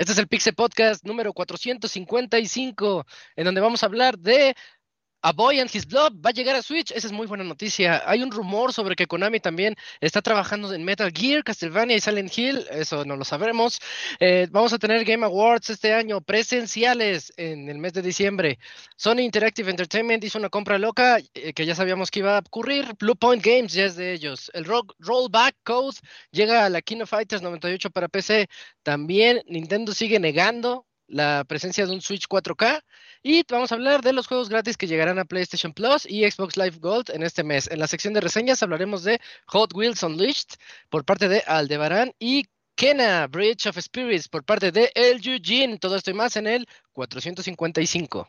Este es el Pixel Podcast número 455, en donde vamos a hablar de a Boy and His Blood va a llegar a Switch. Esa es muy buena noticia. Hay un rumor sobre que Konami también está trabajando en Metal Gear, Castlevania y Silent Hill. Eso no lo sabremos. Eh, vamos a tener Game Awards este año presenciales en el mes de diciembre. Sony Interactive Entertainment hizo una compra loca eh, que ya sabíamos que iba a ocurrir. Blue Point Games ya es de ellos. El Rollback Code llega a la King of Fighters 98 para PC. También Nintendo sigue negando la presencia de un Switch 4K y vamos a hablar de los juegos gratis que llegarán a PlayStation Plus y Xbox Live Gold en este mes. En la sección de reseñas hablaremos de Hot Wheels Unleashed por parte de Aldebaran y Kena Bridge of Spirits por parte de El Eugene. Todo esto y más en el 455.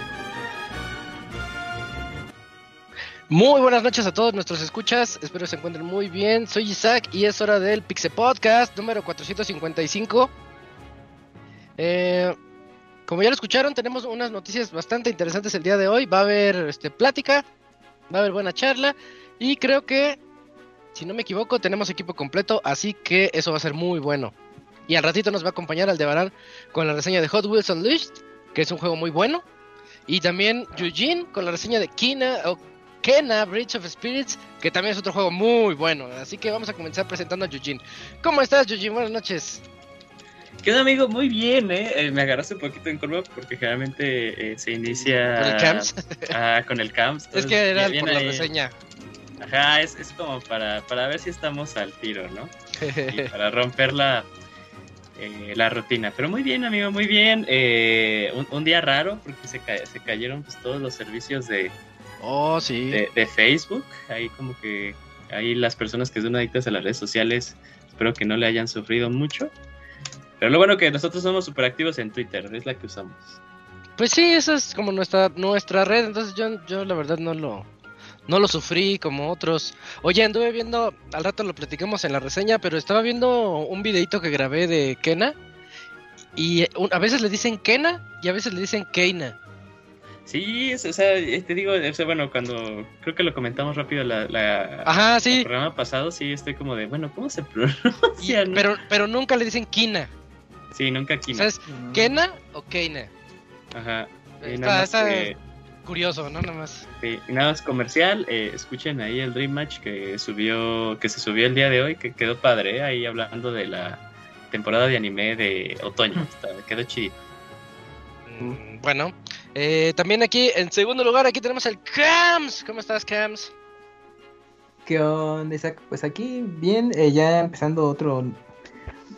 Muy buenas noches a todos nuestros escuchas, espero se encuentren muy bien. Soy Isaac y es hora del Pixel Podcast número 455. Eh, como ya lo escucharon, tenemos unas noticias bastante interesantes el día de hoy. Va a haber este, plática, va a haber buena charla y creo que, si no me equivoco, tenemos equipo completo, así que eso va a ser muy bueno. Y al ratito nos va a acompañar Aldebarán con la reseña de Hot Wheels Unleashed, que es un juego muy bueno. Y también Eugene con la reseña de Kina, Kena Bridge of Spirits, que también es otro juego muy bueno. Así que vamos a comenzar presentando a Yujin. ¿Cómo estás, Yujin? Buenas noches. ¿Qué onda, amigo? Muy bien, ¿eh? ¿eh? me agarraste un poquito en curva porque generalmente eh, se inicia... ¿Con el CAMS? Ah, con el CAMS. es que era por la reseña. Ajá, es, es como para, para ver si estamos al tiro, ¿no? y para romper la, eh, la rutina. Pero muy bien, amigo, muy bien. Un, un, día raro porque se, se cayeron pues, todos los servicios de, Oh, sí. De, Facebook. Ahí como que ahí las personas que son adictas a las redes sociales, espero que no le hayan sufrido mucho. Pero lo bueno que nosotros somos súper activos en Twitter, es la que usamos. Pues sí, esa es como nuestra, nuestra red, entonces yo, yo la verdad no lo, no lo sufrí como otros. Oye, anduve viendo, al rato lo platicamos en la reseña, pero estaba viendo un videito que grabé de Kena. Y a veces le dicen Kena y a veces le dicen Keina. Sí, o sea, te digo, bueno, cuando creo que lo comentamos rápido la, la Ajá, sí. el programa pasado, sí, estoy como de, bueno, ¿cómo se pronuncia? pero, pero nunca le dicen Kina. Sí, nunca Kina. ¿Sabes? ¿Kena o Keina? Ajá. Está, está curioso, ¿no? Nada más. Sí, y nada más comercial, eh, escuchen ahí el Dream Match que subió, que se subió el día de hoy, que quedó padre, ¿eh? ahí hablando de la temporada de anime de otoño, quedó chido. Mm, bueno, eh, también aquí, en segundo lugar, aquí tenemos el Cams. ¿Cómo estás, Cams? ¿Qué onda, Isaac? Pues aquí, bien, eh, ya empezando otro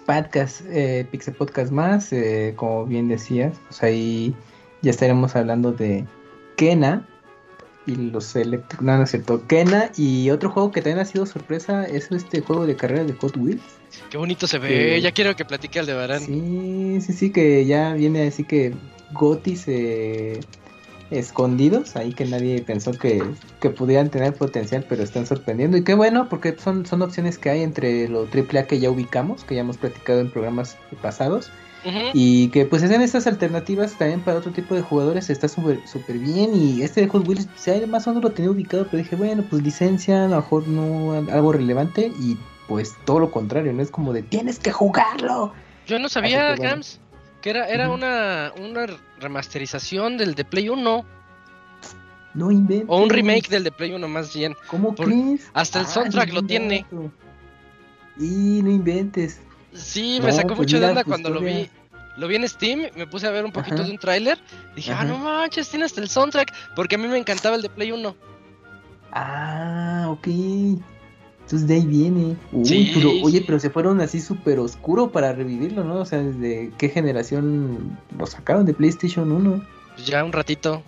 podcast, eh, Pixel Podcast más, eh, como bien decías, pues ahí ya estaremos hablando de Kena y los Electric, no, no es cierto, Kena y otro juego que también ha sido sorpresa es este juego de carreras de Hot Wheels. Qué bonito se ve, ya quiero que platique al de Barán. Sí, sí, sí, que ya viene así que gotis eh, escondidos ahí que nadie pensó que, que, pudieran tener potencial, pero están sorprendiendo. Y qué bueno, porque son, son opciones que hay entre lo AAA que ya ubicamos, que ya hemos platicado en programas pasados. Y que pues sean estas alternativas también para otro tipo de jugadores está súper super bien. Y este de Hot Wheels, si más o menos lo tenía ubicado, pero dije, bueno, pues licencia, a lo mejor no algo relevante. Y pues todo lo contrario, no es como de tienes que jugarlo. Yo no sabía, Gams que era, era una, una remasterización del de Play 1. No inventes. O un remake del de Play 1 más bien. ¿Cómo crees? Hasta el ah, soundtrack lo tiene. Y no inventes. Sí, me sacó pues mucho de onda cuando lo vi. Lo vi en Steam, me puse a ver un poquito de un tráiler. Dije, ah, no manches, tiene hasta el soundtrack. Porque a mí me encantaba el de Play 1. Ah, ok. Entonces de ahí viene. Uy, Sí. pero, oye, pero se fueron así súper oscuro para revivirlo, ¿no? O sea, ¿desde qué generación lo sacaron de PlayStation 1? Pues ya un ratito.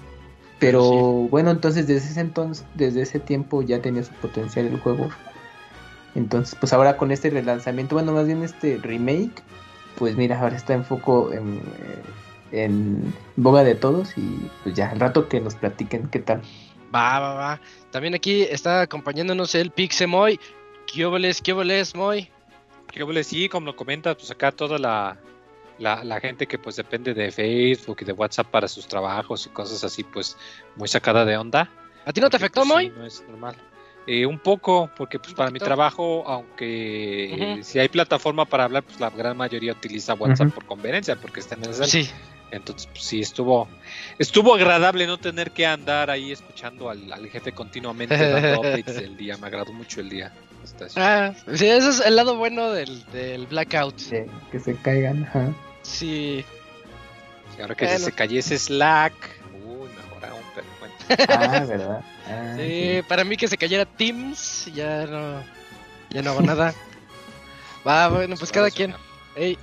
Pero Sí. bueno, entonces desde ese entonces, desde ese tiempo ya tenía su potencial el juego. Entonces, pues ahora con este relanzamiento, bueno, más bien este remake, pues mira, ahora está en foco en, en boga de todos y pues ya al rato que nos platiquen qué tal. Va, va, va. También aquí está acompañándonos el Pixemoy. ¿Qué óboles, qué óboles, Moy? Bueno, sí, como lo comentas, pues acá toda la, la, la gente que pues depende de Facebook y de WhatsApp para sus trabajos y cosas así, pues muy sacada de onda. ¿A ti no te afectó, pues, Moy? sí, no es normal. Eh, un poco, porque pues para mi trabajo, aunque si hay plataforma para hablar, pues la gran mayoría utiliza WhatsApp por conferencia, porque está en el. Sí. Entonces, pues sí, estuvo, estuvo agradable no tener que andar ahí escuchando al, al jefe continuamente dando updates del día. Me agradó mucho el día. Ah, sí, ese es el lado bueno del, del blackout. Que, que se caigan, ajá. Sí. Y ahora que bueno. se cayese Slack, uy, mejor aún, pero bueno. Ah, ¿verdad? Ah, Sí, para mí que se cayera Teams, ya no, ya no hago nada. Va, bueno, pues cada quien. Ey.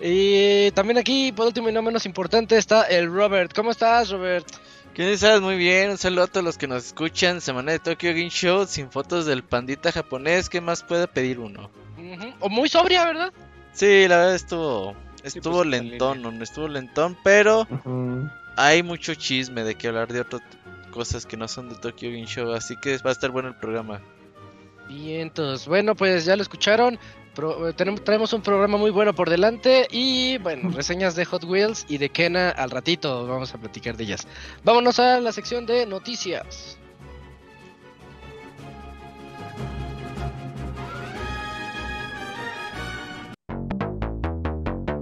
Y también aquí, por último y no menos importante, está el Robert. ¿Cómo estás, Robert? ¿Qué sabes? Muy bien, un saludo a todos los que nos escuchan. Semana de Tokyo Game Show sin fotos del pandita japonés. ¿Qué más puede pedir uno? O muy sobria, ¿verdad? Sí, la verdad estuvo, estuvo pues, lentón, no estuvo lentón, pero hay mucho chisme de que hablar de otras cosas que no son de Tokyo Game Show, así que va a estar bueno el programa. Vientos. Bueno, pues ya lo escucharon. Pro- eh, tenemos, traemos un programa muy bueno por delante y bueno, reseñas de Hot Wheels y de Kena al ratito vamos a platicar de ellas. Vámonos a la sección de noticias.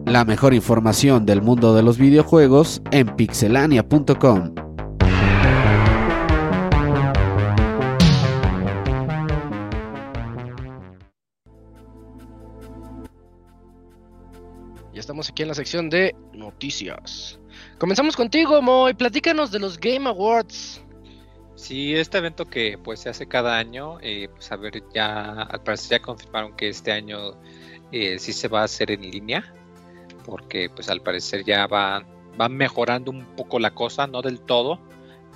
La mejor información del mundo de los videojuegos en pixelania.com. estamos aquí en la sección de noticias. Comenzamos contigo, Moy. Platícanos de los Game Awards. Sí, este evento que pues se hace cada año, eh, pues a ver, ya al parecer ya confirmaron que este año eh, sí se va a hacer en línea, porque pues al parecer ya va, va mejorando un poco la cosa, no del todo,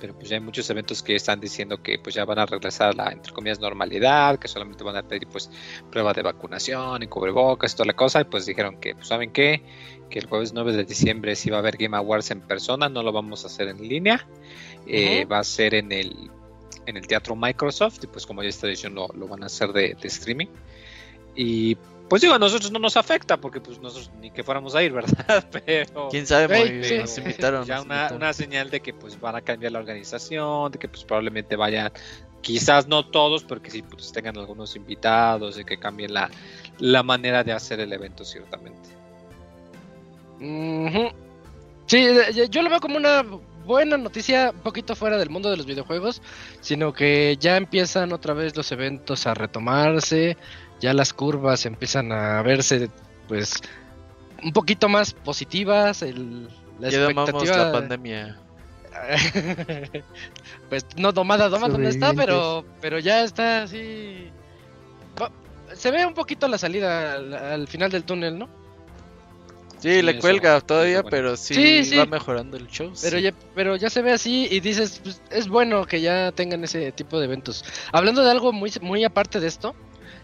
pero pues ya hay muchos eventos que están diciendo que pues ya van a regresar a la, entre comillas, normalidad, que solamente van a pedir pues prueba de vacunación y cubrebocas y toda la cosa, y pues dijeron que, pues saben qué, que el jueves 9 de diciembre sí va a haber Game Awards en persona, no lo vamos a hacer en línea. Eh, va a ser en el en el teatro Microsoft y pues como ya está diciendo lo, lo van a hacer de, de streaming y pues digo a nosotros no nos afecta porque pues nosotros ni que fuéramos a ir verdad pero ¿Quién sabe? Ey, Moy? sí. Nos invitaron. ya nos una, invitaron. una señal de que pues van a cambiar la organización de que pues probablemente vayan quizás no todos porque sí pues tengan algunos invitados y que cambien la, la manera de hacer el evento ciertamente Ujú. Sí, eh, yo lo veo como una buena noticia, un poquito fuera del mundo de los videojuegos, sino que ya empiezan otra vez los eventos a retomarse, ya las curvas empiezan a verse, pues, un poquito más positivas, el, la Ya domamos expectativa... la pandemia. pues no domada, domada no está, pero, pero ya está así... Se ve un poquito la salida al, al final del túnel, ¿no? Sí, Sí, le eso, cuelga eso todavía, bueno. pero sí, Sí, sí. va mejorando el show. Pero sí. ya, pero ya se ve así y dices, pues, es bueno que ya tengan ese tipo de eventos. Hablando de algo muy, muy aparte de esto,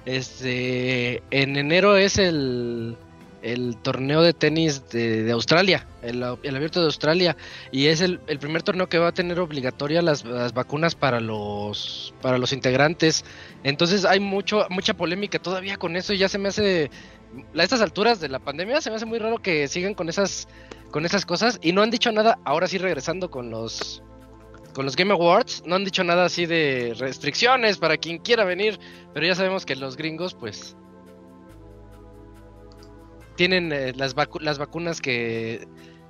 este, en enero es el, el torneo de tenis de, Australia, el, el abierto de Australia, y es el, el primer torneo que va a tener obligatoria las, las vacunas para los, para los integrantes. Entonces hay mucho, mucha polémica todavía con eso y ya se me hace, a estas alturas de la pandemia se me hace muy raro que sigan con esas con esas cosas y no han dicho nada, ahora sí regresando con los con los Game Awards, no han dicho nada así de restricciones para quien quiera venir, pero ya sabemos que los gringos pues tienen eh, las, vacu- las vacunas que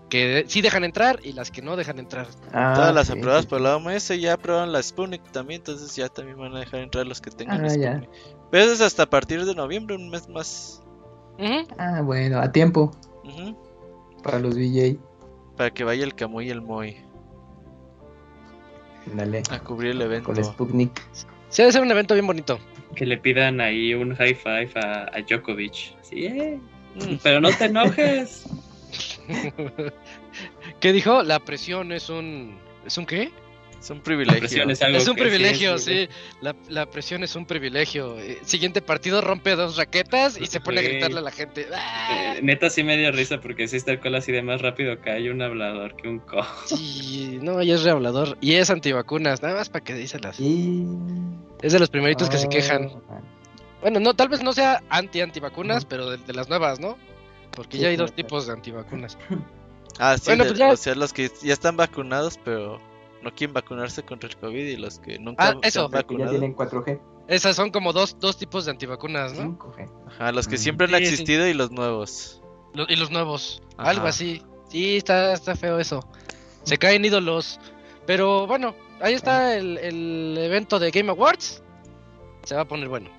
que sí dejan entrar y las que no dejan entrar. Ah, Todas las sí, aprobadas por la OMS ya aprobaron la Sputnik también, entonces ya también van a dejar entrar los que tengan Ah. Sputnik. Pero eso es hasta a partir de noviembre, un mes más. Ah, bueno, a tiempo Ujú. para los VJ. Para que vaya el Camuy y el Moy Dale, a cubrir el evento. con Sputnik. Sí, debe ser un evento bien bonito. que le pidan ahí un high five a, a Djokovic. Sí, eh. Pero no te enojes. ¿Qué dijo? La presión es un. ¿Es un qué? Es un privilegio. Es, algo un privilegio, sí, La, la presión es un privilegio. Eh, Siguiente partido rompe dos raquetas y se pone a gritarle a la gente. ¡Ah! Eh, neta sí me dio risa porque sí está el cola así de más rápido que hay un hablador que un co. Sí, no, y es rehablador. Y es antivacunas, nada más para que díselas. Y... Es de los primeritos que se quejan. Ah, Bueno, no, tal vez no sea anti-antivacunas, pero de, de las nuevas, ¿no? Porque Sí, ya hay dos tipos de antivacunas. Ah, sí, Bueno, de- pues ya- o sea, los que ya están vacunados, pero no quieren vacunarse contra el COVID y los que nunca Ah, se eso. han que ya vacunado. tienen 4G, Esas son como dos, dos tipos de antivacunas, ¿no? 5G. Ajá, los que Mm. siempre han Sí, sí. existido y los nuevos. Lo- y los nuevos, Ajá. algo así. Sí, está, está feo eso. Se caen ídolos. Pero bueno, ahí está el, el evento de Game Awards. Se va a poner bueno.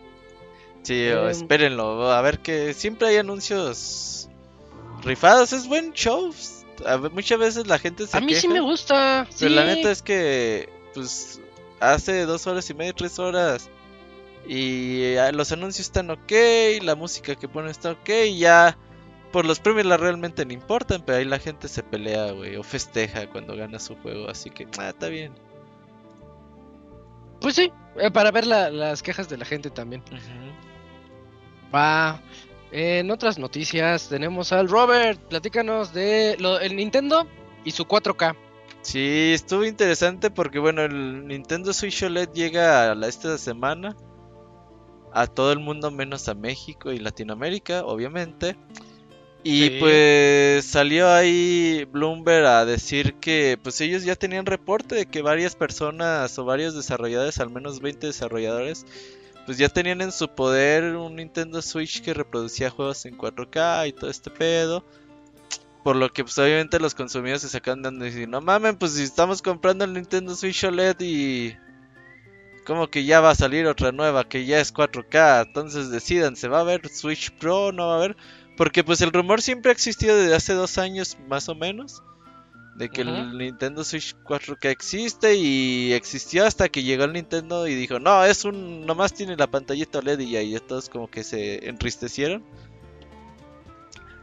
Sí, Em. espérenlo. A ver que siempre hay anuncios rifados. Es buen show. A ver, muchas veces la gente se a mí queja. sí me gusta. Pero sí. la neta es que, pues, hace dos horas y media, tres horas. Y eh, los anuncios están ok, la música que ponen está ok, y ya. Por los premios la realmente no importan, pero ahí la gente se pelea, güey, o festeja cuando gana su juego, así que, ah, está bien. Pues sí, eh, para ver la- las quejas de la gente también. Va. En otras noticias tenemos al Robert. Platícanos de lo, el Nintendo y su 4K. Sí, estuvo interesante porque, bueno, el Nintendo Switch OLED llega a la- esta semana a todo el mundo menos a México y Latinoamérica, obviamente. Y Sí. pues salió ahí Bloomberg a decir que pues ellos ya tenían reporte de que varias personas o varios desarrolladores, al menos 20 desarrolladores, pues ya tenían en su poder un Nintendo Switch que reproducía juegos en 4K y todo este pedo. Por lo que pues obviamente los consumidores se sacan dando y dicen, no mamen, pues si estamos comprando el Nintendo Switch OLED y como que ya va a salir otra nueva que ya es 4K, entonces decidan, ¿se va a ver Switch Pro? ¿No va a haber? Porque pues el rumor siempre ha existido desde hace dos años más o menos. De que el Nintendo Switch 4K existe y existió hasta que llegó el Nintendo y dijo, no, es un, nomás tiene la pantallita OLED y ahí todos como que se entristecieron.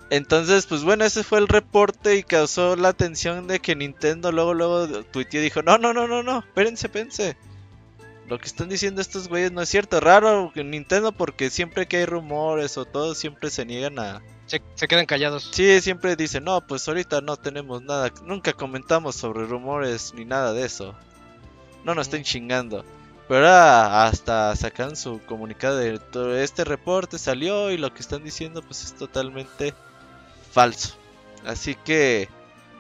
Entonces, pues bueno, ese fue el reporte y causó la atención de que Nintendo luego, luego tuiteó y dijo, no, no, no, no, no, espérense, espérense. Lo que están diciendo estos güeyes no es cierto, raro que Nintendo porque siempre que hay rumores o todo siempre se niegan a... Se, se quedan callados. Sí, siempre dicen, no, pues ahorita no tenemos nada, nunca comentamos sobre rumores ni nada de eso. No nos estén chingando. Pero ahora hasta sacan su comunicado de todo este reporte salió y lo que están diciendo pues es totalmente falso. Así que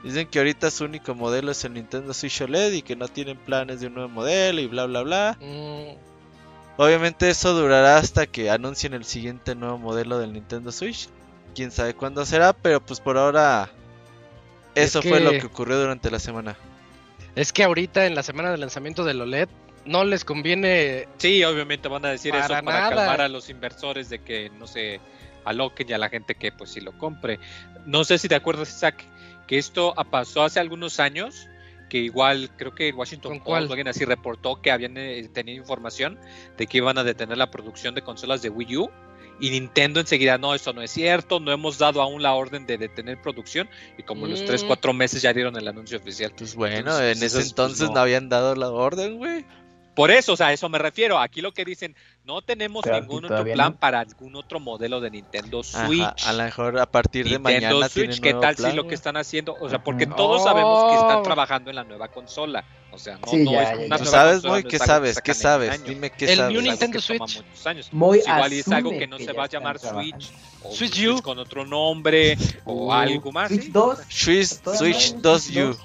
dicen que ahorita su único modelo es el Nintendo Switch OLED y que no tienen planes de un nuevo modelo y bla bla bla. Mm, Obviamente eso durará hasta que anuncien el siguiente nuevo modelo del Nintendo Switch. Quién sabe cuándo será, pero pues por ahora Es eso fue lo que- que ocurrió durante la semana. es que ahorita en la semana de lanzamiento del OLED no les conviene. Sí, obviamente van a decir Para eso para nada. calmar a los inversores de que no se aloquen y a la gente que pues sí lo compre. No sé si te acuerdas, Isaac, que esto pasó hace algunos años, que igual creo que Washington ¿Con Post cuál? o alguien así reportó que habían eh, tenido información de que iban a detener la producción de consolas de Wii U. Y Nintendo enseguida, no, eso no es cierto, no hemos dado aún la orden de detener producción. Y como los 3, Mm. 4 meses ya dieron el anuncio oficial. Pues bueno, Entonces, en ese pues, entonces no. no habían dado la orden, güey. Por eso, o sea, a eso me refiero. Aquí lo que dicen, no tenemos Pero ningún otro plan no. para algún otro modelo de Nintendo Switch. Ajá, a lo mejor a partir de Nintendo mañana. Switch, ¿qué tal plan? si lo que están haciendo? O sea, porque todos sabemos que están trabajando en la nueva consola. O sea, no, sí, no ya, es una ya, ya. ¿Sabes, Moy? ¿Qué sabes? ¿Qué sabes? Dime qué el sabes. New Nintendo Switch. Años. Muy igual es algo que no que se va a llamar Switch. O Switch U. Con otro nombre. o algo más. Switch 2. Switch 2U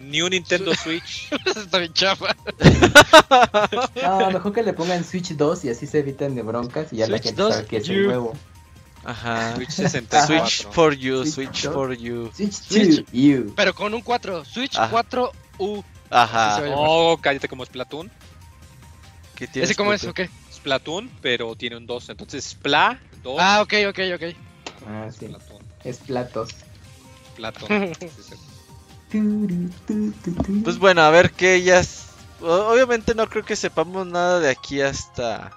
ni un Nintendo Switch. Está bien chapa. no, mejor que le pongan Switch 2 y así se evitan de broncas y ya Switch la gente 2 sabe que es you. el nuevo. Ajá. Switch 64. Switch for you, Switch, Switch for you. Switch, Switch you. Pero con un 4, Switch Ajá. 4 U. Ajá. Oh, cállate como Splatoon. ¿Qué tienes? ¿Ese cómo es o qué? Splatoon, pero tiene un 2, entonces Spla 2. Ah, ok, ok, ok. Ah, sí. Splatoon. Es platos. Platón. sí, pues bueno, a ver qué ellas. Obviamente no creo que sepamos nada de aquí hasta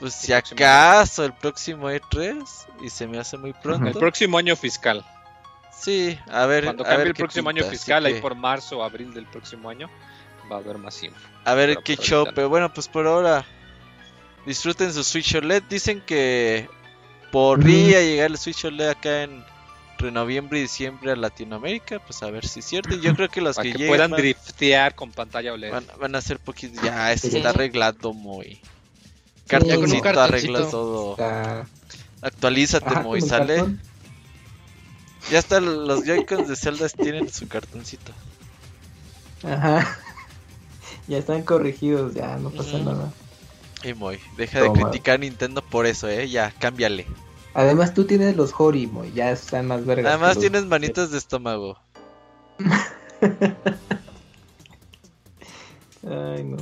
Pues si acaso el próximo E3 y se me hace muy pronto. El próximo año fiscal. Sí, a ver. Cuando a cambie ver el próximo pinta, año fiscal, ahí que- por marzo o abril del próximo año, va a haber más info. A ver qué no. pero bueno, pues por ahora disfruten su Switch OLED. Dicen que podría llegar el Switch OLED acá en entre noviembre y diciembre a Latinoamérica, pues a ver si es cierto. Y yo creo que los Para que, que lleguen puedan van, driftear con pantalla OLED. van- van a ser poquitos. Ya, eso Sí. está arreglado muy. Cartoncito arregla todo. Está- Actualízate, Ajá, muy, sale. cartón. Ya hasta los Joy-Cons de Zelda tienen su cartoncito. Ajá. Ya están corregidos, ya no pasa nada. Y muy, deja de criticar a Nintendo por eso, eh. Ya, cámbiale. Además tú tienes los Hori, Moy, ya están más vergas. Además los- tienes manitas de estómago. Ay, no.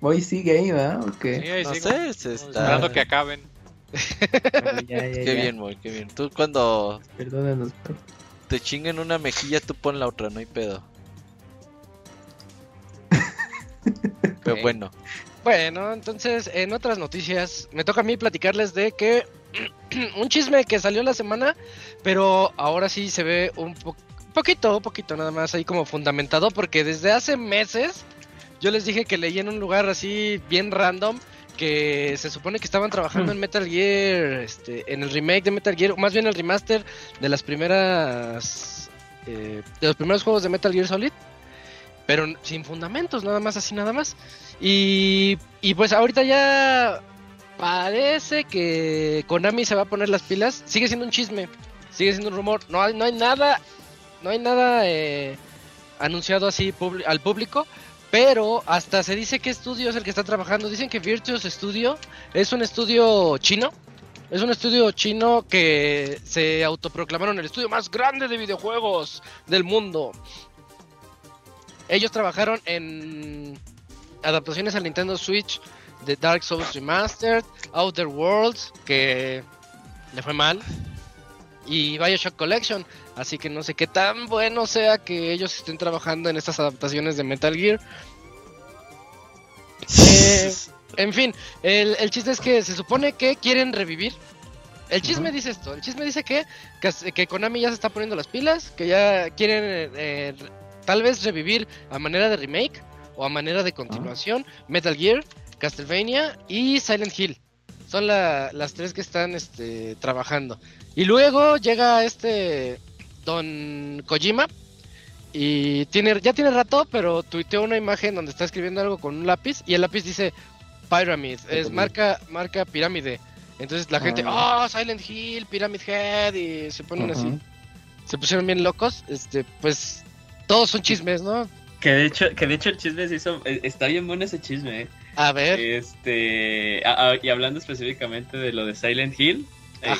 Moy sigue ahí, ¿verdad? ¿O qué? Sí, ahí No sigo. sé, se está... Esperando que acaben. Ay, ya, ya, Qué ya. bien, muy, qué bien. Tú cuando Perdónanos. Moy. te chinguen una mejilla, tú pon la otra, no hay pedo. Pero bueno, Bueno, entonces, en otras noticias, me toca a mí platicarles de que un chisme que salió la semana, pero ahora sí se ve un po- poquito, poquito nada más ahí como fundamentado, porque desde hace meses yo les dije que leí en un lugar así bien random que se supone que estaban trabajando en Metal Gear, este, en el remake de Metal Gear, o más bien el remaster de las primeras, eh, de los primeros juegos de Metal Gear Solid, pero sin fundamentos, nada más así, nada más. Y, y pues ahorita ya parece que Konami se va a poner las pilas. Sigue siendo un chisme, sigue siendo un rumor. No hay, no hay nada, no hay nada eh, anunciado así al público. Pero hasta se dice qué estudio es el que está trabajando. Dicen que Virtuos Studio es un estudio chino. Es un estudio chino que se autoproclamaron el estudio más grande de videojuegos del mundo. Ellos trabajaron en adaptaciones al Nintendo Switch de Dark Souls Remastered, Outer Worlds, que le fue mal, y Bioshock Collection. Así que no sé qué tan bueno sea que ellos estén trabajando en estas adaptaciones de Metal Gear. Eh, en fin, el, el chiste es que se supone que quieren revivir. El chisme dice esto, el chisme dice que, que, que Konami ya se está poniendo las pilas, que ya quieren eh, eh, tal vez revivir a manera de remake o a manera de continuación Metal Gear, Castlevania y Silent Hill. Son la- las tres que están este, trabajando. Y luego llega este Don Kojima y tiene ya tiene rato, pero tuiteó una imagen donde está escribiendo algo con un lápiz y el lápiz dice Pyramid, es marca marca pirámide. Entonces la gente, Ah. oh, Silent Hill, Pyramid Head y se ponen así. Se pusieron bien locos, este, pues todos son chismes, ¿no? Que de hecho, que de hecho el chisme se hizo. eh, Está bien bueno ese chisme, eh. A ver, Este. a- a- y hablando específicamente de lo de Silent Hill. eh,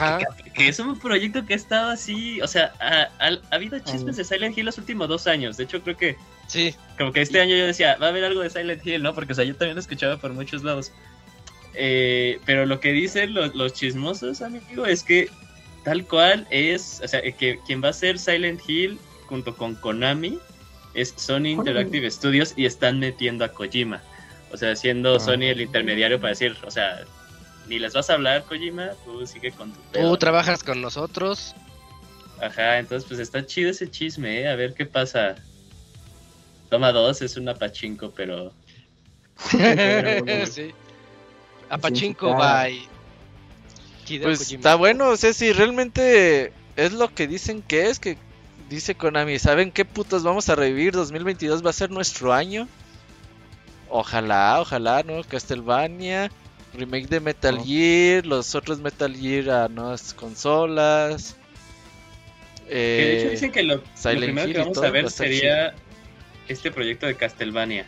que, que es un proyecto que ha estado así. O sea, ha, ha- ha habido chismes de Silent Hill los últimos dos años. De hecho, creo que sí, como que este año yo decía, va a haber algo de Silent Hill, ¿no? Porque, o sea, yo también lo escuchaba por muchos lados. Eh, pero lo que dicen los, los chismosos, amigo, es que tal cual es, o sea, que quien va a ser Silent Hill junto con Konami es Sony Interactive Studios y están metiendo a Kojima. O sea, siendo Ah. Sony el intermediario para decir, o sea, ni les vas a hablar, Kojima, tú sigue con tu tú pedo. trabajas con nosotros. Ajá, entonces pues está chido ese chisme, ¿eh? A ver qué pasa. Toma dos, es una pachinko, pero sí. A Pachinko Sí, by Hideo Pues Kojima. está bueno, o sea, si realmente es lo que dicen que es, que dice Konami, ¿saben qué putos vamos a revivir? 2022 va a ser nuestro año. Ojalá, ojalá, ¿no? Castlevania, remake de Metal Oh. Gear, los otros Metal Gear a nuevas consolas. que de hecho Eh, dicen que lo, primero Hill que vamos todo a ver sería este proyecto de Castlevania.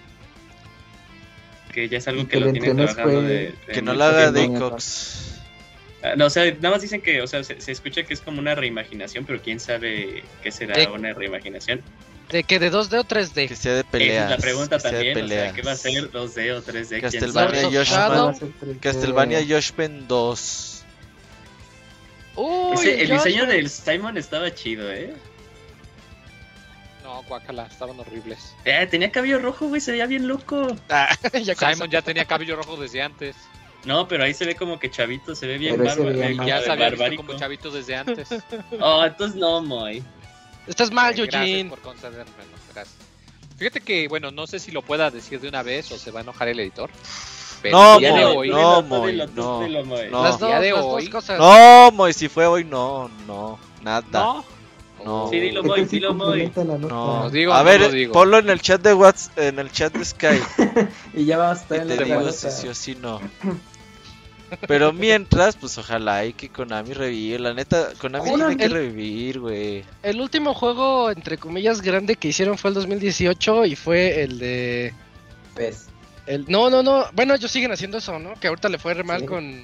Que ya es algo que, que lo tienen trabajando fue- de, de que no lo haga. Daycox. Ah, No, o sea, nada más dicen que, o sea, se, se escucha que es como una reimaginación, pero quién sabe qué será De- una reimaginación. ¿De que de 2D o 3D? Que sea de Esa peleas. es la pregunta que sea de también, o sea. ¿qué va a ser 2D o 3D? ¿Quién Castlevania. Man. Castlevania Yoshpen 2. Uy, Ese- el Josh, diseño del Simon estaba chido, ¿eh? No, guacala, estaban horribles. Eh, tenía cabello rojo, güey, se veía bien loco. ya con Simon ya tenía cabello rojo desde antes. No, pero ahí se ve como que chavito, se ve bien bárbaro. eh, Ya se había visto como chavito desde antes. Oh, entonces no, Moy. Estás mal, Gracias Eugene. por concedérmelo, gracias. Fíjate que, bueno, no sé si lo pueda decir de una vez o se va a enojar el editor. Pero No, día de Moy, hoy, no. Moy, no, no. Las dos, de las hoy. dos cosas. No, Moy, si fue hoy, no, no, nada. no, No. Sí, dilo, Moy, sí dilo, Moy. No, ¿Lo digo a no ver, digo? ponlo en el chat de WhatsApp, en el chat de Skype. Y ya vamos a estar en te la digo nota. si sí o si no. Pero mientras, pues ojalá y que Konami revive. La neta, Konami Una- tiene que el- revivir, güey. El último juego, entre comillas, grande que hicieron fue el 2018 y fue el de... Pues, El... No, no, no. Bueno, ellos siguen haciendo eso, ¿no? Que ahorita le fue re mal Sí. con,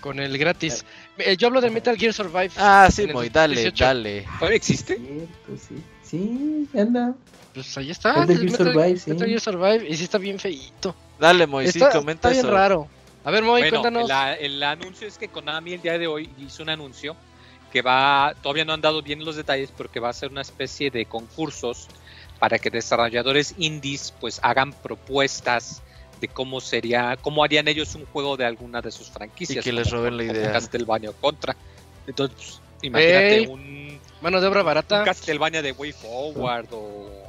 con el gratis. Eh, Yo hablo de Metal Gear Survive. Ah, sí, Moy, dale, 2018. dale. ¿Todavía existe? cierto, sí. Sí, anda. Pues ahí está. Metal Gear Metal, Survive, sí. Metal Gear Survive. Y sí está bien feíto. Dale, Moy, sí, está, comenta está bien eso. raro. A ver, Moy, bueno, cuéntanos. la- el anuncio es que Konami el día de hoy hizo un anuncio que va, todavía no han dado bien los detalles, porque va a ser una especie de concursos para que desarrolladores indies pues hagan propuestas de cómo sería, cómo harían ellos un juego de alguna de sus franquicias. Y que les roben la idea. Castlevania Contra. Entonces, pues, imagínate un, Mano de obra un barata. Castlevania de Way Forward o...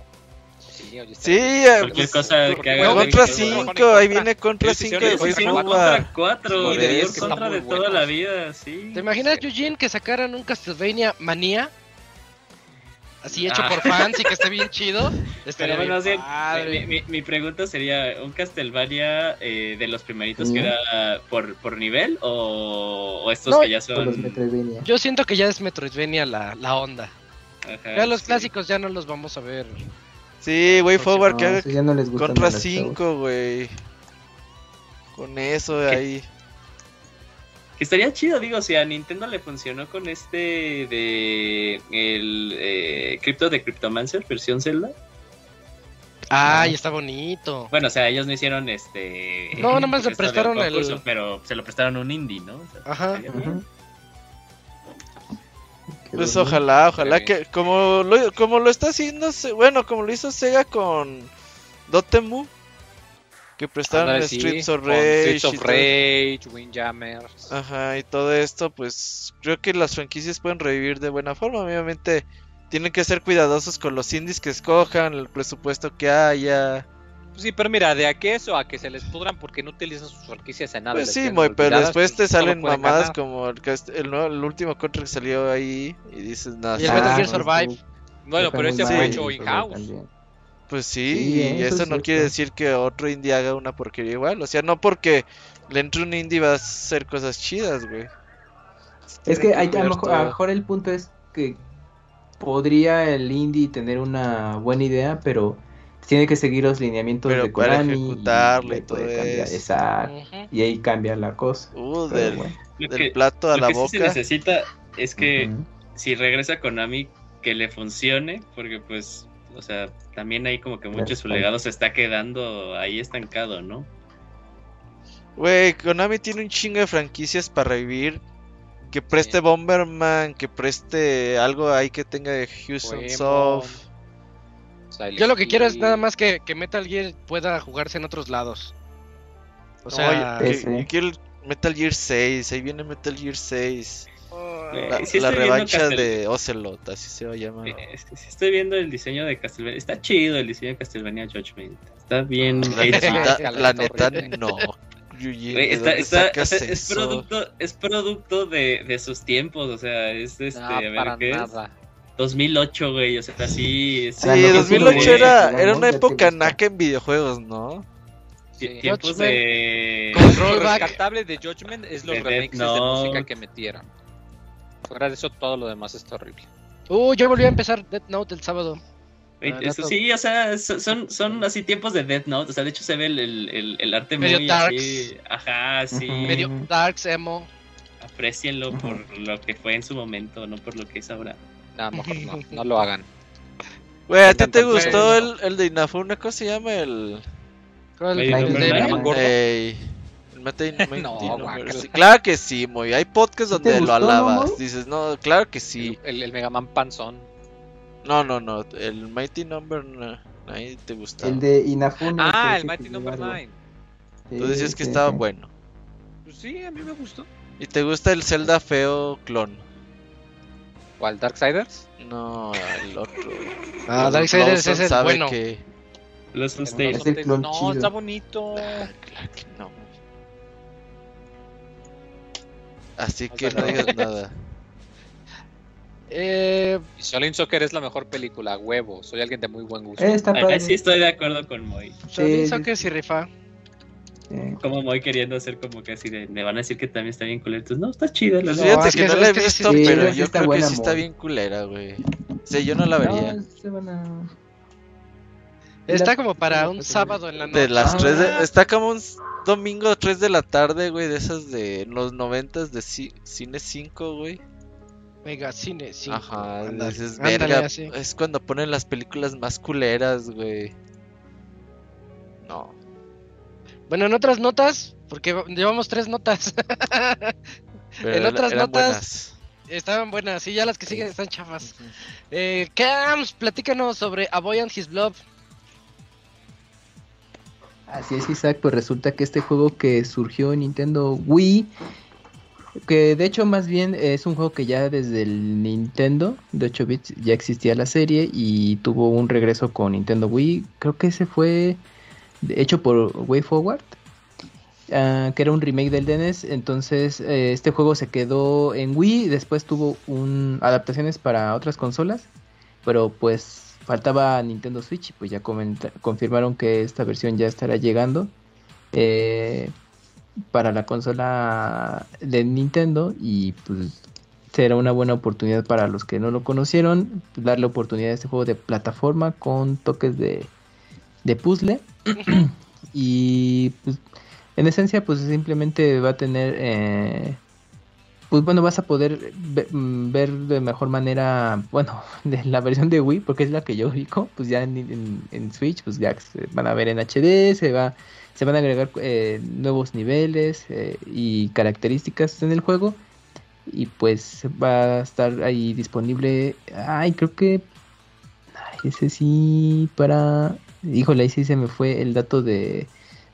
Está Sí, eh, Cualquier pues, cosa que haga. Contra Sí, 5, ahí viene Contra Ellos 5 hicieron de. Contra 4, Sí, de contra de toda la vida, sí. ¿Te imaginas. Eugene, que sacaran un Castlevania Manía? Así hecho Ah. por fans y que esté bien chido. Pero bueno, mi, mi- mi pregunta sería, ¿un Castlevania eh, de los primeritos que era por, por nivel o, o estos No, que ya son... Metroidvania. Yo siento que ya es Metroidvania la, la onda. Ajá, Ya los sí. clásicos ya no los vamos a ver. Sí, Way Forward, que haga ya no les Contra a los chavos. 5, güey. Con eso ¿Qué? ahí. Que estaría chido, digo, si a Nintendo le funcionó con este de el eh, Crypto de Cryptomancer, versión Zelda. Ay, está bonito. Bueno, o sea, ellos no hicieron este... No, nada más le de prestaron un el- concurso, Pero se lo prestaron a un indie, ¿no? O sea, Ajá. Pues ojalá, ojalá que como lo, como lo está haciendo, bueno, como lo hizo Sega con Dotemu, que prestaron sí, Streets of Rage, Streets of Rage, Windjammers. ajá, y todo esto, pues creo que las franquicias pueden revivir de buena forma. Obviamente tienen que ser cuidadosos con los indies que escojan, el presupuesto que haya. Sí, pero mira, de a que eso, a que se les pudran porque no utilizan sus franquicias en nada. Pues sí, muy, pero después te salen mamadas ganar. como el, cast- el, nuevo- el último contra que salió ahí y dices, nada, Y el sí, Metal Gear Survive. Bueno, pero ese fue hecho in-house. Pues sí, Sí, y eso eso es no quiere decir que otro indie haga una porquería igual. O sea, no porque le entre un indie va a hacer cosas chidas, güey. Es que hay, a, lo cuidar mejor, a lo todo. mejor el punto es que podría el indie tener una buena idea, pero tiene que seguir los lineamientos Pero de para Konami ejecutarla y ahí puede todo cambiar. eso. Exacto. Y ahí cambia la cosa. Uh, del, bueno. Lo del que, plato a lo la que sí se boca. necesita es que si regresa Konami, que le funcione, porque pues, o sea, también ahí como que mucho su legado se está quedando ahí estancado, ¿no? Güey, Konami tiene un chingo de franquicias para revivir. Que preste Sí. Bomberman, que preste algo ahí que tenga de Houston Soft. Silent Yo lo que quiero es nada más que, que Metal Gear pueda jugarse en otros lados. O No, sea, yo, ese. yo- yo quiero Metal Gear 6, ahí viene Metal Gear 6. Eh, La, sí revancha de Ocelot, así se va a llamar. Eh, es que sí estoy viendo el diseño de Castlevania. Está chido el diseño de Castlevania Judgment. Está bien. La neta, la no. Yuji, Güey, ¿de está, es producto, es producto de, de sus tiempos, o sea, es este, No, a ver para qué es. Nada. 2008, güey, o sea, así. Sí, que 2008 sí, era, era una época naca en videojuegos, ¿no? Sí. ti- tiempos Judgment. de. Con Lo rollback. rescatable de Judgment es los De Death remixes de música que metieron. Fuera de eso, todo lo demás está horrible. Uh, yo volví a empezar Death Note el sábado. Ah, eso sí, o sea, so- son, son así tiempos de Death Note, o sea, de hecho se ve el, el, el- el arte Medio muy darks. así. Ajá, sí. Medio. Darks, Emo. Aprecienlo por lo que fue en su momento, no por lo que es ahora. Nada, mejor no, no lo hagan. Güey, ¿a ti te gustó el, el de Inafune? ¿Cómo se llama? El... ¿Cuál? El de-. Ey, el No. Claro que sí, muy. Hay podcasts ¿Sí te donde lo gustó, no, alabas. Dices, no, claro que sí. El, el, Mega Man Panzón. No, no, no. El Mighty Number 9 te gustaba. El de Inafune. Ah, el Mighty Number algo. 9. Tú decías que sí, estaba sí. bueno. Pues sí, a mí me gustó. ¿Y te gusta el Zelda feo clon? ¿Cuál? ¿Darksiders? No, el otro. Ah, Los Darksiders Lawson es el sabe bueno. que- Los No. Es el no, chido. está bonito. Claro que no. Así que no no. digas nada. Eh, Shaolin Soccer es la mejor película, huevo. Soy alguien de muy buen gusto. Sí estoy de acuerdo con Moy. Shaolin sí, Soccer sí rifa. Eh, Como Moy queriendo hacer como que así de. Me van a decir que también está bien culero. Entonces, no, está chido. La No. Fíjate es que, que no la he que visto, sí, pero yo está creo que buena, sí está bien culera, güey. O sea, yo no la vería. no, se van a- Está como para un sábado en la noche. De las Ah. 3 de... Está como un domingo 3 de la tarde, güey, de esas de los 90 de ci- Cine 5, güey. Mega Cine, sí. Ajá, Ándale, dices, ándale, verga, es cuando ponen las películas más culeras, güey. No. Bueno, en otras notas, porque llevamos tres notas. En otras notas- buenas. Estaban buenas, sí, ya las que siguen están chafas. Eh, Cams, platícanos sobre A Boy and His Blob. Así es, Isaac, pues resulta que este juego que surgió en Nintendo Wii, que de hecho más bien es un juego que ya desde el Nintendo de 8 bits ya existía la serie y tuvo un regreso con Nintendo Wii, creo que ese fue hecho por Way Forward, ah, que era un remake del DNS, entonces eh, este juego se quedó en Wii, después tuvo un adaptaciones para otras consolas, pero pues faltaba Nintendo Switch pues ya confirmaron que esta versión ya estará llegando eh, para la consola de Nintendo y pues será una buena oportunidad para los que no lo conocieron darle oportunidad a este juego de plataforma con toques de, de puzzle. Y pues en esencia pues simplemente va a tener eh, pues bueno vas a poder mm, ver de mejor manera bueno de la versión de Wii porque es la que yo ubico pues ya en, en- en Switch pues ya se van a ver en HD se va se van a agregar eh, nuevos niveles eh, y características en el juego. Y pues va a estar ahí disponible. Ay creo que ay, ese sí para híjole ahí sí se me fue el dato de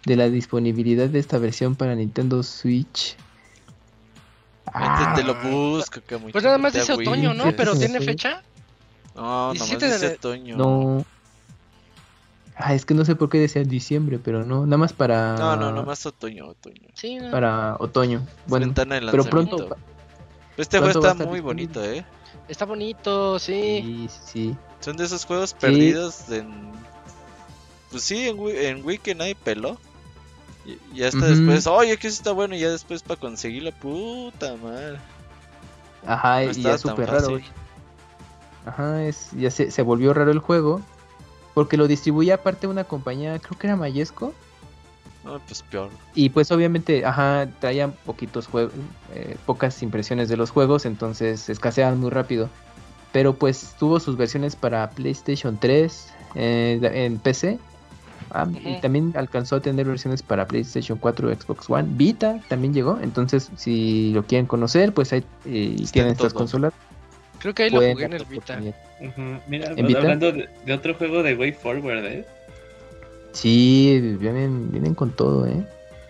de la disponibilidad de esta versión para Nintendo Switch Ahorita te lo Ah, busco, que muy Pues nada más dice otoño, ¿no? Sí, Pero ¿tiene sí. fecha? No, nomás 17 de- dice otoño. no Ah, es que no sé por qué decía diciembre, pero no, nada más para No, no, nomás otoño, otoño. Sí, no. para otoño. Bueno, ventana de pero pronto este juego pronto está muy bonito, ¿eh? Está bonito, sí. sí, sí. Son de esos juegos perdidos en... Pues sí, en en que nadie peló. Y, y hasta después, oye, que eso está bueno. Y ya después para conseguir la puta madre. Ajá, No y ya súper raro. Ajá, es, ya se, se volvió raro el juego. Porque lo distribuía aparte una compañía, creo que era Mayesco. No, pues peor. Y pues obviamente, ajá, traían poquitos juegos, pocas impresiones de los juegos, entonces escaseaban muy rápido. Pero pues tuvo sus versiones para PlayStation 3, eh, en PC. Ah, Y Ujú. también alcanzó a tener versiones para PlayStation 4, Xbox One, Vita también llegó. Entonces, si lo quieren conocer, pues ahí eh, tienen en estas consolas. Creo que ahí lo pueden jugué en el Vita. Ujú. Mira, ¿En Vita? hablando de, de otro juego de Way Forward, ¿eh? Sí, vienen, vienen con todo, ¿eh?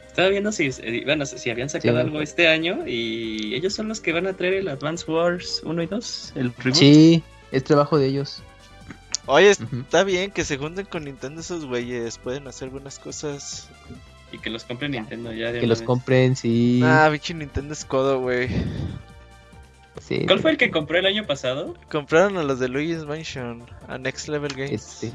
Estaba viendo si, eh, bueno, si habían sacado Sí. algo este año y ellos son los que van a traer el Advance Wars 1 y 2, el reboot. Sí, es trabajo de ellos. Oye, está bien que se junten con Nintendo esos güeyes. Pueden hacer buenas cosas. Y que los compre Nintendo ya de Que los vez. compren, sí. Ah, bicho Nintendo es codo, güey. sí. ¿Cuál fue el que compró el año pasado? Compraron a los de Luigi's Mansion, a Next Level Games. Este.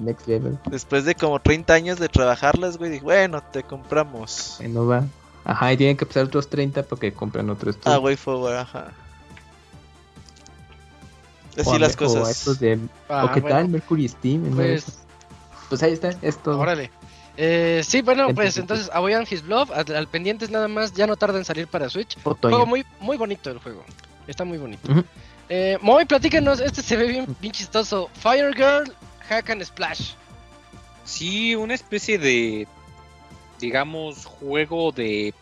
Next Level. Después de como 30 años de trabajarlas, güey, dije, bueno, te compramos. No va. Ajá, y tienen que pasar otros 30 para que compren otros. Ah, way forward, ajá. Así las cosas. estos de, Ah, ¿O qué bueno, tal? Mercury Steam. Pues. Pues ahí está, es todo. órale. Eh, sí, bueno, pues Entonces, A His Blob, al, al pendientes nada más, ya no tarda en salir para Switch. Otoño. Juego muy, muy bonito el juego. Está muy bonito. Ujú. Eh, Moy, platícanos, este se ve bien, bien chistoso. Fire Girl, Hack and Splash. Sí, una especie de, digamos, juego de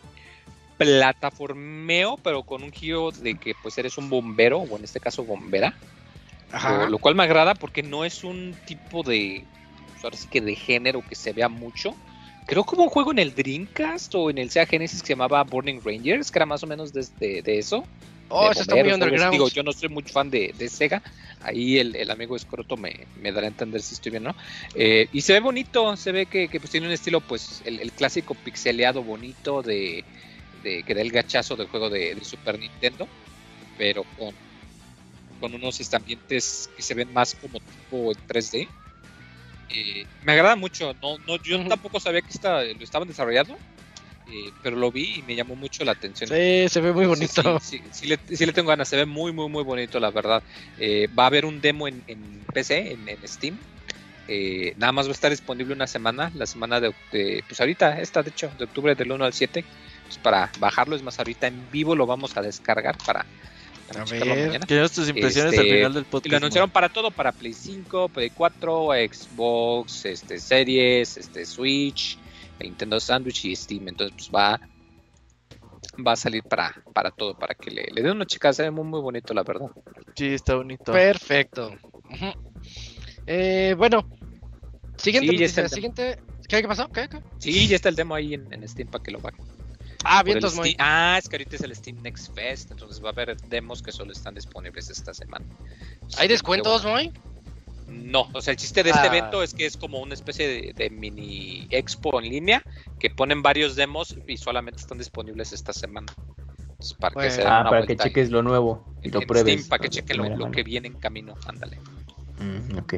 plataformeo, pero con un giro de que pues eres un bombero, o en este caso bombera. Lo, lo cual me agrada porque no es un tipo de, pues, ahora sí que de género que se vea mucho. creo que hubo un juego en el Dreamcast o en el Sega Genesis que se llamaba Burning Rangers, que era más o menos de, de, de eso. Oh, de eso está muy underground. Digo, yo no soy muy fan de, de Sega. Ahí el, el amigo Escroto me, me dará a entender si estoy bien, ¿no? Eh, y se ve bonito, se ve que, que, pues tiene un estilo, pues, el, el clásico pixeleado bonito de, de que da el gachazo del juego de, de Super Nintendo, pero con, con unos ambientes que se ven más como tipo en 3D. Eh, me agrada mucho, no, no, yo tampoco sabía que esta, lo estaban desarrollando, eh, pero lo vi y me llamó mucho la atención. Sí, se ve muy bonito. Sí, sí, sí, le, sí le tengo ganas, se ve muy, muy, muy bonito, la verdad. Eh, va a haber un demo en, en PC, en, en Steam. Eh, nada más va a estar disponible una semana, la semana de, de- pues ahorita, esta de hecho, de octubre del 1 al 7, pues para bajarlo, es más, ahorita en vivo lo vamos a descargar para A ver. tus impresiones Este, al final del Y podcast. lo anunciaron para todo, para Play 5, Play 4, Xbox, este, Series, este, Switch, Nintendo Sandwich y Steam. Entonces, pues va, va a salir para, para todo, para que le, le den una chica, se ve muy, muy bonito, la verdad. Sí, está bonito. Perfecto. Eh, bueno, siguiente Sí, noticia, siguiente. ¿Qué, qué pasó? ¿Qué, qué? Sí, ya está el demo ahí en, en Steam para que lo bajen. Ah, vientos muy. Steam- Ah, es que ahorita es el Steam Next Fest, entonces va a haber demos que solo están disponibles esta semana. ¿Hay descuentos, bueno. Moy? No, o sea, el chiste de este Ah. evento es que es como una especie de, de mini expo en línea que ponen varios demos y solamente están disponibles esta semana. Entonces, para Bueno. que se Ah, una para que cheques ahí lo nuevo y en- lo pruebes. Steam, para que chequen lo, que viene en camino. Ándale. Mm, ok.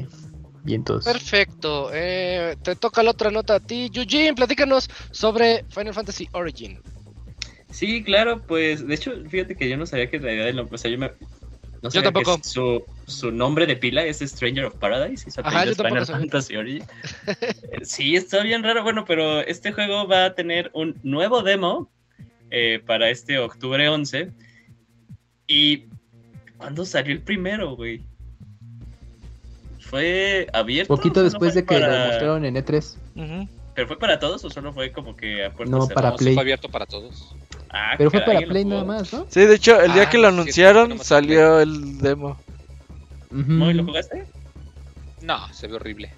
Perfecto. Eh, te toca la otra nota a ti. Eugene, platícanos sobre Final Fantasy Origin. Sí, claro, pues de hecho, fíjate que yo no sabía que en realidad el nombre, o sea, yo me no que su, su nombre de pila es Stranger of Paradise y su Ajá, yo Final. Fantasy Origin. Eh, sí, está bien raro, bueno, pero este juego va a tener un nuevo demo eh, para este octubre 11 y ¿cuándo salió el primero, güey? ¿Fue abierto? Poquito ¿Solo después de que para- lo mostraron en E E3. Ujú. ¿Pero fue para todos o solo fue como que a puertas No, para Play. fue abierto para todos. Ah, Pero fue para Play nada más, ¿no? Sí, de hecho, el día Ah, que lo sí, anunciaron salió el demo. ¿Moy, lo jugaste? No, se ve horrible.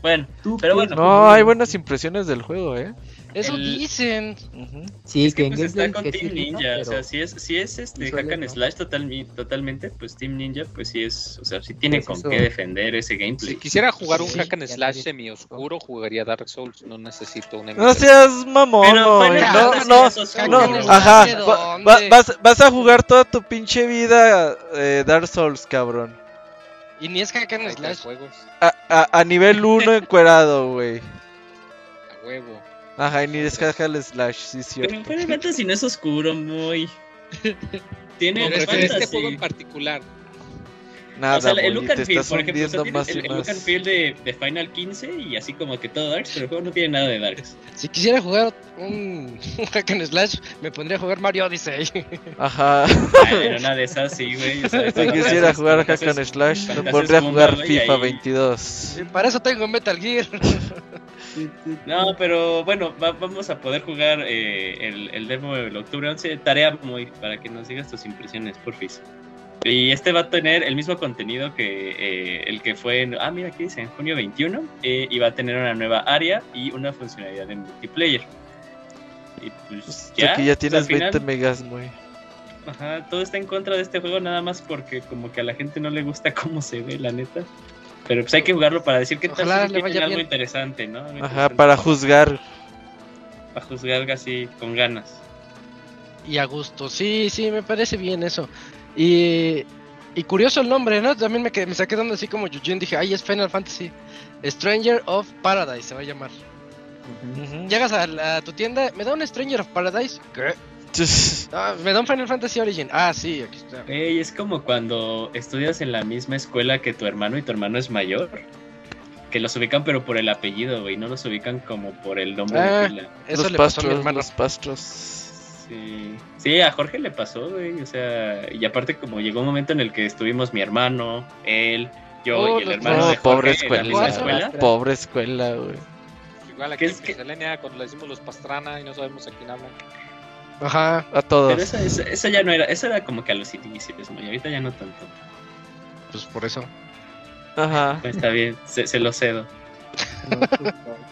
Bueno, Tú, Pero bueno. No, hay buenas impresiones del juego, ¿eh? Eso El- dicen. Sí, es que pues está con que sí, Team ¿no? Ninja, o sea, si es, si es este hack and ¿no? slash total, totalmente, pues Team Ninja, pues sí es, o sea, sí tiene Pues con eso. qué defender ese gameplay. Si quisiera jugar un Sí, hack and slash nadie- semi oscuro, jugaría Dark Souls. No necesito un No seas mamón, Pero No, no, no, and ajá. vas, vas a jugar toda tu pinche vida eh, Dark Souls, cabrón. Y ni es hack and slash. a, a nivel 1 encuerado, güey. a huevo. Ajá, y ni es hack and slash, sí, es Pero cierto. Final Fantasy no es oscuro, muy. Tiene el pero este fantasy. juego en particular. Nada, o sea, el look and feel, por ejemplo, o sea, tiene el, y el look and más. feel de, de Final 15 y así como que todo Darks, pero el juego no tiene nada de Darks. Si quisiera jugar un, un hack and slash, me pondría a jugar Mario Odyssey. Ajá. Pero una de esas sí, güey. O sea, Si quisiera jugar hack and slash, me pondría a jugar FIFA ahí- 22. Para eso tengo Metal Gear. No, pero bueno, va- vamos a poder jugar eh, el, el demo del octubre 11. Tarea muy para que nos digas tus impresiones, porfis. Y este va a tener el mismo contenido que eh, el que fue en. Ah, mira, aquí dice, en junio 21. eh, y va a tener una nueva área y una funcionalidad de multiplayer. Y pues Ya, ya. que ya o sea, tienes al final, 20 megas, güey. Ajá, todo está en contra de este juego, nada más porque como que a la gente no le gusta cómo se ve, la neta. Pero pues hay que jugarlo para decir que tal Ojalá vez tiene vaya algo interesante, ¿no? Algo Ajá, interesante para juzgar. Para juzgar así con ganas. Y a gusto, sí, sí, me parece bien eso. Y, y curioso el nombre, ¿no? También me, quedé- me saqué dando así como Eugene, dije, ay, es Final Fantasy. Stranger of Paradise se va a llamar. Llegas a, la- a tu tienda, ¿me da un Stranger of Paradise? ¿Qué? Ah, ¿Me da un Final Fantasy Origin? Ah, sí, aquí está. Ey, es como cuando estudias en la misma escuela que tu hermano y tu hermano es mayor. Que los ubican pero por el apellido, güey, no los ubican como por el nombre Ah. de pila. Eso los le pasó a mi pastros, hermano. los pastros. Sí. sí, a Jorge le pasó, güey, o sea, y aparte como llegó un momento en el que estuvimos mi hermano, él, yo Oh, y el hermano No, de Jorge pobre en la escuela. misma escuela. Pobre escuela, güey. Igual aquí ¿Qué en es que- cuando le decimos los Pastrana y no sabemos a quién hablan. Ajá. A Pero todos. eso, eso ya no era, eso era como que a los inicios, ¿no? Y ahorita ya no tanto. Pues por eso. Ajá. Está bien, se, se lo cedo.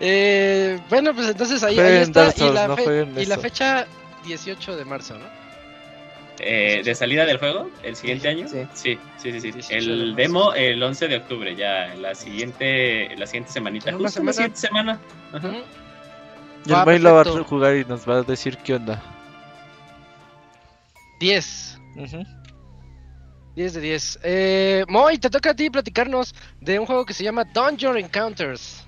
Eh, bueno, pues entonces ahí, ahí está. Dark Y Souls, la, no y la fecha 18 de marzo, ¿no? Eh, ¿De salida del juego? ¿El siguiente año? Sí. Sí, sí, sí. sí. 18 de El demo el 11 de octubre, ya la siguiente, la siguiente semanita. Justo la semana. siguiente semana. Ajá. Y el Moy lo va a jugar y nos va a decir qué onda. 10. Ujú. 10 de 10. Eh, Moy, te toca a ti platicarnos de un juego que se llama Dungeon Encounters.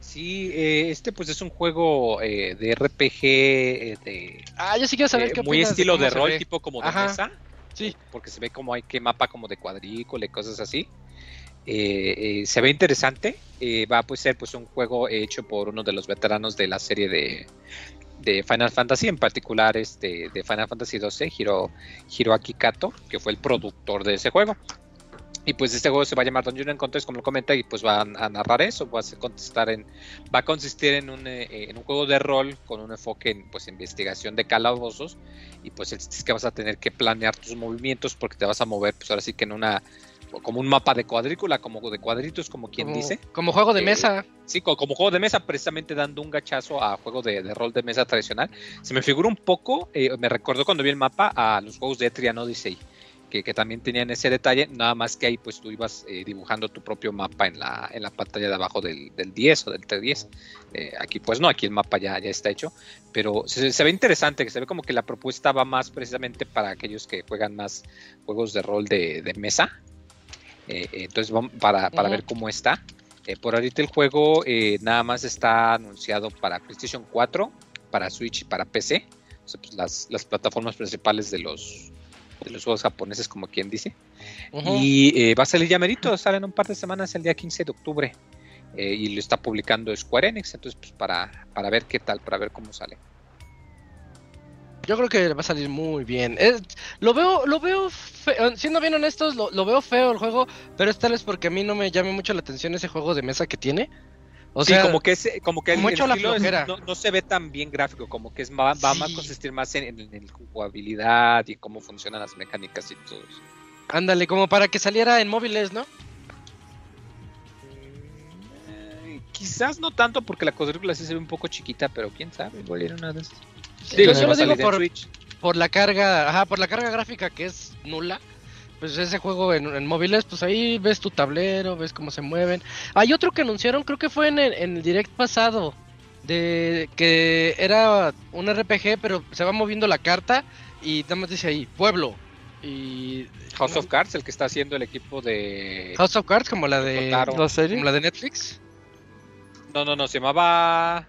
Sí, eh, este pues es un juego eh, de RPG eh, de Ah, yo sí quiero saber eh, qué muy estilo de rol, tipo como de Ajá. mesa. Sí. Porque se ve como hay que mapa como de cuadrícula y cosas así. Eh, eh, se ve interesante. va a pues, ser pues un juego hecho por uno de los veteranos de la serie de, de Final Fantasy, en particular este de Final Fantasy XII, Hiro, Hiroaki Kato, que fue el productor de ese juego. Y pues este juego se va a llamar Dungeon Encounters, como lo comenta, y pues va a, a narrar eso, va a ser contestar en, va a consistir en un, eh, en un juego de rol con un enfoque en pues investigación de calabozos y pues el es que vas a tener que planear tus movimientos porque te vas a mover pues ahora sí que en una como un mapa de cuadrícula, como de cuadritos, como quien como, dice. Como juego de Eh, mesa. Sí, co- como juego de mesa, precisamente dando un gachazo a juego de, de rol de mesa tradicional. Se me figura un poco, eh, me recordó cuando vi el mapa a los juegos de Etrian Odyssey, que, que también tenían ese detalle, nada más que ahí pues tú ibas eh, dibujando tu propio mapa en la, en la pantalla de abajo del, del 10 o del 310. Eh, aquí pues no, aquí el mapa ya, ya está hecho, pero se, se ve interesante, que se ve como que la propuesta va más precisamente para aquellos que juegan más juegos de rol de, de mesa. Eh, entonces vamos para, para ver cómo está. Eh, por ahorita el juego nada más está anunciado para PlayStation 4, para Switch y para PC. O sea, pues, las, las plataformas principales de los, de los juegos japoneses, como quien dice. Y eh, va a salir ya merito, sale en un par de semanas, el día 15 de octubre. Eh, y lo está publicando Square Enix, entonces pues para, para ver qué tal, para ver cómo sale. Yo creo que va a salir muy bien. Es- lo veo, lo veo, siendo bien honestos, lo, lo veo feo el juego, pero es tal vez porque a mí no me llame mucho la atención ese juego de mesa que tiene. O sí, sea, como que es, como que como el a la estilo es- no, no se ve tan bien gráfico, como que es va, a consistir más en, en, en jugabilidad y cómo funcionan las mecánicas y todo eso. ándale, como para que saliera en móviles, ¿no? Eh, quizás no tanto porque la cuadrícula sí se ve un poco chiquita, pero quién sabe, igual era una de esas. Sí, Digo, yo lo digo por, por la carga, ajá, por la carga gráfica que es nula. Pues ese juego en, en móviles, pues ahí ves tu tablero, ves cómo se mueven. Hay otro que anunciaron, creo que fue en el, en el direct pasado, de que era un RPG, pero se va moviendo la carta y nada más dice ahí, pueblo. Y House of Cards, el que está haciendo el equipo de... House of Cards, como la de. ¿La serie? como la de Netflix. No, no, no, se llamaba...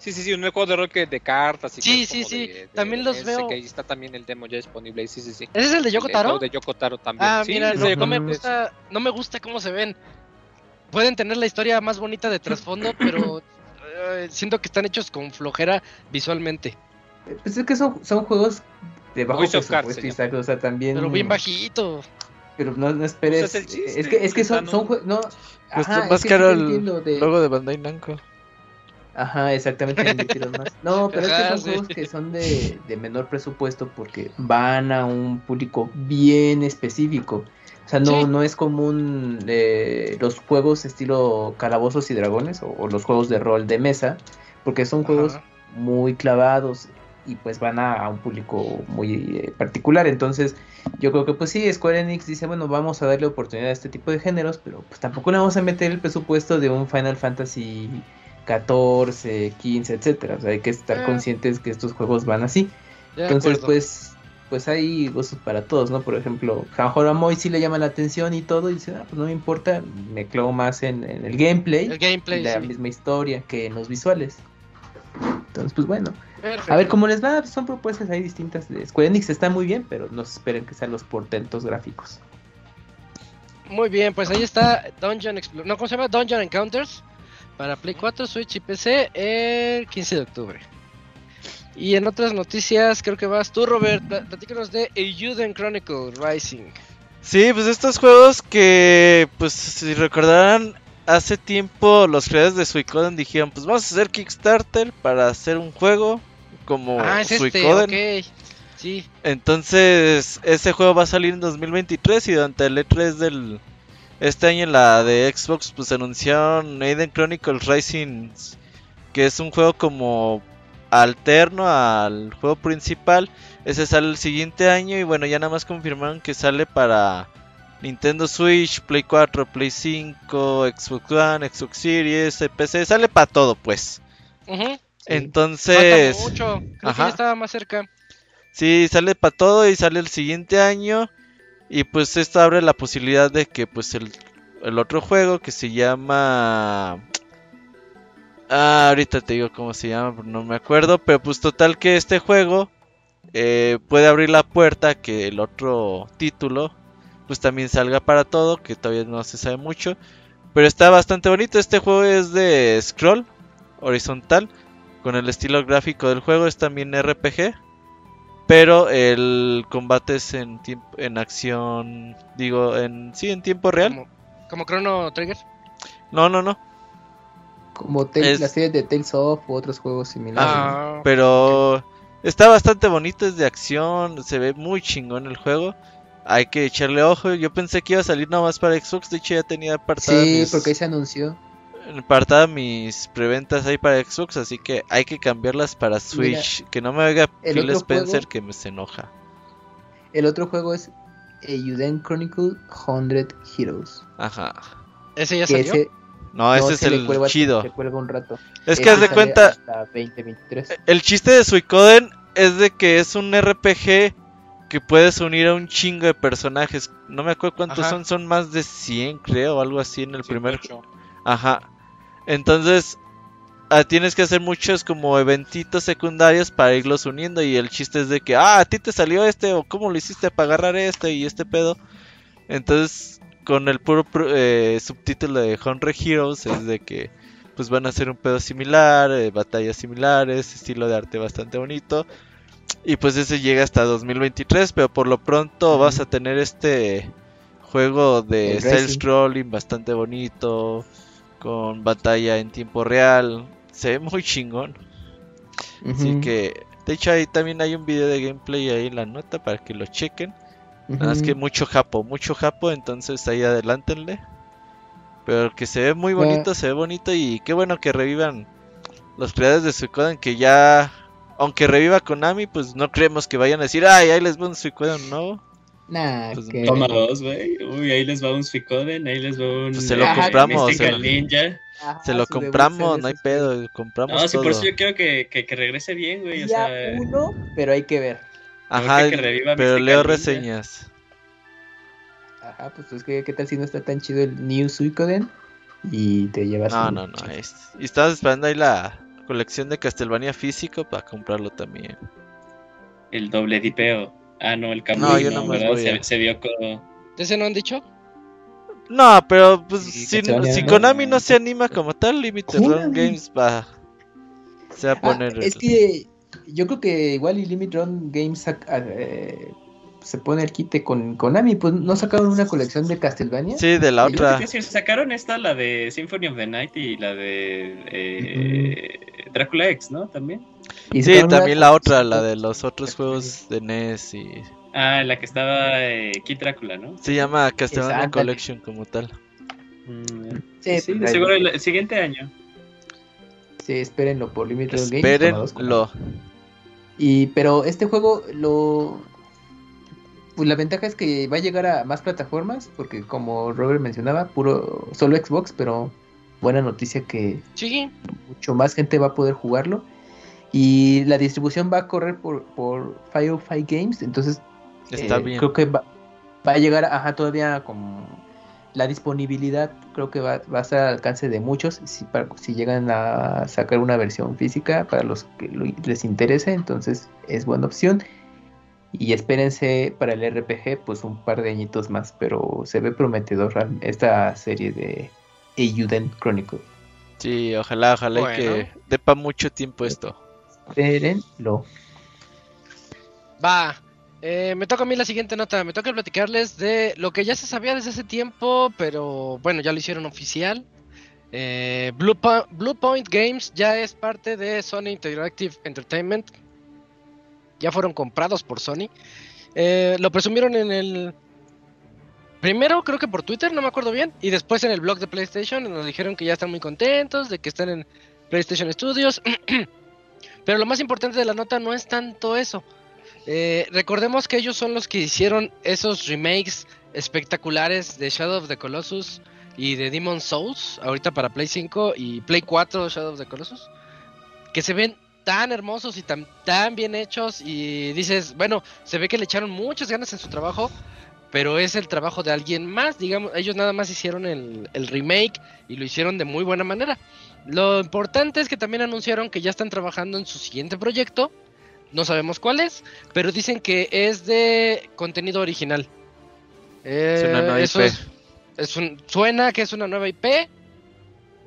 Sí, sí, sí, un juego de rol que de cartas. Y Sí, sí, sí, de- de- también los ese, veo. Que ahí está también el demo ya disponible, sí, sí, sí. ¿Ese es el de Yoko El de Yoko Taro también. Ah, Sí, mira, no, me gusta, no me gusta cómo se ven. Pueden tener la historia más bonita de trasfondo, pero eh, siento que están hechos con flojera visualmente. Pues es que son, son juegos de bajo presupuesto, Isaac, o sea, también... Pero bien bajito. Pero no, no esperes... Pues es el chiste, es que, es que son, son un- jue- no, ajá, es más que caro el entiendo de- logo de Bandai Namco. Ajá, exactamente, le invirtieron más. No, pero es Ajá, que son sí. juegos que son de, de menor presupuesto porque van a un público bien específico. O sea, no, Sí. no es común eh, los juegos estilo calabozos y dragones o, o los juegos de rol de mesa, porque son juegos muy clavados y pues van a, a un público muy eh, particular. Entonces, yo creo que pues sí, Square Enix dice, bueno, vamos a darle oportunidad a este tipo de géneros, pero pues tampoco le vamos a meter el presupuesto de un Final Fantasy 14, 15, etcétera. O sea, hay que estar Ah. conscientes que estos juegos van así. Entonces, pues, pues hay gustos para todos, ¿no? Por ejemplo, a Moy sí le llama la atención y todo, y dice, ah, pues no me importa, me clavo más en, en el gameplay, el gameplay. y la sí. misma historia que en los visuales. Entonces, pues bueno, Perfecto. a ver cómo les va, son propuestas ahí distintas de Square Enix, está muy bien, pero no se esperen que sean los portentos gráficos. Muy bien, pues ahí está Dungeon Explo- No, ¿cómo se llama? Dungeon Encounters para Play 4, Switch y PC el 15 de octubre. Y en otras noticias, creo que vas tú, Robert. Pla- Platícanos de Euden Chronicle Rising. Sí, pues estos juegos que, pues si recordarán, hace tiempo los creadores de Suicoden dijeron, pues vamos a hacer Kickstarter para hacer un juego como ah, es este, Suicoden. ok. Sí, Entonces, ese juego va a salir en 2023 y durante el E3 del, Este año en la de Xbox pues anunciaron Aiden Chronicles Rising, que es un juego como alterno al juego principal. Ese sale el siguiente año y bueno, ya nada más confirmaron que sale para Nintendo Switch, Play 4, Play 5, Xbox One, Xbox Series, PC, sale para todo pues. Entonces, mucho. Creo que ya estaba más cerca. Sí, sale para todo y sale el siguiente año. Y pues esto abre la posibilidad de que pues el, el otro juego que se llama... Ah, ahorita te digo cómo se llama, no me acuerdo. Pero pues total que este juego eh, puede abrir la puerta que el otro título pues también salga para todo, que todavía no se sabe mucho. Pero está bastante bonito. Este juego es de scroll horizontal. Con el estilo gráfico del juego es también RPG. Pero el combate es en, en acción, digo, en sí, en tiempo real. ¿Como, Chrono Trigger? No, no, no. Como la serie de Tales of u otros juegos similares. Ah, pero está bastante bonito, es de acción, se ve muy chingón el juego. Hay que echarle ojo. Yo pensé que iba a salir nada más para Xbox, de hecho ya tenía apartado. Sí, porque ahí se anunció apartada mis preventas ahí para Xbox, así que hay que cambiarlas para Switch. que no me oiga Phil Spencer que me se enoja. El otro juego es Euden Chronicle 100 Heroes. Ajá. ¿Ese ya salió? no, ese es el chido. un rato. Es que haz de cuenta. El chiste de Suicoden es de que es un RPG que puedes unir a un chingo de personajes. No me acuerdo cuántos son, son más de 100, creo, algo así en el primer. Ajá. Entonces, ah, tienes que hacer muchos como eventitos secundarios para irlos uniendo. Y el chiste es de que, ah, a ti te salió este, o cómo lo hiciste para agarrar este y este pedo. Entonces, con el puro eh, subtítulo de Hundred Heroes, es de que, pues van a hacer un pedo similar, eh, batallas similares, estilo de arte bastante bonito. Y pues ese llega hasta 2023, pero por lo pronto vas a tener este juego de sales scrolling bastante bonito con batalla en tiempo real. Se ve muy chingón. Así que, de hecho, ahí también hay un video de gameplay ahí en la nota para que lo chequen. Nada más que mucho japo, mucho japo, entonces ahí adelántenle. Pero que se ve muy bonito, se ve bonito y qué bueno que revivan los creadores de Suikoden que ya, aunque reviva Konami, pues no creemos que vayan a decir, ay, ahí les va un Suikoden nuevo. Nah, pues Toma dos, güey. Uy, ahí les va un Suicoden, ahí les va un. Pues se lo compramos. Se lo, Ninja. se lo compramos, no hay pedo. Compramos. No, sí, por eso yo quiero que, que, que regrese bien, güey. O sea, uno, pero hay que ver. Ajá, pero leo reseñas. Ajá, pues es que, ¿qué tal si no está tan chido el New Suicoden? Y te llevas. No, no, no. Y estabas esperando ahí la colección de Castlevania físico para comprarlo también. El doble dipeo. Ah, no, el cambio no, yo no, se, se, vio como... ¿Ese no han dicho? No, pero pues si, si, Konami no se anima como tal, Limited Run Games va se va a ah, poner... es que yo creo que igual y Limited Run Games eh, se pone el quite con Konami, pues no sacaron una colección de Castlevania. Sí, de la otra. sacaron esta, la de Symphony of the Night y la de eh, Drácula X, ¿no? También. sí, también la otra, la de los otros juegos de NES y... Ah, la que estaba eh, Kid Drácula, ¿no? Se llama Castlevania Collection como tal. Mm, sí, sí, seguro el, siguiente año. Sí, espérenlo por Limited Games. Espérenlo. Y, pero este juego lo... Pues la ventaja es que va a llegar a más plataformas, porque como Robert mencionaba, puro solo Xbox, pero buena noticia que mucho más gente va a poder jugarlo. Y la distribución va a correr por, por Firefly Games, entonces Está eh, bien. creo que va, a llegar a todavía como la disponibilidad creo que va, va, a estar al alcance de muchos si, si llegan a sacar una versión física para los que les interese entonces es buena opción y espérense para el RPG pues un par de añitos más pero se ve prometedor esta serie de Euden Chronicle sí ojalá ojalá que depa mucho tiempo esto espérenlo va eh, me toca a mí la siguiente nota. Me toca platicarles de lo que ya se sabía desde hace tiempo, pero bueno, ya lo hicieron oficial. Eh, Blue, Point Games ya es parte de Sony Interactive Entertainment. Ya fueron comprados por Sony. Eh, lo presumieron en el Primero creo que por Twitter, no me acuerdo bien, y después en el blog de PlayStation nos dijeron que ya están muy contentos, de que están en PlayStation Studios. Pero lo más importante de la nota no es tanto eso. Eh, recordemos que ellos son los que hicieron esos remakes espectaculares de Shadow of the Colossus y de Demon Souls, ahorita para Play 5 y Play 4 Shadow of the Colossus, que se ven tan hermosos y tan, tan bien hechos y dices, bueno, se ve que le echaron muchas ganas en su trabajo, pero es el trabajo de alguien más, digamos, ellos nada más hicieron el, el remake y lo hicieron de muy buena manera. Lo importante es que también anunciaron que ya están trabajando en su siguiente proyecto, no sabemos cuál es, pero dicen que es de contenido original. Es una nueva Eh, eso IP. es- es un, suena que es una nueva IP.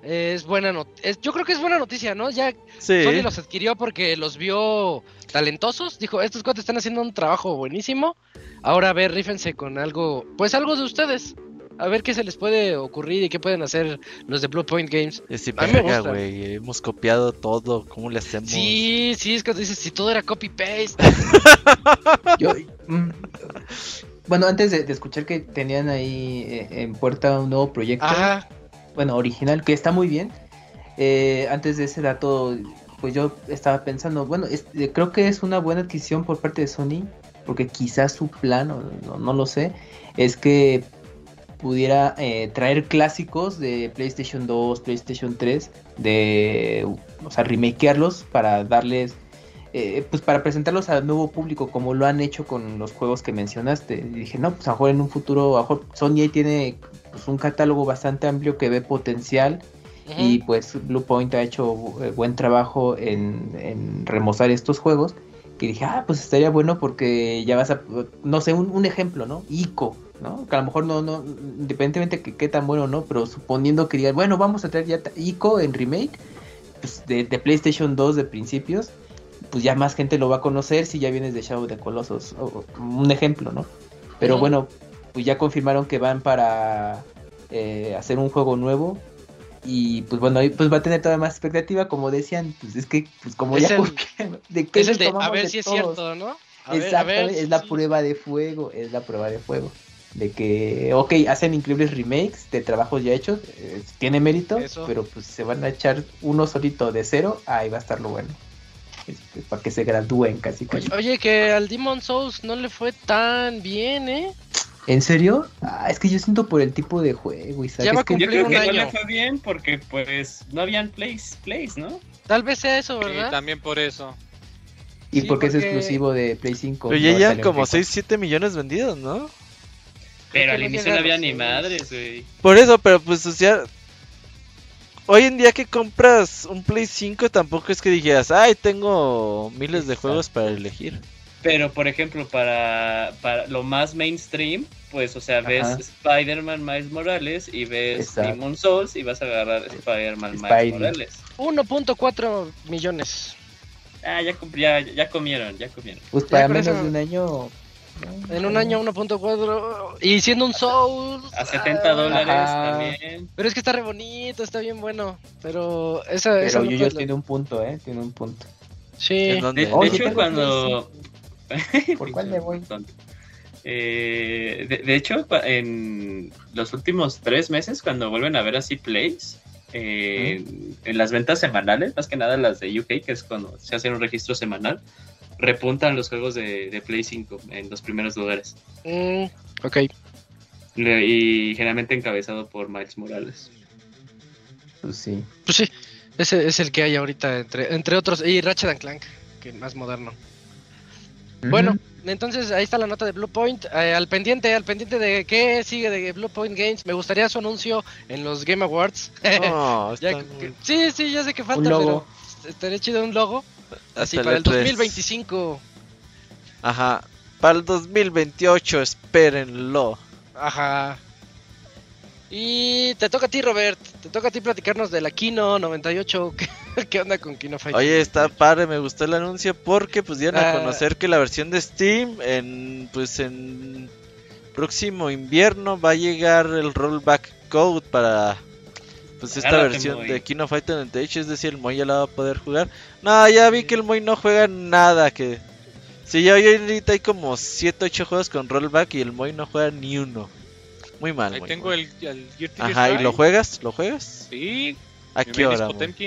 Es buena noticia. Yo creo que es buena noticia, ¿no? Ya Sí. Sony los adquirió porque los vio talentosos. Dijo, estos cuates están haciendo un trabajo buenísimo. Ahora a ver, rífense con algo, pues algo de ustedes. A ver qué se les puede ocurrir y qué pueden hacer los de Blue Point Games. Verga, gusta. güey. Hemos copiado todo. ¿Cómo le hacemos? Sí, sí, es que dices, si todo era copy-paste. Yo, mm, bueno, antes de, de escuchar que tenían ahí eh, en puerta un nuevo proyecto, Ajá. Bueno, original, que está muy bien. eh, antes de ese dato, pues yo estaba pensando, bueno, eh, creo que es una buena adquisición por parte de Sony, porque quizás su plan, no, lo sé, es que pudiera eh, traer clásicos de PlayStation 2, PlayStation 3, de, o sea, remakearlos para darles pues para presentarlos al nuevo público como lo han hecho con los juegos que mencionaste. Y dije, no, pues a lo mejor en un futuro, a lo mejor Sony tiene pues, un catálogo bastante amplio que ve potencial y pues Bluepoint ha hecho eh, buen trabajo en, en remozar estos juegos. Que dije, ah, pues estaría bueno porque ya vas a, no sé, un, un ejemplo, ¿no? Ico, ¿no? Que a lo mejor no, no, independientemente que qué tan bueno o no, pero suponiendo que digan, bueno, vamos a traer ya Ico en remake, pues de, de PlayStation 2 de principios, pues ya más gente lo va a conocer si ya vienes de Shadow de Colossus, o- un ejemplo, ¿no? Pero bueno, pues ya confirmaron que van para eh, hacer un juego nuevo y pues bueno, ahí pues va a tener todavía más expectativa, como decían, pues es que pues como Es ya el- de qué Es el de, a ver si es cierto, ¿no? A ver, a Exactamente, ver, es la sí. prueba de fuego, es la prueba de fuego. De que, ok, hacen increíbles remakes de trabajos ya hechos, eh, tiene mérito, Eso. pero pues se van a echar uno solito de cero, ahí va a estar lo bueno. Este, para que se gradúen casi casi. Oye, oye, que al Demon Souls no le fue tan bien, ¿eh? ¿En serio? Ah, es que yo siento por el tipo de juego, Isaac. Ya va a que- Yo Cumplir creo un que no año. le fue bien porque pues no habían plays, plays, ¿no? Tal vez sea eso, Sí, ¿verdad? también por eso. Y sí, porque, es exclusivo de Play 5. Pero no ya llevan como Play 6, 7 millones vendidos, ¿no? Pero al no inicio no había ni madres, güey. Por eso, pero pues, o sea, hoy en día que compras un Play 5 tampoco es que dijeras, ay, tengo miles de Exacto. juegos para elegir. Pero por ejemplo, para, para lo más mainstream, pues, o sea, ves. Spider-Man Miles Morales y ves Exacto. Demon Souls y vas a agarrar Spider-Man Miles. Morales. 1.4 millones. Ah, ya, ya, ya comieron, ya comieron. Pues para menos eso- de un año. En un año 1.4 y siendo un Souls. A 70 ah, dólares Ajá. también. Pero es que está re bonito, está bien bueno. Pero esa, esa Pero nota Yuyos es la- tiene un punto, ¿eh? Tiene un punto. Sí. ¿En De, Oye, hecho, cuando... ¿Por cuál me voy? Eh, de, de hecho, en los últimos tres meses, cuando vuelven a ver así plays, eh, en las ventas semanales, más que nada las de UK, que es cuando se hace un registro semanal, repuntan los juegos de, de Play 5 en los primeros lugares. Mm, ok. Le- Y generalmente encabezado por Miles Morales. Pues sí. Pues sí. Ese es el que hay ahorita, entre, entre otros. Y Ratchet and Clank, que es más moderno. Bueno, entonces ahí está la nota de Blue Point. Eh, al pendiente, al pendiente de qué sigue de Blue Point Games. Me gustaría su anuncio en los Game Awards. Ya que- muy- sí, sí, ya sé que falta, Un logo. pero estaría chido un logo. Así para el E3. 2025. Ajá. Para el 2028, espérenlo. Ajá. Y te toca a ti, Robert. Te toca a ti platicarnos de la Kino 98. ¿Qué, qué onda con Kino Fighting? Oye, está padre, me gustó el anuncio porque pues dieron a Ah. conocer que la versión de Steam en pues en próximo invierno va a llegar el rollback code para pues esta Agárrate, versión de Kino Fighter 98, es decir, el Moy ya la va a poder jugar. No, ya vi que el Moy no juega nada, que Sí, ya hoy ahorita hay como 7 8 juegos con rollback y el Moy no juega ni uno. Muy mal. Ahí muy tengo mal. el, el Guilty Ajá, ¿y lo juegas? ¿Lo juegas? Sí. ¿A qué hora? Y,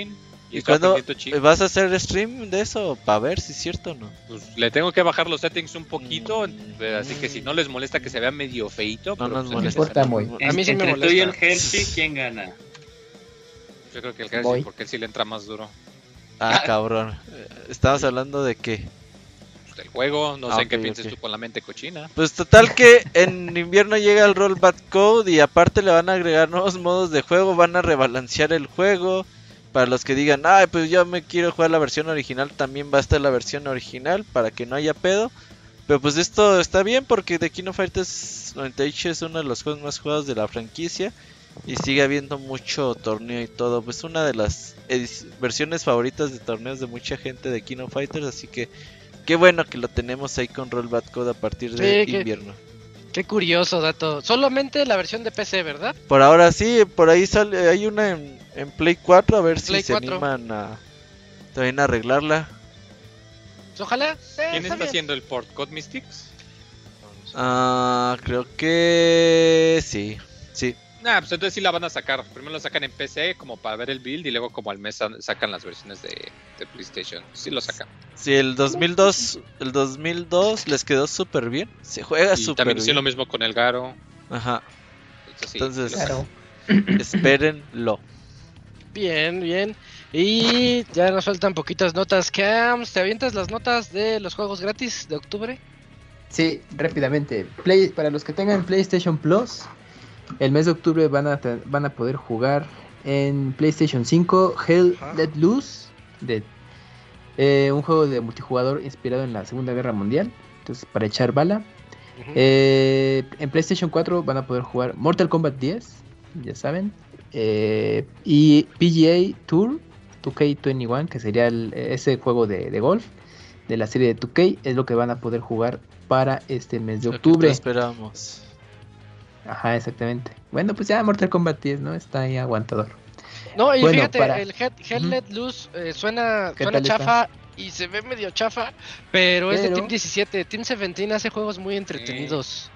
¿Y estoy cuándo vas a hacer stream de eso? Para ver si es cierto o no. Pues, le tengo que bajar los settings un poquito, Mm. así que si no les molesta que se vea medio feito, No nos pues, molesta. importa, muy. A mí sí me Entre tú y el molesta. Hershey, ¿quién gana? Yo creo que el. Hershey, porque él sí le entra más duro. Ah, cabrón. Estamos hablando de qué. Pues, del juego, no Ah, sé qué pienses tú con la mente cochina. Pues total que en invierno llega el rollback code y aparte le van a agregar nuevos modos de juego, van a rebalancear el juego. Para los que digan, ay, pues yo me quiero jugar la versión original, también va a estar la versión original para que no haya pedo. Pero pues esto está bien porque The King of Fighters 98 es uno de los juegos más jugados de la franquicia y sigue habiendo mucho torneo y todo. Pues una de las versiones favoritas de torneos de mucha gente de King of Fighters, así que qué bueno que lo tenemos ahí con Rollback Code a partir de Sí, que- invierno. Qué curioso dato. Solamente la versión de PC, ¿verdad? Por ahora sí, por ahí sale, hay una en, en Play 4, a ver Play si se 4. animan a también a arreglarla. Pues ojalá. eh, ¿Quién está está bien. haciendo el port? ¿Code Mystics? Ah, creo que sí. Nah, pues entonces sí la van a sacar. Primero la sacan en PC como para ver el build y luego como al mes sa- sacan las versiones de, de PlayStation. Sí lo sacan. Sí, el 2002, el 2002 les quedó súper bien. Se juega súper también bien. hicieron lo mismo con el Garo. Ajá, Entonces, sí, Entonces-. Claro. espérenlo. Bien, bien. Y ya nos faltan poquitas notas. Cams, ¿te avientas las notas de los juegos gratis de octubre? Sí, rápidamente. Play, para los que tengan PlayStation Plus, el mes de octubre van a, van a poder jugar en PlayStation 5 Hell Ajá. Let Loose, de, eh, un juego de multijugador inspirado en la Segunda Guerra Mundial. Entonces, para echar bala. Eh, en PlayStation 4 van a poder jugar Mortal Kombat 10, ya saben. Eh, y PGA Tour 2K21, que sería el- ese juego de, de golf de la serie de 2K, es lo que van a poder jugar para este mes de Lo que octubre. esperamos. Ajá, exactamente. Bueno, pues ya Mortal Kombat 10, ¿no? Está ahí aguantador. No, y Bueno, fíjate, para- el Head, Hell Ujú. Let Loose eh, suena, chafa y se ve medio chafa, pero, es de Team 17. Team 17 hace juegos muy entretenidos.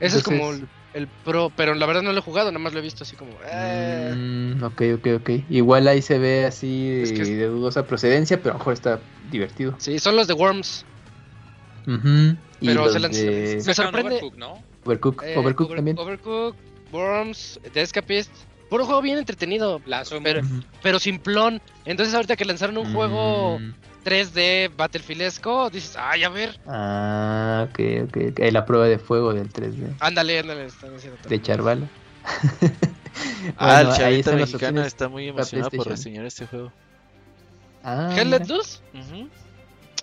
Ese es Entonces- como el, el pro, pero la verdad no lo he jugado, nada más lo he visto así como... eh. Mm, ok, ok, ok. Igual ahí se ve así Es que es- de dudosa procedencia, pero a lo mejor está divertido. Sí, son los de Worms. Pero se de Me sorprende- Overcooked, ¿no? Overcook, Eh, Overcook Over- también. Overcooked, Worms, The Escapist. Puro juego bien entretenido, Lazo pero, Ujú. pero simplón. Entonces ahorita que lanzaron un juego Mm. 3D Battlefieldesco, dices, ay, a ver, Ah, ok, ok, ok. La prueba de fuego del 3D. ándale, ándale, están haciendo De echar bala. Ah, el Bueno, las mexicano opciones está muy emocionado por reseñar este juego. Ah, mira. Let Loose.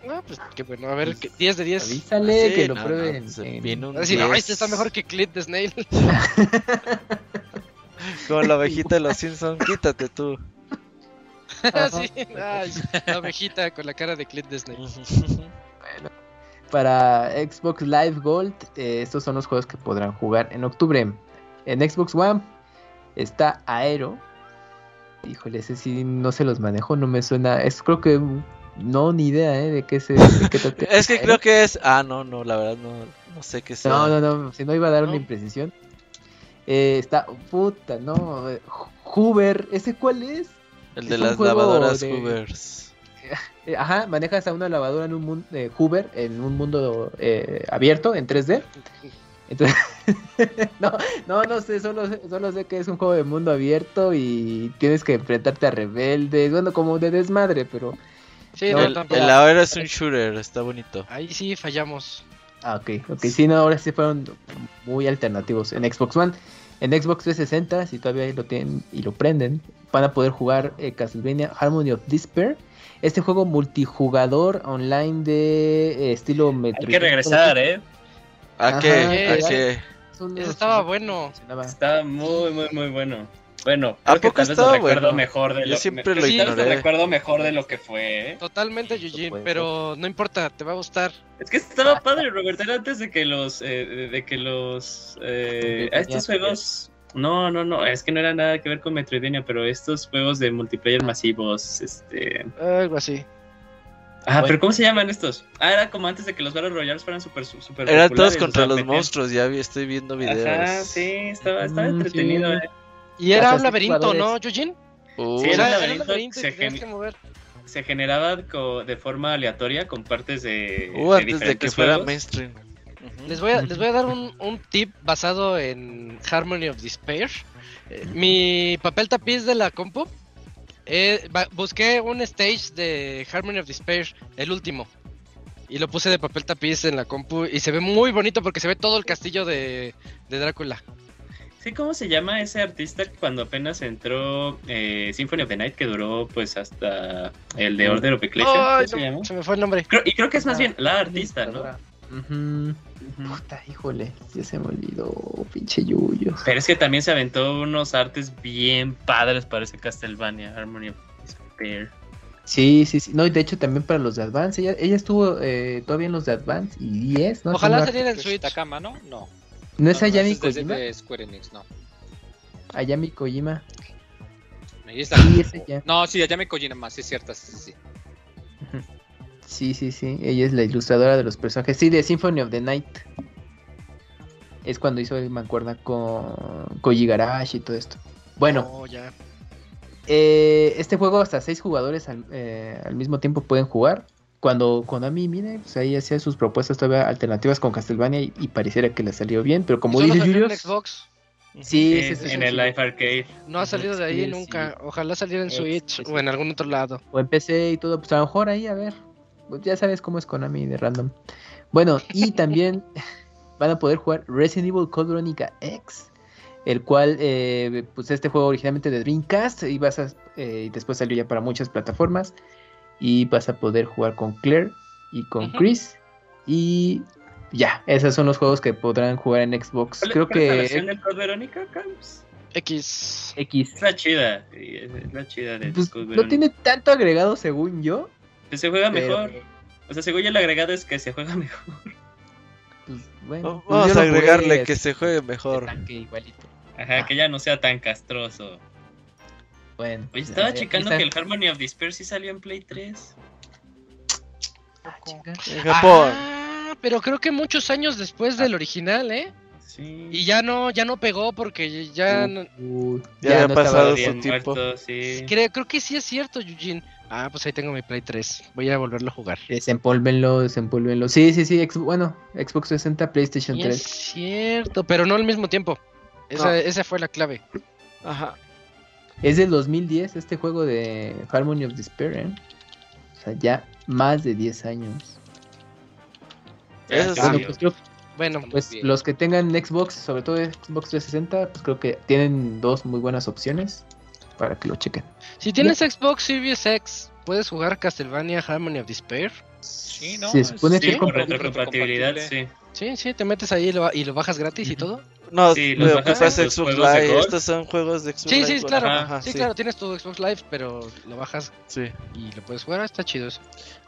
Ah, pues qué bueno, a ver, ¿qué- 10 de 10. Avísale Sí, que lo no, pruebe no, en- se en- viene un Va a decir, no, 10. este está mejor que Clit de Snail. Como la ovejita de los Simpsons, quítate tú. sí, ay, la ovejita con la cara de Clit de Snail. Para Xbox Live Gold, eh, estos son los juegos que podrán jugar en octubre. En Xbox One está Aero. Híjole, ese sí no se los manejo, no me suena. Es creo que no, ni idea, ¿eh? De qué se. de qué trata Es que creo que es. Ah, no, no, la verdad no, no sé qué sea. No, no, no, si no iba a dar ¿No? una imprecisión. Eh, está, puta, no. eh, Hoover, ¿ese cuál es? El de es las lavadoras de- Hoovers. Eh, ajá, manejas a una lavadora en un mundo, Hoover, en un mundo eh, abierto, en 3D. Entonces, no, no, no sé, solo, sé- solo sé que es un juego de mundo abierto y tienes que enfrentarte a rebeldes, bueno, como de desmadre, pero... Sí, No, no, El, ahora es un shooter, está bonito. Ahí sí fallamos. Ah, ok, ok, sí, no, ahora sí fueron muy alternativos en Xbox One. En Xbox 360, si todavía lo tienen y lo prenden, van a poder jugar eh, Castlevania Harmony of Despair. Este juego multijugador online de eh, estilo Hay Metroid. que regresar, ¿eh? ¿A Ajá, qué? ¿A qué? Es uno- Ese estaba bueno. Está muy, muy, muy bueno. Bueno, ¿A creo que poco tal vez estaba lo recuerdo bueno? mejor de Yo lo siempre me- lo tal vez ignoré. recuerdo mejor de lo que fue, ¿eh? Totalmente, Eugene, puede pero no importa, te va a gustar. Es que estaba padre, Robert, era antes de que los, eh, de- que los, eh, a estos juegos, no, no, no, es que no era nada que ver con Metroidvania, pero estos juegos de multiplayer masivos, este, Algo así. Ah, pero ¿cómo se llaman estos? Ah, era como antes de que los Battle Royales fueran super, super Eran todos contra o sea, los metían- monstruos, ya vi- estoy viendo videos. Ajá, sí, estaba, estaba Mm, entretenido. sí. eh. Y era un laberinto, jugadores. ¿no, Yujin? Uh, Sí, era un laberinto, se te tenías gen- que mover. Se generaba de forma aleatoria con partes de, uh, de antes de que fuera juegos. mainstream. Les voy a, les voy a dar un, un tip basado en Harmony of Despair. Eh, mi papel tapiz de la compu, eh, busqué un stage de Harmony of Despair, el último. Y lo puse de papel tapiz en la compu y se ve muy bonito porque se ve todo el castillo de, de Drácula. Sí, ¿cómo se llama ese artista cuando apenas entró eh, Symphony of the Night que duró pues hasta el de Order of Ecclesia? ¿Cómo se no, llama? se me fue el nombre. Creo- y creo que es más Ah, bien la artista, ¿no? Puta, híjole, ya se me olvidó, pinche Yuyo. Pero es que también se aventó unos artes bien padres para ese Castlevania, Harmony of Despair. Sí, sí, sí. No, y de hecho también para los de Advance. Ella, ella estuvo eh, todavía en los de Advance y 10, ¿no? Ojalá saliera en Switch. Takama, ¿no? No. ¿No es no, Ayami ese es de- Kojima? de Square Enix, no. Ayami Kojima. Ahí está. Sí, ese ya. No, sí, Ayami Kojima, sí es cierto, sí, sí, sí. Sí, sí, sí. Ella es la ilustradora de los personajes. Sí, de Symphony of the Night. Es cuando hizo el mancuerna con Koji Garashi y todo esto. Bueno, Oh, ya. eh, este juego hasta seis jugadores al, eh, al mismo tiempo pueden jugar. Cuando Konami, mire, pues ahí hacía sus propuestas todavía alternativas con Castlevania y, y pareciera que le salió bien, pero como ¿Y solo dice en Julius, Xbox? sí, Sí, sí, sí, en sí, el sí. Life Arcade. No ha salido de ahí Sí, nunca. Ojalá saliera en Switch o en algún otro lado. o en PC y todo, pues a lo mejor ahí, a ver. Pues ya sabes cómo es Konami de random. Bueno, y también van a poder jugar Resident Evil Code Veronica X, el cual, eh, pues este juego originalmente de Dreamcast y vas a, eh, y después salió ya para muchas plataformas y vas a poder jugar con Claire y con. Chris y ya, esos son los juegos que podrán jugar en Xbox. ¿Cuál, Creo cuál es la que versión del Code Verónica, Carlos? X. X Es la chida, es la chida de pues, Code no tiene tanto agregado según yo. Pues se juega pero, mejor. O sea, según yo el agregado es que se juega mejor. pues, bueno, Va- pues Vamos a agregarle que se juegue mejor. tanque igualito. Ajá, Ah. que ya no sea tan castroso. Bueno, Oye, ya, estaba ya, checando que el Harmony of Despair sí salió en Play 3. Ah, chinga. En Japón. Ah, pero creo que muchos años después del original, ¿eh? Sí. Y ya no, ya no pegó porque ya no- Ya había no pasado su tiempo. sí. creo, creo que sí es cierto, Eugene. Ah, pues ahí tengo mi Play 3. Voy a volverlo a jugar. Desempólvenlo, desempólvenlo. Sí, sí, sí. ex- bueno, Xbox 60, PlayStation Y es 3. cierto, pero no al mismo tiempo. Esa, No. esa fue la clave. Ajá. Es del 2010 este juego de Harmony of Despair, ¿eh? O sea, ya más de 10 años. Eso sí, Bueno, sí. pues, creo- Bueno, pues bien. los que tengan Xbox, sobre todo Xbox 360, pues creo que tienen dos muy buenas opciones para que lo chequen. si tienes Xbox Series X, puedes jugar Castlevania Harmony of Despair. Sí, ¿no? Se supone Es- que Sí, es con compatible. retrocompatibilidad, sí. Sí, sí, te metes ahí y lo, y lo bajas gratis y todo. No, Sí, lo que pasa es Xbox Live. Estos son juegos de Xbox Sí, Live. sí, claro. Ajá, sí, claro, tienes tu Xbox Live, pero lo bajas Sí. y lo puedes jugar. Está chido eso.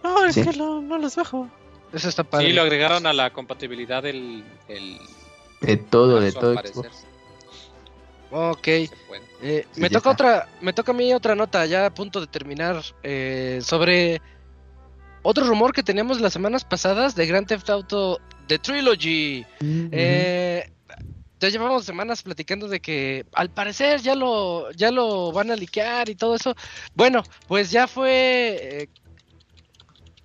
No, es Sí. que no, no los bajo. Eso está padre. Sí, lo agregaron a la compatibilidad del. El, De todo, de todo. Xbox. Ok. Eh, Sí, me toca otra, me toca a mí otra nota ya a punto de terminar eh, sobre otro rumor que teníamos las semanas pasadas de Grand Theft Auto The Trilogy. Mm, Eh, ya llevamos semanas platicando de que al parecer ya lo ya lo van a liquear y todo eso. Bueno, pues ya fue eh,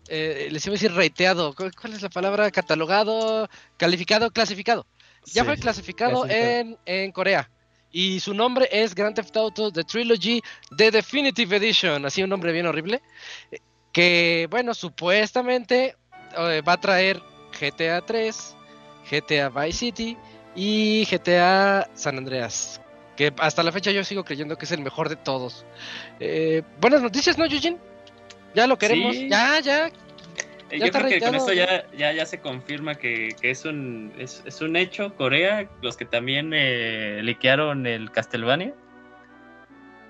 eh, les iba a decir reiteado. ¿Cu- ¿Cuál es la palabra? Catalogado, calificado, clasificado. Ya Sí. fue clasificado Clasificado. en, en Corea. Y su nombre es Grand Theft Auto The Trilogy The Definitive Edition. Así un nombre bien horrible. Que, bueno, supuestamente eh, va a traer GTA 3, GTA Vice City y GTA San Andreas. Que hasta la fecha yo sigo creyendo que es el mejor de todos. Eh, buenas noticias, ¿no, Eugene? Ya lo queremos. Sí. Ya, ya. Eh, Ya Yo creo que con esto ya, ya, ya se confirma que, que es, un, es, es un hecho. Corea, los que también eh, liquearon el Castlevania.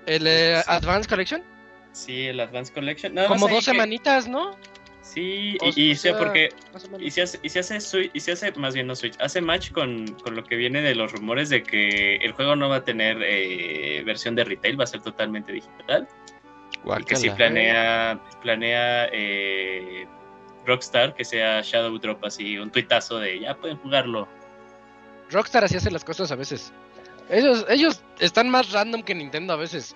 El eh, Sí. Advance Collection. Sí, el Advance Collection. Nada Como dos que- semanitas, ¿no? Sí, O- y, y o sé sea, porque y se hace, y se hace Switch- y se hace más bien no Switch, hace match con, con lo que viene de los rumores de que el juego no va a tener eh, versión de retail, va a ser totalmente digital. Y que si planea, planea eh, Rockstar que sea Shadow Drop así, un tuitazo de ya pueden jugarlo. Rockstar así hace las cosas a veces. Ellos, ellos están más random que Nintendo a veces.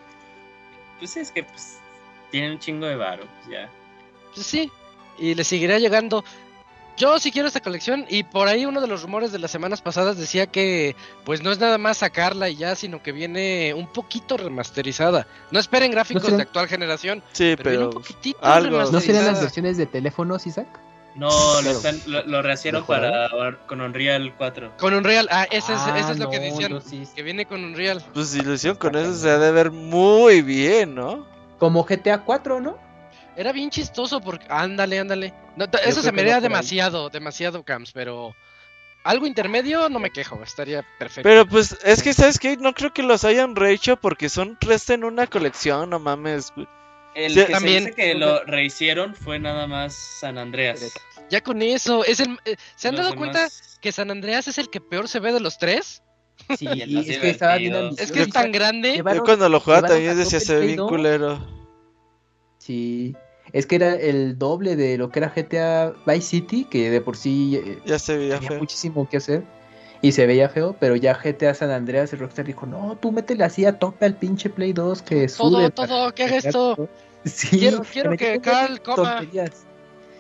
Pues es que pues tienen un chingo de varo, pues ya. Pues sí, y le seguirá llegando. Yo sí quiero esta colección y por ahí uno de los rumores de las semanas pasadas decía que pues no es nada más sacarla y ya, sino que viene un poquito remasterizada. No esperen gráficos de actual generación, Sí, pero, viene pero un poquitito algo. ¿No remasterizada. serían las versiones de teléfonos, Isaac? No, lo, están, lo, lo rehacieron para con Unreal 4. Con Unreal, ah, eso es, Ah, eso es lo que decían, sí- que viene con Unreal. pues si lo hicieron con eso se ha de ver muy bien, ¿no? Como GTA 4, ¿no? Era bien chistoso porque, ándale, ándale. No, eso se me ahí. demasiado, demasiado camps, pero algo intermedio no me quejo, estaría perfecto. Pero pues es que, ¿sabes qué? No creo que los hayan rehecho porque son tres en una colección, no mames. El Sí, que también. se dice que lo rehicieron fue nada más San Andreas. Ya con eso, es el, eh, ¿se han Los dado cuenta que San Andreas es el que peor se ve de los tres? Sí, es que estaba bien. Es que es tan grande. Llevaron- Yo cuando lo jugaba también decía se ve bien dos". culero. Sí, es que era el doble de lo que era GTA Vice City, que de por sí eh, Ya se veía tenía feo. muchísimo que hacer y se veía feo, pero ya GTA San Andreas y Rockstar dijo, no, tú métele así a tope al pinche Play 2 que Todo, sube. todo, que haga esto. Sí, Quiero- quiero que Carl coma. tonterías.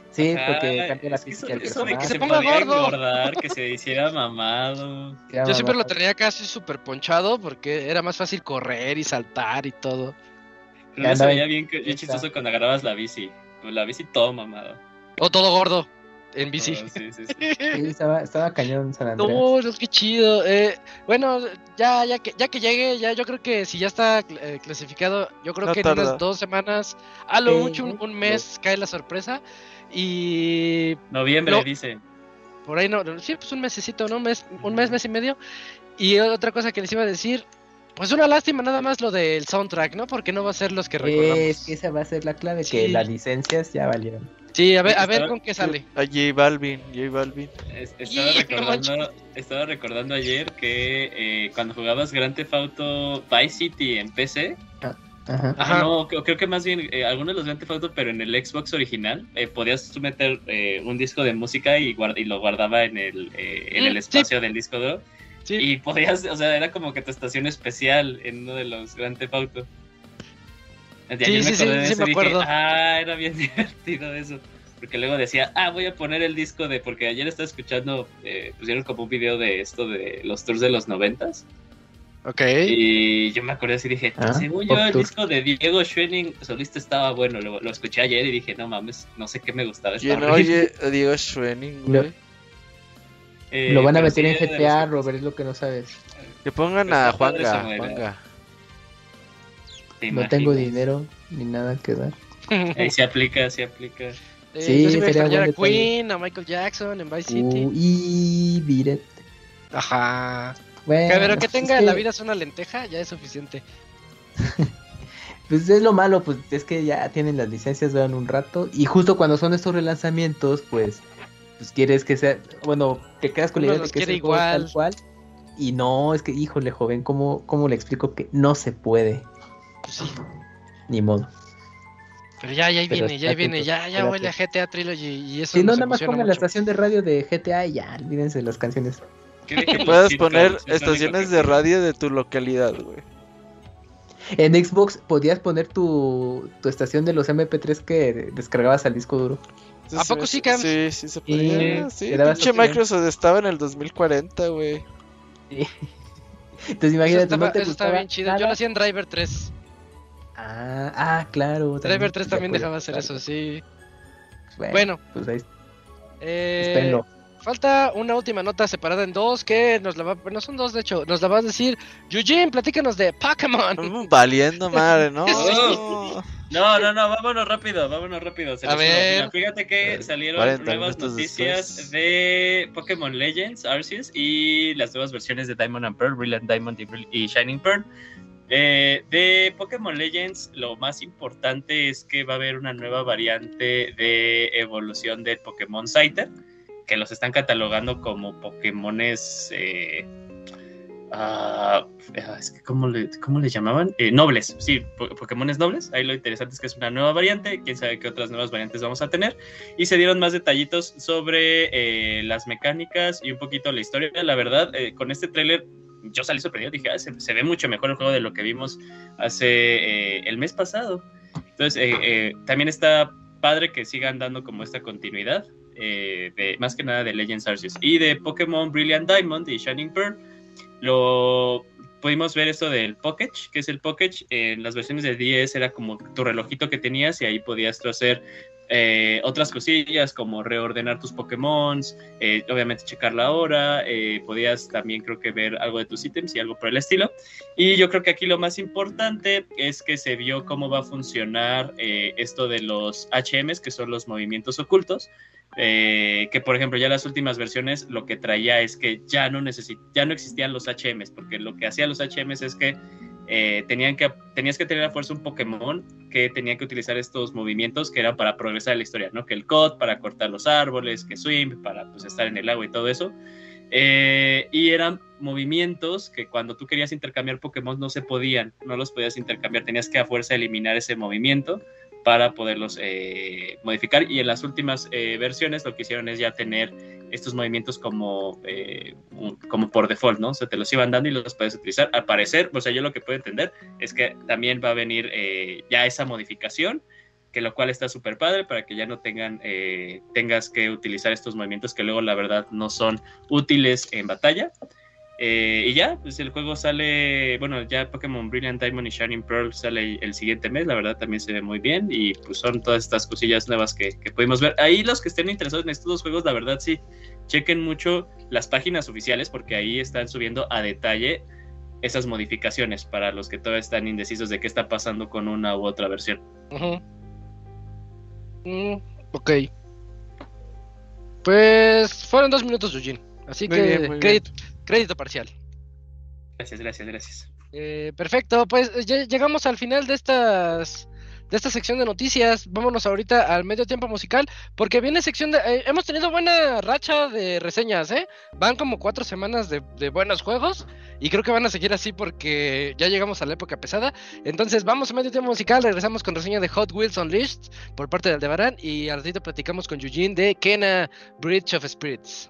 Sí, Ajá, porque cambia la es que física eso- del eso de que se se ponga gordo. engordar, que se hiciera mamado. Yo siempre lo tenía casi súper ponchado porque era más fácil correr y saltar y todo. No se veía en- bien, que- ya chistoso cuando agarrabas la bici. Con la bici todo mamado. O todo gordo en bici. Todo, sí, sí, sí. Sí, estaba, estaba cañón San Andreas. No, no, qué chido. Eh, bueno, ya, ya que, ya que llegue, ya yo creo que si ya está eh, clasificado, yo creo No que en tarda. unas dos semanas, a lo Sí, mucho un, un mes cae la sorpresa. Y Noviembre, No. dice. por ahí no, no, sí, pues un mesecito, ¿no? Un mes, un mes, mes y medio. Y otra cosa que les iba a decir, pues una lástima nada más lo del soundtrack, ¿no? Porque no va a ser los que recordamos. Es que esa va a ser la clave, que las licencias ya valieron. Sí, a ver, a Estaba- ver con qué sale. A J Balvin, J Balvin. Es- Estaba recordando, estaba recordando ayer que eh, cuando jugabas Grand Theft Auto Vice City en PC, Ajá. Ajá. no, creo, creo que más bien eh, algunos de los Grand Theft Auto, pero en el Xbox original, eh, podías tú meter eh, un disco de música y, guard- y lo guardaba en el, eh, en Mm, el sí. espacio del disco duro. Sí. Y podías, o sea, era como que tu estación especial en uno de los Grand Theft Auto. Y Sí, ayer sí, sí, acordé de sí me dije, acuerdo. ah, era bien divertido eso. Porque luego decía, ah, voy a poner el disco de. Porque ayer estaba escuchando, eh, pusieron como un video de esto de los tours de los noventas. Ok. Y yo me acordé así y dije, Ah, según yo, el tour. disco de Diego Schwenning solista estaba bueno. Lo, lo escuché ayer y dije, no mames, no sé qué me gustaba. ¿Quién horrible". oye a Diego Schwenning, güey? Eh, Lo van a meter en GTA, Robert, es lo que no sabes. Que pongan Pues a Juanga. Juanga. ¿Te No tengo dinero ni nada que dar. Ahí se aplica, se aplica. Eh, Sí, yo sí me sería a. Queen, a Michael Jackson en Vice City. Uh, y Biret. Ajá. Bueno, Pero que pues tenga que, la vida es una lenteja, ya es suficiente. Pues es lo malo, pues es que ya tienen las licencias, duran un rato. Y justo cuando son estos relanzamientos, pues, pues quieres que sea. Bueno, te quedas con la idea de que es juego igual. tal cual. Y no, es que, híjole, joven, ¿cómo, ¿cómo le explico que no se puede? Pues sí. Ni modo. Pero ya, ya ahí Pero viene, ya ahí viene, ya, ya huele a. GTA Trilogy y eso Si no, nada más pongan la estación de radio de GTA y ya, olvídense de las canciones. Que sitcoms, poner estaciones de radio de tu localidad, güey. En Xbox podías poner tu, tu estación de los MP3 que descargabas al disco duro. ¿A poco sí, Cams? Sí, sí se podía. Sí, Sí, pinche. Microsoft estaba en el 2040, güey. Entonces Eso imagínate, estaba, no te eso estaba bien chido. Yo nada. lo hacía en Driver 3. Ah, ah, claro. Driver 3 se también dejaba hacer eso, sí. Bueno, Bueno, pues ahí eh, falta una última nota separada en dos que nos la va, bueno, son dos de hecho, nos la vas a decir. Eugene, platícanos de Pokémon. Valiendo madre, ¿no? No, no, no, vámonos rápido, vámonos rápido. se A ver. Fíjate que salieron 40 nuevas noticias después. de Pokémon Legends, Arceus y las nuevas versiones de Diamond and Pearl, Brilliant Diamond y, Shining Pearl. Eh, de Pokémon Legends, lo más importante es que va a haber una nueva variante de evolución del Pokémon Scyther, que los están catalogando como Pokémones. eh, Ah, es que ¿cómo le, cómo le llamaban? Eh, nobles, sí, Pokémones nobles. Ahí lo interesante es que es una nueva variante. Quién sabe qué otras nuevas variantes vamos a tener. Y se dieron más detallitos sobre eh, las mecánicas y un poquito la historia. La verdad, eh, con este tráiler yo salí sorprendido. Dije, ah, se, ve mucho mejor el juego de lo que vimos hace el mes pasado. Entonces, también está padre que sigan dando como esta continuidad. de, más que nada de Legends Arceus y de Pokémon Brilliant Diamond y Shining Pearl lo pudimos ver esto del Pocket, que es el Pocket, en las versiones de 10 era como tu relojito que tenías y ahí podías hacer eh, otras cosillas como reordenar tus Pokémon, eh, obviamente checar la hora, eh, podías también creo que ver algo de tus ítems y algo por el estilo. Y yo creo que aquí lo más importante es que se vio cómo va a funcionar esto de los HMs, que son los movimientos ocultos. Eh, que por ejemplo ya las últimas versiones lo que traía es que ya no ya no existían los HMs, porque lo que hacían los HMs es que, eh, tenían que tenías que tener a fuerza un Pokémon que tenía que utilizar estos movimientos que eran para progresar en la historia, ¿no? Que el COD para cortar los árboles, que Swim para pues, estar en el agua y todo eso. Eh, y eran movimientos que cuando tú querías intercambiar Pokémon no se podían, no los podías intercambiar, tenías que a fuerza eliminar ese movimiento para poderlos eh, modificar. Y en las últimas eh, versiones lo que hicieron es ya tener estos movimientos como, eh, como por default, ¿no? O sea, te los iban dando y los puedes utilizar. Al parecer, o sea, yo lo que puedo entender es que también va a venir ya esa modificación, que lo cual está súper padre para que ya no tengan, tengas que utilizar estos movimientos que luego la verdad no son útiles en batalla. Eh, y ya, pues el juego sale, bueno, ya Pokémon Brilliant Diamond y Shining Pearl sale el siguiente mes, la verdad también se ve muy bien y pues son todas estas cosillas nuevas que, que pudimos ver. Ahí los que estén interesados en estos dos juegos, la verdad sí, chequen mucho las páginas oficiales porque ahí están subiendo a detalle esas modificaciones para los que todavía están indecisos de qué está pasando con una u otra versión. Mm, ok. Pues fueron dos minutos, Eugene. Así que crédito, crédito parcial. Gracias, gracias, gracias. Eh, perfecto, pues llegamos al final de estas de esta sección de noticias. Vámonos ahorita al medio tiempo musical, porque viene sección de... Eh, hemos tenido buena racha de reseñas, ¿eh? Van como cuatro semanas de, de, buenos juegos y creo que van a seguir así porque ya llegamos a la época pesada. Entonces vamos a medio tiempo musical, regresamos con reseña de Hot Wheels Unleashed por parte de Aldebarán y al ratito platicamos con Eugene de Kena Bridge of Spirits.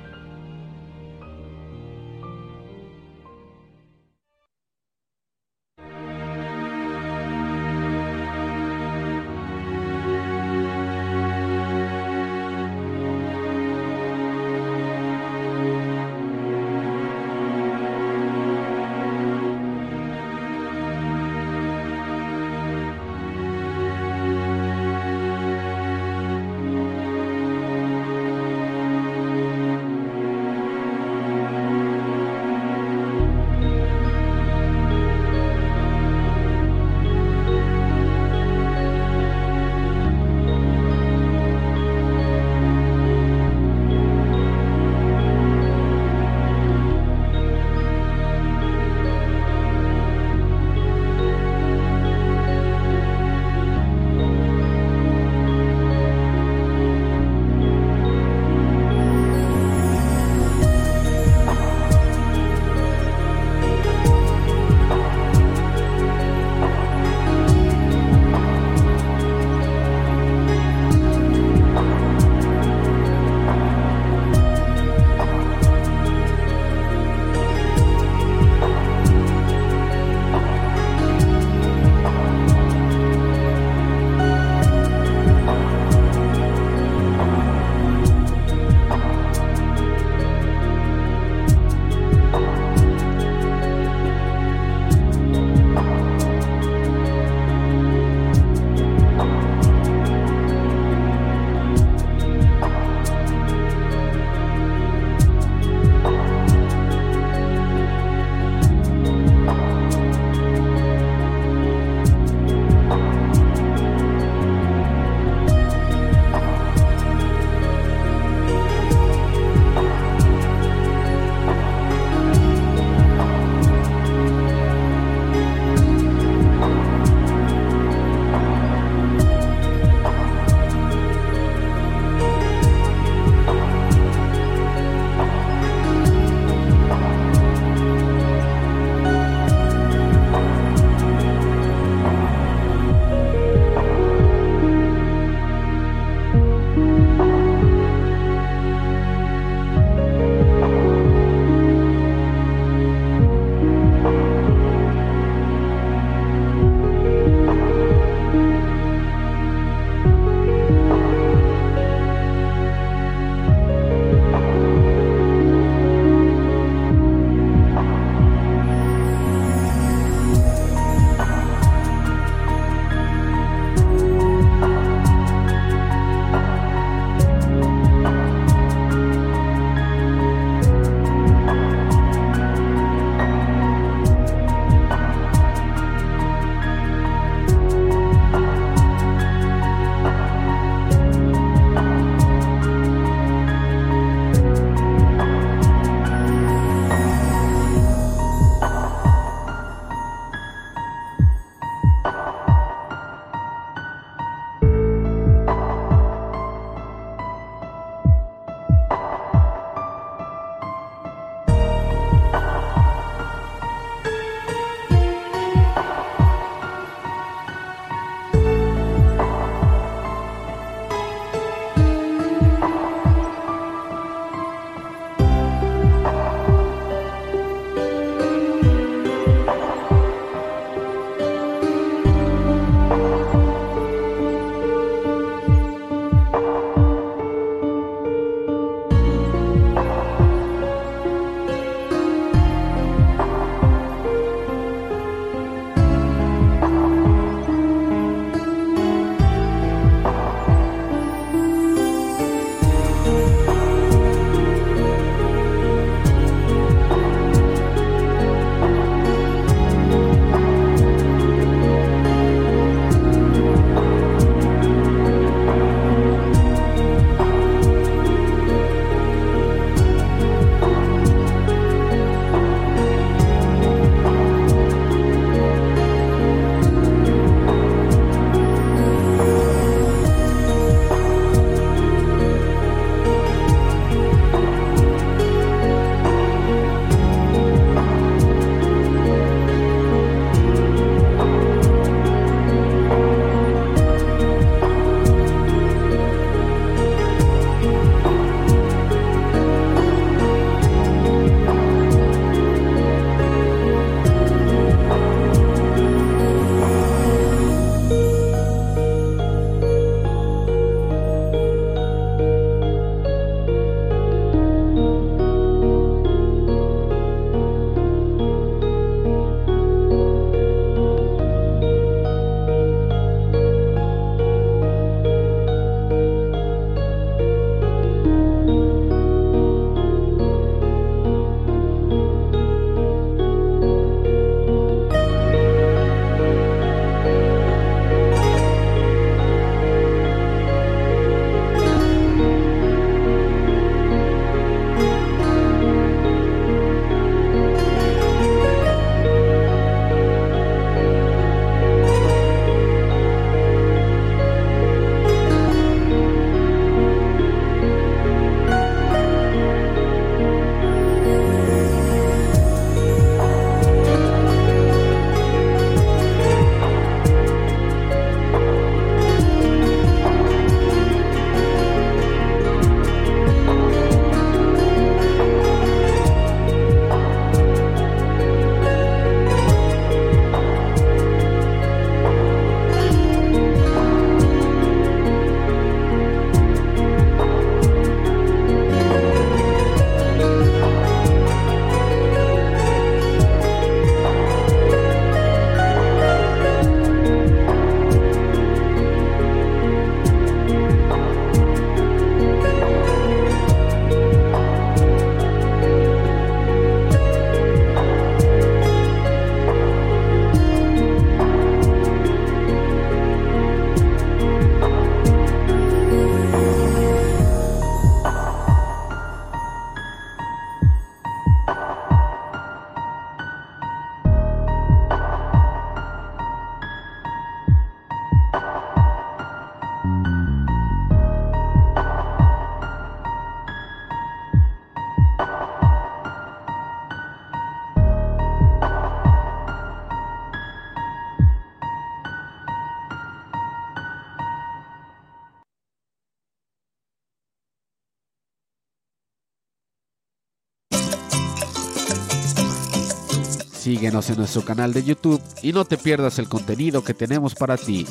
Síguenos en nuestro canal de YouTube y no te pierdas el contenido que tenemos para ti.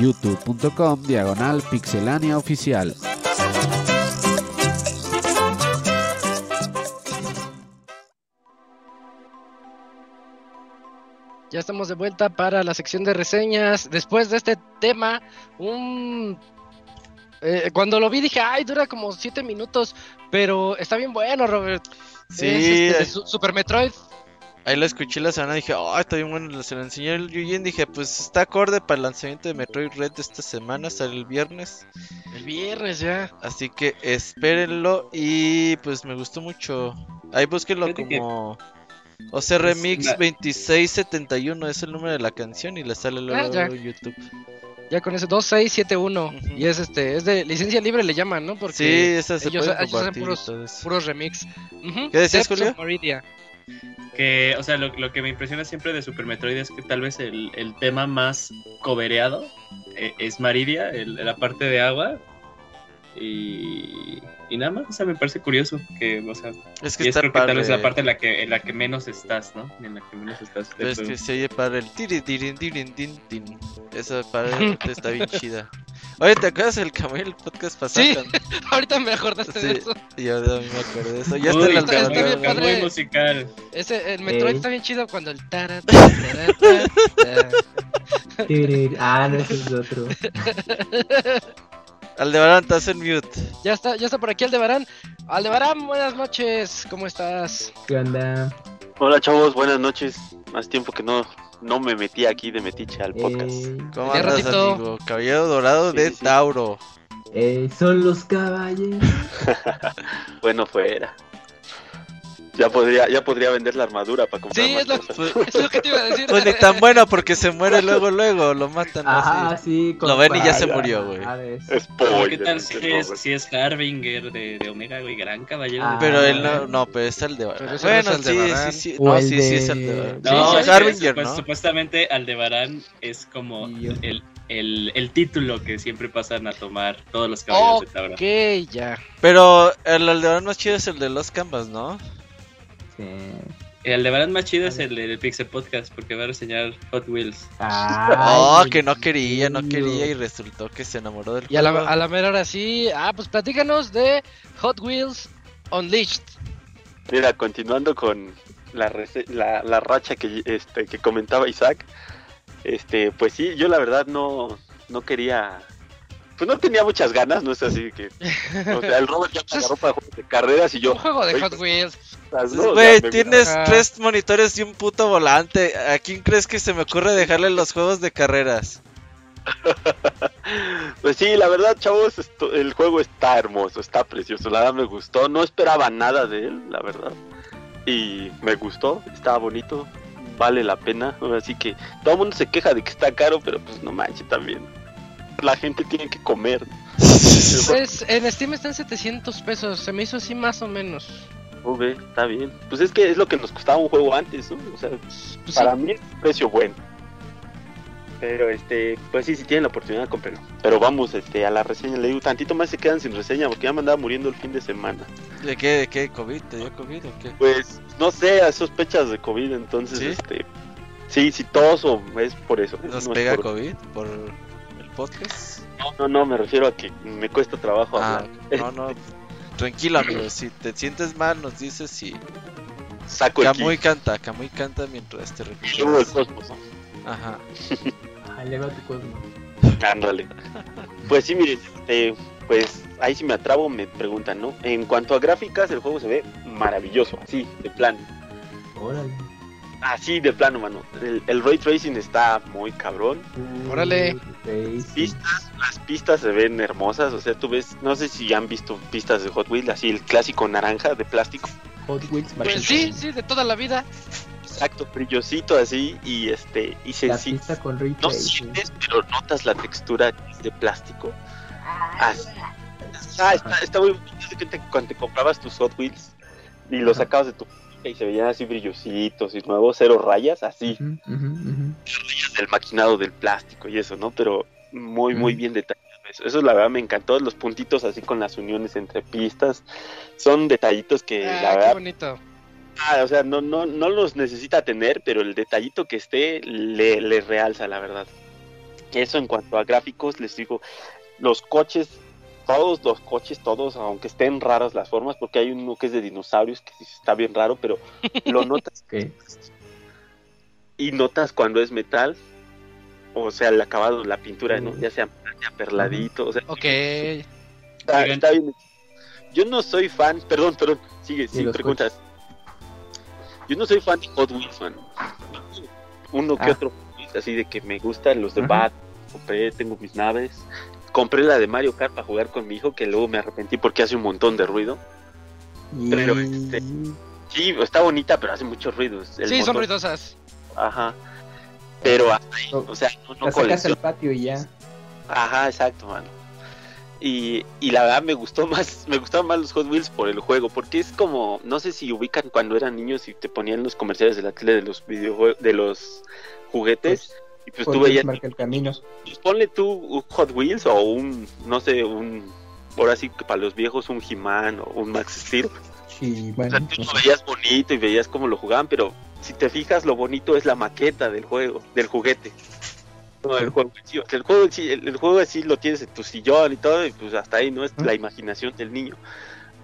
youtube.com diagonal pixelania oficial. Ya estamos de vuelta para la sección de reseñas. Después de este tema, un... eh, cuando lo vi dije, ay, dura como 7 minutos, pero está bien bueno, Robert. Sí, Es, este, Super Metroid. Ahí lo escuché la semana y dije, oh, está bien bueno, se lo enseñé el Yuyin, dije, pues está acorde para el lanzamiento de Metroid Red de esta semana, sale el viernes, El viernes ya. así que espérenlo y pues me gustó mucho. Ahí búsquenlo como OC Remix una- 2671 es el número de la canción y le sale luego Ah, ya. en YouTube. Ya con ese 2671. Ujú. Y es este, es de licencia libre le llaman, ¿no? Porque Sí, esas se ellos, pueden ellos hacen puros, eso. puros remix. ¿Qué decías, Julio? Que, o sea, lo, lo que me impresiona siempre de Super Metroid es que tal vez el, el tema más cobereado eh, es Maridia, la parte de agua. Y, y nada más, o sea, me parece curioso que, o sea, Es que y es está creo que tal vez la parte en la que, en la que menos estás, ¿no? En la que menos estás. Pero es que se oye para el tiri tiri tiri tin tin. Esa parte está bien chida. Oye, ¿te acuerdas del Camel el podcast pasado? Sí. Ahorita me acordaste de Sí. eso. Y ahora a mí me acordé de eso. Ya Uy, está bien padre. muy musical. Ese, el Metroid Ey. está bien chido cuando el tara, tara, tara, tara. Tirir- Ah, no, ese es otro. Aldebarán, estás en mute. Ya está, ya está por aquí Aldebarán. Aldebarán, buenas noches. ¿Cómo estás? ¿Qué onda? Hola chavos, buenas noches. Más tiempo que no, no me metí aquí de metiche al podcast. Eh, ¿Cómo andas, ratito. amigo? Caballero dorado Sí, de sí, sí. Tauro. eh, son los caballeros. Bueno, fuera. Ya podría, ya podría vender la armadura para comprar Sí, más es lo, cosas. Pues, es lo que te iba a decir. pues ni tan bueno porque se muere luego, luego. Lo matan Ajá, así. sí. con Lo ven y ya se murió, güey. ¿Qué tal si es, si es Harbinger de, de Omega, güey? Gran caballero. Ah, de Pero él no, no, pero es ese no es Bueno, sí, sí, sí. No, el sí, sí es de- Aldebarán. No, Sí, es Harbinger, supu- ¿no? Supuestamente Aldebarán es como yo. el, el, el título que siempre pasan a tomar todos los caballeros de Tauro. Ok, ya. Pero el Aldebarán más chido es el de los Canvas, ¿no? El Aldebarán más chido es el del Pixel Podcast porque va a reseñar Hot Wheels. Oh, Ay, que no quería, no quería y resultó que se enamoró del Y a la, juego. a la mera hora sí. Ah, pues platícanos de Hot Wheels Unleashed. Mira, continuando con la, la, la racha que, este, que comentaba Isaac, este, pues sí, yo la verdad no, no quería, pues no tenía muchas ganas, no es así que, o sea, el Robert ya me agarró para juegos de carreras y yo, Un juego de Hot Wheels. pues, no, o sea, Güey, tienes Ajá. tres monitores y un puto volante. ¿A quién crees que se me ocurre dejarle los juegos de carreras? Pues sí, la verdad, chavos, esto- el juego está hermoso, está precioso, la verdad me gustó, no esperaba nada de él, la verdad, y me gustó, estaba bonito, vale la pena, así que todo el mundo se queja de que está caro, pero pues no manches también, la gente tiene que comer, Pues en Steam están 700 pesos. Se me hizo así más o menos. ¿no ve? Está bien, pues es que es lo que nos costaba un juego antes, ¿no? O sea, Pues sí. para mí es un precio bueno. Pero este, pues sí, si tienen la oportunidad, cómprenlo. Pero vamos este, a la reseña. Le digo, tantito más se quedan sin reseña porque ya me andaba muriendo el fin de semana. ¿De qué? ¿De qué? ¿COVID? ¿Te dio COVID o qué? Pues no sé, hay sospechas de COVID, entonces ¿Sí? este sí, si toso es por eso. ¿Nos no es pega por- COVID por podcast? No, no, no, me refiero a que me cuesta trabajo Ah, hablar. no, no. Tranquilo, amigo. Si te sientes mal, nos dices y. Saco el Camuy ki. canta, Camuy canta mientras te Y luego el cosmos. Ajá. Eleva tu cosmo. Ándale. Pues sí, miren, este, pues ahí si me atrabo me preguntan, ¿no? En cuanto a gráficas, el juego se ve maravilloso, así, de plano. Órale. Así de plano, mano. El, el ray tracing está muy cabrón. Órale. Sí. Pistas, las pistas se ven hermosas. O sea, tú ves, no sé si han visto pistas de Hot Wheels, así el clásico naranja de plástico. Hot Wheels Pues sí, sí, de toda la vida. Exacto, brillosito así y este y se La sí- pista con ray no tracing. sientes, pero notas la textura de plástico. Así. Ah, está, está muy cuando te comprabas tus Hot Wheels y los sacabas de tu y se veían así brillositos y nuevos, cero rayas, así. Ujú, ujú. del maquinado del plástico y eso, ¿no? Pero muy, muy bien detallado. Eso, eso la verdad me encantó. Los puntitos así con las uniones entre pistas son detallitos que la Ah, qué verdad bonito. Ah, o sea, no, no, no los necesita tener, pero el detallito que esté le, le realza, la verdad. Eso en cuanto a gráficos, les digo, los coches, todos los coches, todos, aunque estén raras las formas, porque hay uno que es de dinosaurios, que sí está bien raro, pero lo notas. Y notas cuando es metal, o sea, el acabado, la pintura, ¿no? Mm. Ya sea ya perladito, o sea, Ok. está, está bien. Yo no soy fan, perdón, perdón, sigue, los preguntas. Yo no soy fan de Hot Wheels, man. Uno que Ah. otro, así de que me gustan los de. Bat, compré, tengo mis naves. Compré la de Mario Kart para jugar con mi hijo, que luego me arrepentí porque hace un montón de ruido. Y... Pero, este, Sí, está bonita, pero hace mucho ruido. El Sí, son ruidosas. Ajá. Pero hasta ahí, No, o sea, no, no sacas al patio y ya. Ajá, exacto, mano. Y, y la verdad me gustó más, me gustaban más los Hot Wheels por el juego, porque es como, no sé si ubican cuando eran niños y te ponían los comerciales de la tele de los videojuegos, de los juguetes, y pues tú veías, marca el camino. pues ponle tú un Hot Wheels o un, no sé, un, ahora sí que para los viejos un He-Man o un Max Steel, o bueno, sea, tú lo veías bonito y veías cómo lo jugaban, pero si te fijas lo bonito es la maqueta del juego, del juguete. No, el Sí. juego en sí, o sea, el juego en sí, el, el juego así lo tienes en tu sillón y todo, y pues hasta ahí no es Ujú. la imaginación del niño.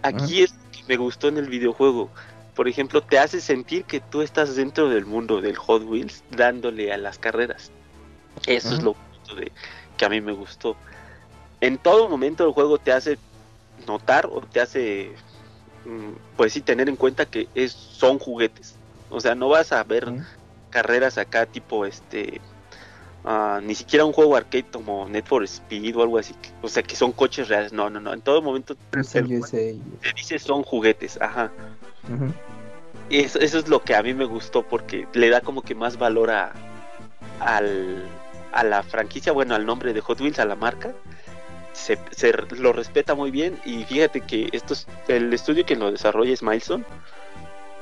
Aquí es lo que me gustó en el videojuego. Por ejemplo, te hace sentir que tú estás dentro del mundo del Hot Wheels dándole a las carreras. Eso es lo de que a mí me gustó. En todo momento el juego te hace notar o te hace mm, pues sí tener en cuenta que es son juguetes. O sea, no vas a ver carreras acá tipo este ah, ni siquiera un juego arcade como Need for Speed o algo así, que- o sea, que son coches reales. No, no, no, en todo momento el- te dice son juguetes, ajá. Ujú. Eso, eso es lo que a mí me gustó porque le da como que más valor a, al, a la franquicia, bueno, al nombre de Hot Wheels, a la marca. Se, se lo respeta muy bien y fíjate que estos, el estudio que lo desarrolla es Milestone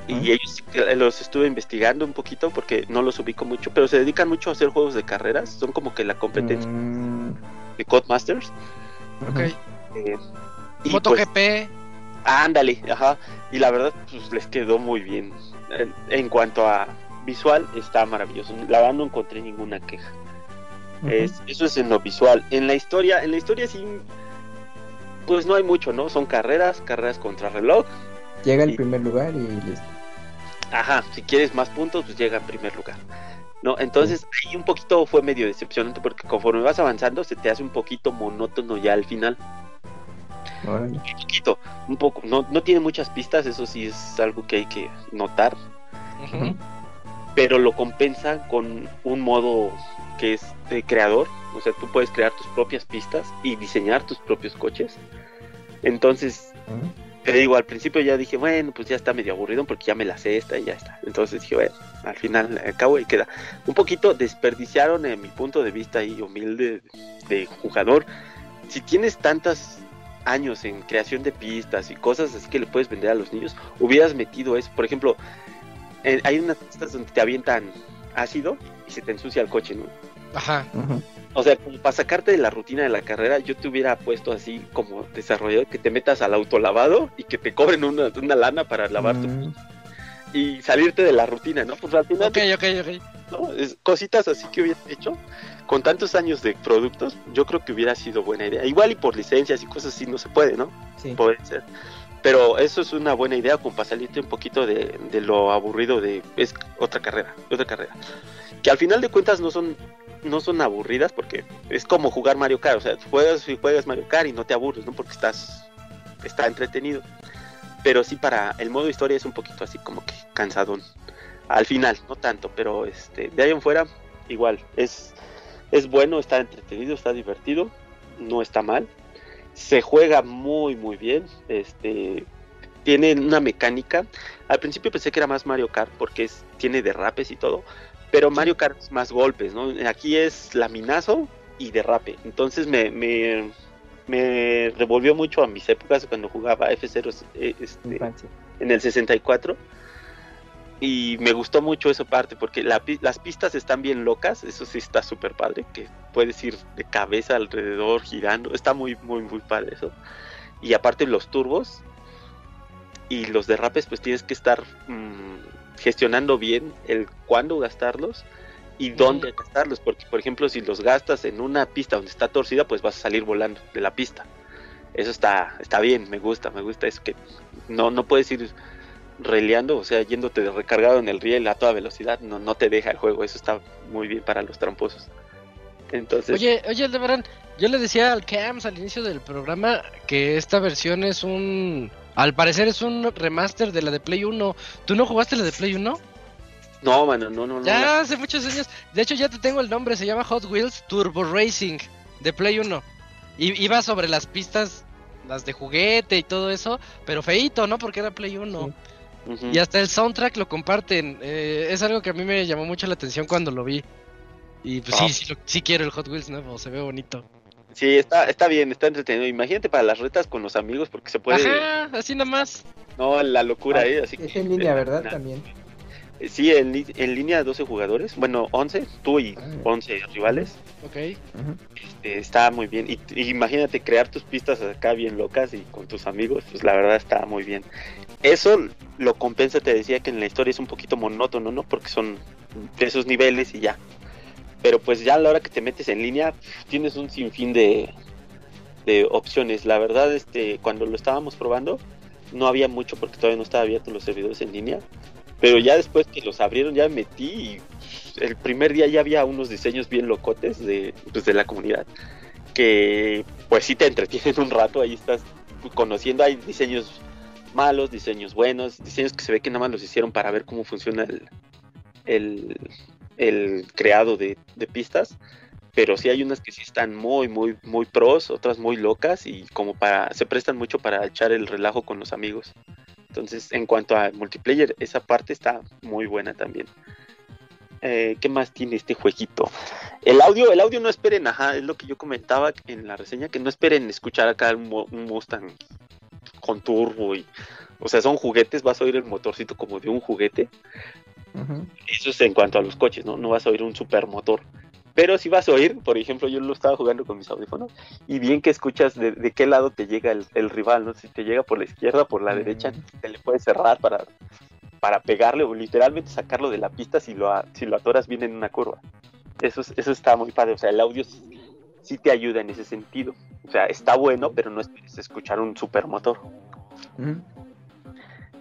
y ellos eh, los estuve investigando un poquito porque no los ubico mucho, pero se dedican mucho a hacer juegos de carreras, son como que la competencia Mm, de Codemasters. Ok. eh, y pues, MotoGP. Ándale, ajá. Y la verdad, pues les quedó muy bien. En, en cuanto a visual, está maravilloso. La verdad no encontré ninguna queja. Es, eso es en lo visual. En la historia, en la historia sí, pues no hay mucho, ¿no? Son carreras, carreras contra reloj. Llega al y- primer lugar y listo. Ajá, si quieres más puntos, pues llega en primer lugar. No, entonces ahí un poquito fue medio decepcionante porque conforme vas avanzando se te hace un poquito monótono ya al final. Órale. Un poquito, un poco. No, no tiene muchas pistas, eso sí es algo que hay que notar. Ujú. pero lo compensa con un modo que es de creador, o sea, tú puedes crear tus propias pistas y diseñar tus propios coches. Entonces, Ujú. te digo, al principio ya dije, bueno, pues ya está medio aburrido porque ya me la sé esta y ya está. Entonces dije, bueno, al final, al cabo y queda. Un poquito desperdiciaron en mi punto de vista y humilde de jugador. Si tienes tantos años en creación de pistas y cosas así que le puedes vender a los niños, hubieras metido eso. Por ejemplo, eh, hay unas pistas donde te avientan ácido y se te ensucia el coche, ¿no? Ajá. O sea, como para sacarte de la rutina de la carrera, yo te hubiera puesto así como desarrollador que te metas al autolavado y que te cobren una, una lana para lavar tu Mm, y salirte de la rutina, ¿no? Pues al final, Ok, ok, ok. ¿No? Es cositas así que hubiera hecho con tantos años de productos, yo creo que hubiera sido buena idea. Igual y por licencias y cosas así no se puede, ¿no? sí. Puede ser. Pero eso es una buena idea como para salirte un poquito de, de lo aburrido de es otra carrera, otra carrera. Que al final de cuentas no son no son aburridas porque es como jugar Mario Kart, o sea, juegas y juegas Mario Kart y no te aburres, ¿no? Porque estás está entretenido. Pero sí para el modo historia es un poquito así como que cansadón. Al final, no tanto, pero este de ahí en fuera igual es es bueno, está entretenido, está divertido, no está mal se juega muy muy bien este tiene una mecánica al principio pensé que era más Mario Kart porque es, tiene derrapes y todo pero Mario Kart es más golpes no aquí es laminazo y derrape entonces me, me, me revolvió mucho a mis épocas cuando jugaba F0 eh, este, en el 64 y me gustó mucho esa parte porque la las pistas están bien locas, eso sí está súper padre, que puedes ir de cabeza alrededor girando, está muy muy muy padre eso. Y aparte los turbos y los derrapes pues tienes que estar mm, gestionando bien el cuándo gastarlos y dónde gastarlos, porque por ejemplo si los gastas en una pista donde está torcida pues vas a salir volando de la pista. Eso está, está bien, me gusta, me gusta eso que no, no puedes ir releando, o sea, yéndote de recargado en el riel a toda velocidad, no, no te deja el juego, eso está muy bien para los tramposos. Entonces, Oye, oye, Aldebarán, yo le decía al Cams al inicio del programa que esta versión es un... Al parecer es un remaster de la de Play 1. ¿Tú no jugaste la de Play 1? no, mano, no, no, no. Ya hace muchos años. De hecho, ya te tengo el nombre. Se llama Hot Wheels Turbo Racing de Play 1. Y iba sobre las pistas, las de juguete y todo eso. Pero feito, ¿no? Porque era Play 1. Sí. Ujú. Y hasta el soundtrack lo comparten. Eh, es algo que a mí me llamó mucho la atención cuando lo vi. Y pues Ah. sí, sí, lo- sí quiero el Hot Wheels nuevo. Se ve bonito. Sí, está, está bien, está entretenido. Imagínate para las retas con los amigos, porque se puede. Ajá, así nada más. No, la locura, Ah, ¿eh? Así Es que- en línea, ¿verdad? Nah. También. Eh, Sí, en, li- en línea 12 jugadores. Bueno, 11, tú y Ah. 11 rivales. Ok. Este, está muy bien. Y, y imagínate crear tus pistas acá bien locas y con tus amigos, pues la verdad está muy bien. Eso lo compensa, te decía que en la historia es un poquito monótono, ¿no? Porque son de esos niveles y ya. Pero pues ya a la hora que te metes en línea, tienes un sinfín de, de opciones. La verdad, este, cuando lo estábamos probando, no había mucho porque todavía no estaba abierto los servidores en línea. Pero ya después que los abrieron, ya me metí y el primer día ya había unos diseños bien locotes de, pues, de la comunidad que pues sí te entretienen un rato, ahí estás conociendo, hay diseños malos, diseños buenos, diseños que se ve que nada más los hicieron para ver cómo funciona el, el, creado de, de pistas, pero sí hay unas que sí están muy, muy, muy pros, otras muy locas y como para, se prestan mucho para echar el relajo con los amigos. Entonces, en cuanto a multiplayer, esa parte está muy buena también. Eh, ¿Qué más tiene este jueguito? El audio, el audio no esperen, ajá, es lo que yo comentaba en la reseña, que no esperen escuchar acá un, un Mustang con turbo y, o sea, son juguetes, vas a oír el motorcito como de un juguete. Eso es en cuanto a los coches, ¿no? No vas a oír un supermotor. Pero si vas a oír, por ejemplo, yo lo estaba jugando con mis audífonos y bien que escuchas de, de qué lado te llega el, el rival, ¿no? Si te llega por la izquierda, por la Mm. derecha, te le puedes cerrar para, para pegarle o literalmente sacarlo de la pista si lo, si lo atoras bien en una curva. Eso, es- eso está muy padre, o sea, el audio s- sí te ayuda en ese sentido. O sea, está bueno, pero no esperes escuchar un supermotor. Ujú.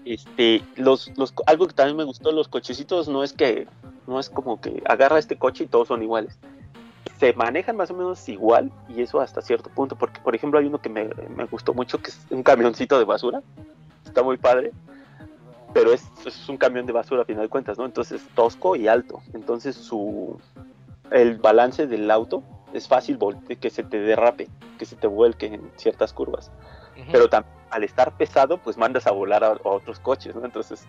Este, los, los, algo que también me gustó, los cochecitos no es que, no es como que agarra este coche y todos son iguales. Se manejan más o menos igual y eso hasta cierto punto, porque por ejemplo hay uno que me, me gustó mucho que es un camioncito de basura, está muy padre, pero es, es un camión de basura a final de cuentas, ¿no? Entonces tosco y alto, entonces su, el balance del auto es fácil que se te derrape, que se te vuelque en ciertas curvas pero también al estar pesado, pues mandas a volar a, a otros coches, ¿no? Entonces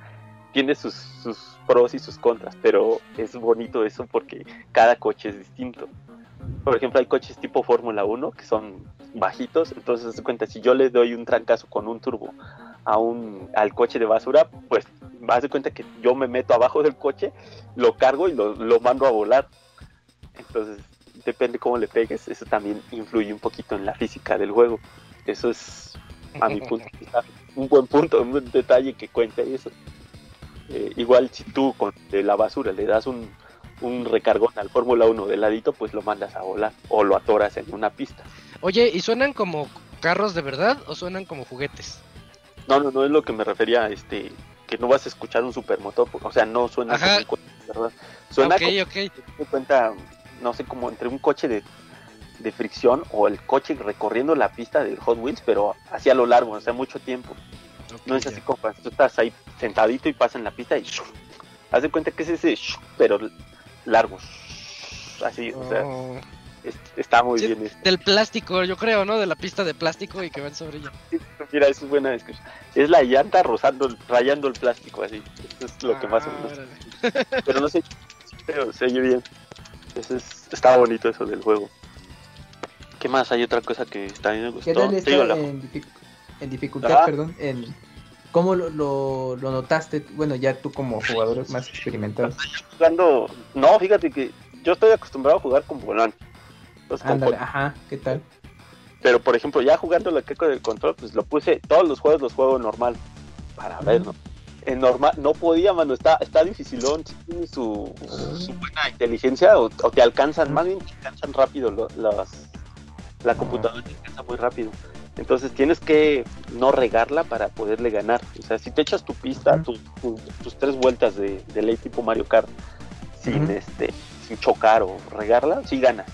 tiene sus, sus pros y sus contras, pero es bonito eso porque cada coche es distinto. Por ejemplo, hay coches tipo Fórmula 1 que son bajitos, entonces de cuenta, si yo le doy un trancazo con un turbo a un, al coche de basura, pues haz de cuenta que yo me meto abajo del coche, lo cargo y lo, lo mando a volar. Entonces, depende cómo le pegues, eso también influye un poquito en la física del juego. Eso es, a mi punto de vista, un buen punto, un buen detalle que cuenta eso. Eh, igual si tú con de la basura le das un, un recargón al Fórmula 1 de ladito, pues lo mandas a volar o lo atoras en una pista. Oye, ¿y suenan como carros de verdad o suenan como juguetes? No, no, no es lo que me refería, este, que no vas a escuchar un supermotor, o sea, no suena Ajá. como un coche, ¿verdad? Suena ok, como, ok. me cuenta, no sé, como entre un coche de, de fricción o el coche recorriendo la pista del Hot Wheels, pero hacia lo largo, o sea, mucho tiempo. No es así como tú estás ahí sentadito y pasas en la pista y ¡shuf! haz de cuenta que es ese pero largo. Así, o sea, Oh, es- está muy Sí. bien. esto. Del plástico, yo creo, ¿no? De la pista de plástico y que van sobre ella. Mira, eso es buena descripción. Es la llanta rozando, rayando el plástico, así. Eso es lo que más o Ah, menos. órale. Pero no sé, pero se oye bien. Eso es, está bonito eso del juego. ¿Qué más? Hay otra cosa que también me gustó. ¿Qué tal Te está digo, la- en, dific- en dificultad, perdón? En, ¿Cómo lo, lo, lo notaste? Bueno, ya tú como jugador más experimentado. jugando. No, fíjate que yo estoy acostumbrado a jugar con volán. Entonces, con Ándale, ajá, ¿qué tal? Pero por ejemplo, ya jugando la queco del control, pues lo puse, todos los juegos los juego normal. para ver, ¿no? En normal, no podía, mano, está, está dificilón, tiene su, su buena inteligencia o, te alcanzan, más bien te alcanzan rápido las, la computadora te alcanza muy rápido. Entonces tienes que no regarla para poderle ganar. O sea, si te echas tu pista, tus tres vueltas de, ley tipo Mario Kart, sin este, sin chocar o regarla, sí ganas.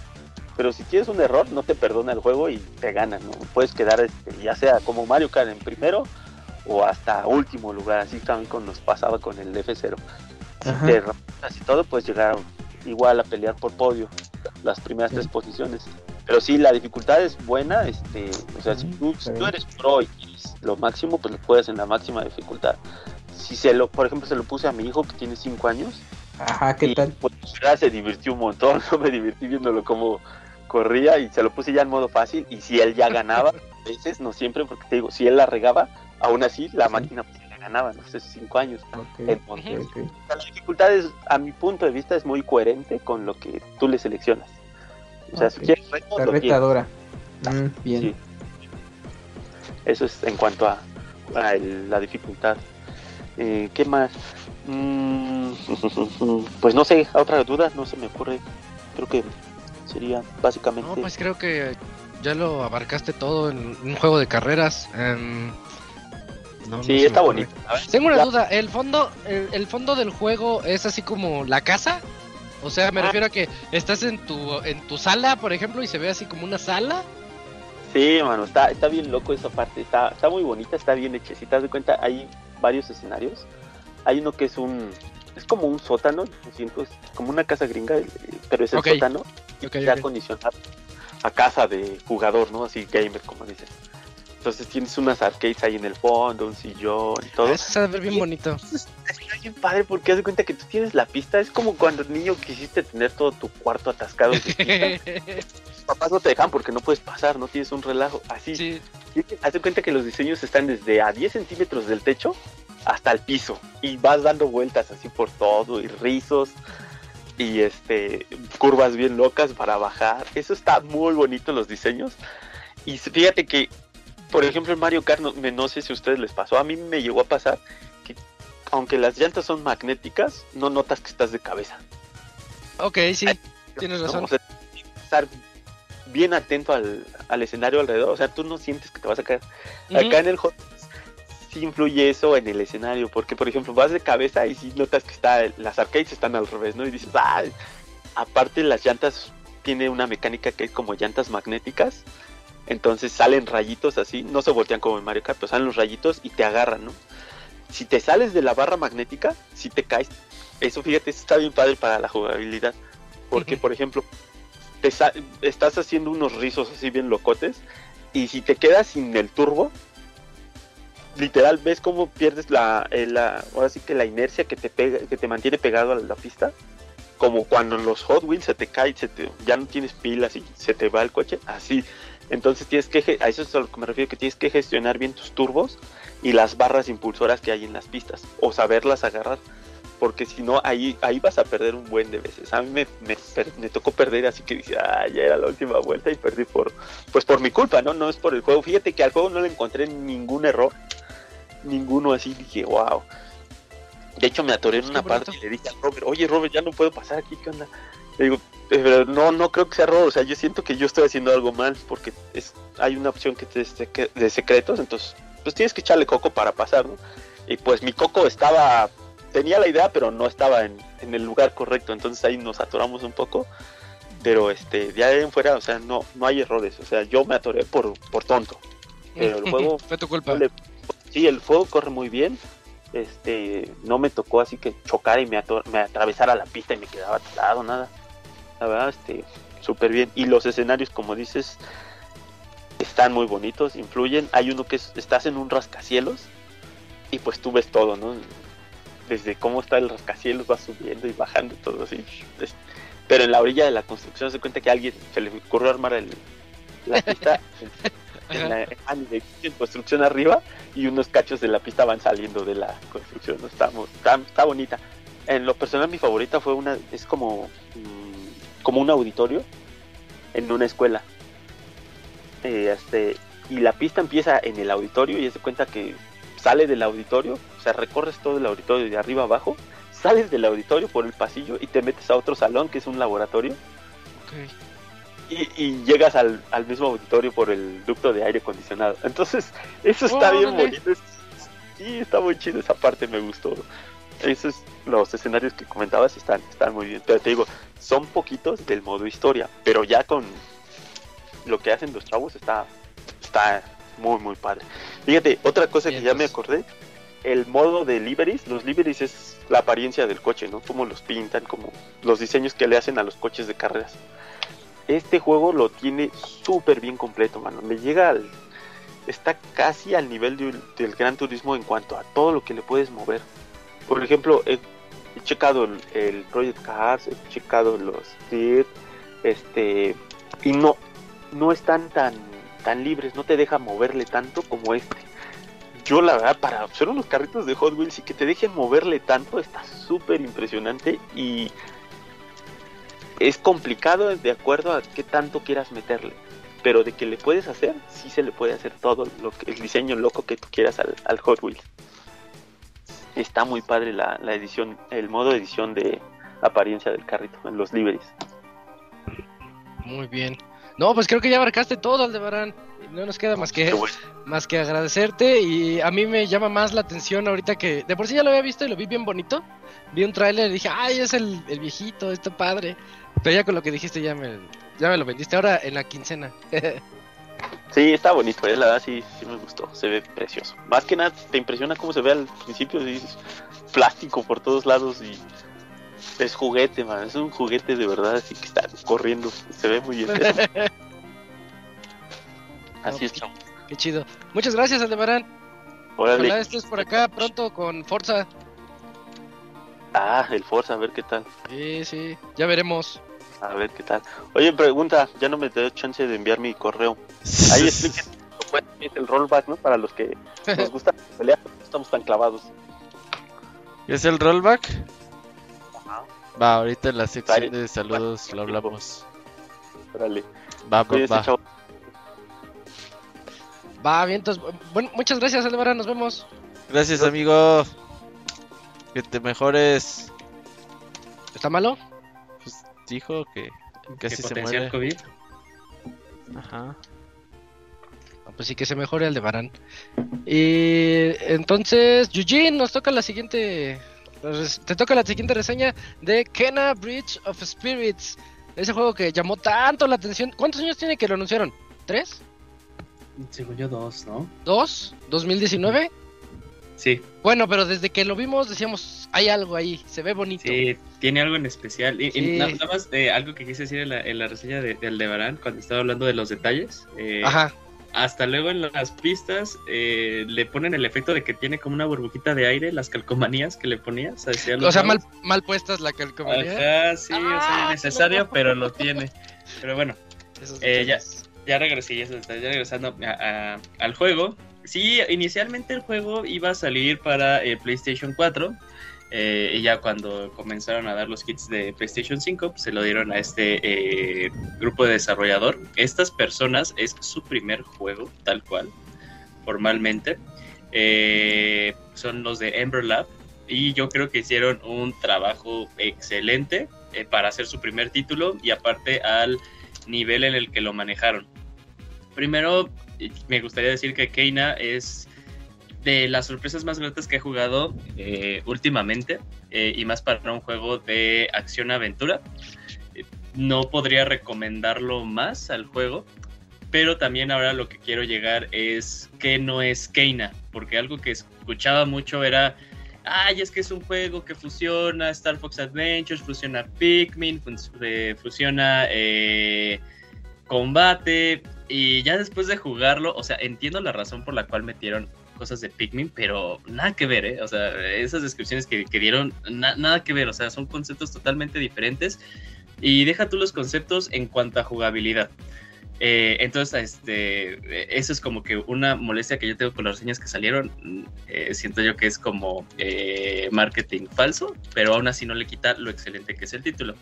Pero si tienes un error, no te perdona el juego y te gana, ¿no? Puedes quedar este, ya sea como Mario Kart en primero o hasta último lugar, así también con nos pasaba con el F0. Si te así todo, puedes llegar igual a pelear por podio las primeras tres posiciones. Pero sí, la dificultad es buena, este, o sea, si tú, eres pro y lo máximo, pues lo puedes en la máxima dificultad. Si se lo, por ejemplo, se lo puse a mi hijo que tiene 5 años. Ajá, ¿qué tal? Pues se divirtió un montón, me divertí viéndolo como corría y se lo puse ya en modo fácil y si él ya ganaba, a veces, no siempre, porque te digo, si él la regaba, aún así la máquina pues, la ganaba, no sé, 5 años. La dificultad es, a mi punto de vista, es muy coherente con lo que tú le seleccionas. O sea, si quieres reto, La retadora. Mm, bien. Eso es en cuanto a, la dificultad. Eh, ¿Qué más? Mm, pues no sé, a otra duda no se me ocurre. Creo que sería básicamente. No, pues creo que ya lo abarcaste todo en un juego de carreras. Sí, está bonito. Tengo una duda, ¿el fondo, el, fondo del juego es así como la casa? O sea, me ah. refiero a que estás en tu, en tu sala, por ejemplo, y se ve así como una sala. Sí, mano, está, está bien loco esa parte, está, está muy bonita, está bien hechecita. de cuenta, hay varios escenarios. Hay uno que es un, es como un sótano, siento, es como una casa gringa, eh, pero es el sótano. Okay, ya acondicionado a casa de jugador, ¿no? Así gamer, como dicen. Entonces tienes unas arcades ahí en el fondo, un sillón y todo. Eso se ve bien bonito. Es bien padre porque haz de cuenta que tú tienes la pista. Es como cuando niño quisiste tener todo tu cuarto atascado. De papás no te dejan porque no puedes pasar, no tienes un relajo. Así. Sí. Haz de cuenta que los diseños están desde a 10 centímetros del techo hasta el piso. Y vas dando vueltas así por todo y rizos y este curvas bien locas para bajar. Eso está muy bonito los diseños. Y fíjate que por ejemplo, en Mario Kart, no, sé si a ustedes les pasó, a mí me llegó a pasar que aunque las llantas son magnéticas, no notas que estás de cabeza. Ok, sí, tienes razón. estar bien atento al, escenario alrededor, o sea, tú no sientes que te vas a caer. Acá en el hot sí influye eso en el escenario, porque por ejemplo vas de cabeza y sí notas que está, las arcades están al revés, ¿no? Y dices, ah, aparte las llantas tiene una mecánica que es como llantas magnéticas entonces salen rayitos así, no se voltean como en Mario Kart, pero salen los rayitos y te agarran, ¿no? Si te sales de la barra magnética, si te caes, eso fíjate, está bien padre para la jugabilidad. Porque, por ejemplo, te estás haciendo unos rizos así bien locotes y si te quedas sin el turbo, literal ves cómo pierdes la, eh, la ahora sí que la inercia que te pega, que te mantiene pegado a la pista como cuando en los Hot Wheels se te cae, se te, ya no tienes pilas y se te va el coche, así entonces tienes que, a eso es a lo que me refiero, que tienes que gestionar bien tus turbos y las barras impulsoras que hay en las pistas, o saberlas agarrar, porque si no, ahí, ahí vas a perder un buen de veces. A mí me, me, tocó perder, así que dije, ah, ya era la última vuelta y perdí por, pues por mi culpa, ¿no? No es por el juego. Fíjate que al juego no le encontré ningún error, ninguno así, dije, wow. De hecho, me atoré en una parte y le dije a Robert, oye Robert, ya no puedo pasar aquí, ¿qué onda? Le digo, pero no, no creo que sea error, o sea, yo siento que yo estoy haciendo algo mal porque es, hay una opción que te de secretos, entonces pues tienes que echarle coco para pasar, ¿no? Y pues mi coco estaba, tenía la idea, pero no estaba en, el lugar correcto, entonces ahí nos atoramos un poco, pero este, de ahí en fuera, o sea, no, no hay errores, o sea, yo me atoré por, por tonto, pero el juego... Fue tu culpa. sí, el juego corre muy bien, este, no me tocó así que chocar y me, me atravesara la pista y me quedaba atorado, nada la verdad, este, súper bien. Y los escenarios, como dices, están muy bonitos, influyen. Hay uno que estás en un rascacielos y pues tú ves todo, ¿no? Desde cómo está el rascacielos, va subiendo y bajando todo así. Pero en la orilla de la construcción se cuenta que a alguien se le ocurrió armar el, la pista en, la, en, construcción arriba y unos cachos de la pista van saliendo de la construcción. ¿no? Está, está, bonita. En lo personal mi favorita fue una, es como... Como un auditorio en una escuela. Eh, este, y la pista empieza en el auditorio y se cuenta que sale del auditorio, o sea, recorres todo el auditorio de arriba abajo, sales del auditorio por el pasillo y te metes a otro salón que es un laboratorio. Y, llegas al, mismo auditorio por el ducto de aire acondicionado. Entonces, eso está bien bonito. Sí, está muy chido esa parte, me gustó. Esos los escenarios que comentabas están, están muy bien. Pero te digo, son poquitos del modo historia, pero ya con lo que hacen los chavos está, está muy, muy padre. Fíjate, otra cosa que ya me acordé, el modo de liveries, los liveries es la apariencia del coche, ¿no? Como los pintan, como los diseños que le hacen a los coches de carreras. Este juego lo tiene súper bien completo, mano. Le llega al... Está casi al nivel del Gran Turismo en cuanto a todo lo que le puedes mover. Por ejemplo, he, checado el, Project Cars, he checado los Dirt, este, y no, no están tan, tan libres, no te deja moverle tanto como este. Yo la verdad, para hacer unos carritos de Hot Wheels y que te dejen moverle tanto, está súper impresionante y es complicado de acuerdo a qué tanto quieras meterle. Pero de que le puedes hacer, sí se le puede hacer todo lo que, el diseño loco que tú quieras al, Hot Wheels. Está muy padre la, la edición, el modo de edición de apariencia del carrito en los liveries. Muy bien. No, pues creo que ya abarcaste todo, Aldebarán. No nos queda más que, más que agradecerte y a mí me llama más la atención ahorita que de por sí ya lo había visto y lo vi bien bonito. Vi un tráiler y dije, ay, es el, viejito, está padre. Pero ya con lo que dijiste ya me, ya me lo vendiste ahora en la quincena. sí, está bonito, eh, la verdad sí, sí me gustó, se ve precioso. Más que nada te impresiona cómo se ve al principio, es plástico por todos lados y es juguete, man. Es un juguete de verdad, así que está corriendo. Se ve muy bien. así es. Qué chido. Muchas gracias, Aldebarán. Ojalá estés por acá pronto con Forza. Ah, el Forza, a ver qué tal. Sí, sí, ya veremos. A ver qué tal. Oye, pregunta, ya no me dio chance de enviar mi correo. Ahí expliquen el rollback, ¿no? Para los que nos gusta pelear, estamos tan clavados. ¿Qué es el rollback? Va, ahorita en la sección de saludos lo hablamos. Órale. Va, va, va. Va, bien, entonces, bueno, muchas gracias, Álvaro, nos vemos. Gracias, amigo. Que te mejores. ¿Está malo? Dijo que casi se muere. COVID? Ajá. Pues sí que se mejore Aldebarán. Y entonces, Eugene, nos toca la siguiente te toca la siguiente reseña de Kena Bridge of Spirits. Ese juego que llamó tanto la atención. ¿Cuántos años tiene que lo anunciaron? ¿Tres? Según yo, dos, ¿no? ¿Dos? ¿2019? Sí. Bueno, pero desde que lo vimos decíamos, hay algo ahí, se ve bonito. Sí, tiene algo en especial. Y, nada, más eh, algo que quise decir en la, en la reseña de, de cuando estaba hablando de los detalles. Eh, Ajá hasta luego en las pistas eh, le ponen el efecto de que tiene como una burbujita de aire, las calcomanías que le ponías. O sea, mal, mal, puestas la calcomanía. Ajá, sí, o sea, ah, necesario, pero lo tiene. Pero bueno, eh, ya, ya regresé, ya, regresando al juego. Sí, inicialmente el juego iba a salir para el PlayStation 4 eh, y ya cuando comenzaron a dar los kits de PlayStation 5, pues, se lo dieron a este eh, grupo de desarrollador. Estas personas es su primer juego, tal cual, formalmente. Eh, son los de Ember Lab. Y yo creo que hicieron un trabajo excelente para hacer su primer título y aparte al nivel en el que lo manejaron. Primero, me gustaría decir que Keina es de las sorpresas más gratas que he jugado eh, últimamente eh, y más para un juego de acción-aventura. no podría recomendarlo más al juego, pero también ahora lo que quiero llegar es que no es Keina, porque algo que escuchaba mucho era, ay, es que es un juego que fusiona Star Fox Adventures, fusiona Pikmin, eh, fusiona combate, y ya después de jugarlo, o sea, entiendo la razón por la cual metieron cosas de Pikmin, pero nada que ver, ¿eh? O sea, esas descripciones que, dieron, nada que ver, o sea, son conceptos totalmente diferentes. Y deja tú los conceptos en cuanto a jugabilidad. Eh, entonces, este, eso es como que una molestia que yo tengo con las reseñas que salieron. Eh, siento yo que es como eh, marketing falso, pero aún así no le quita lo excelente que es el título.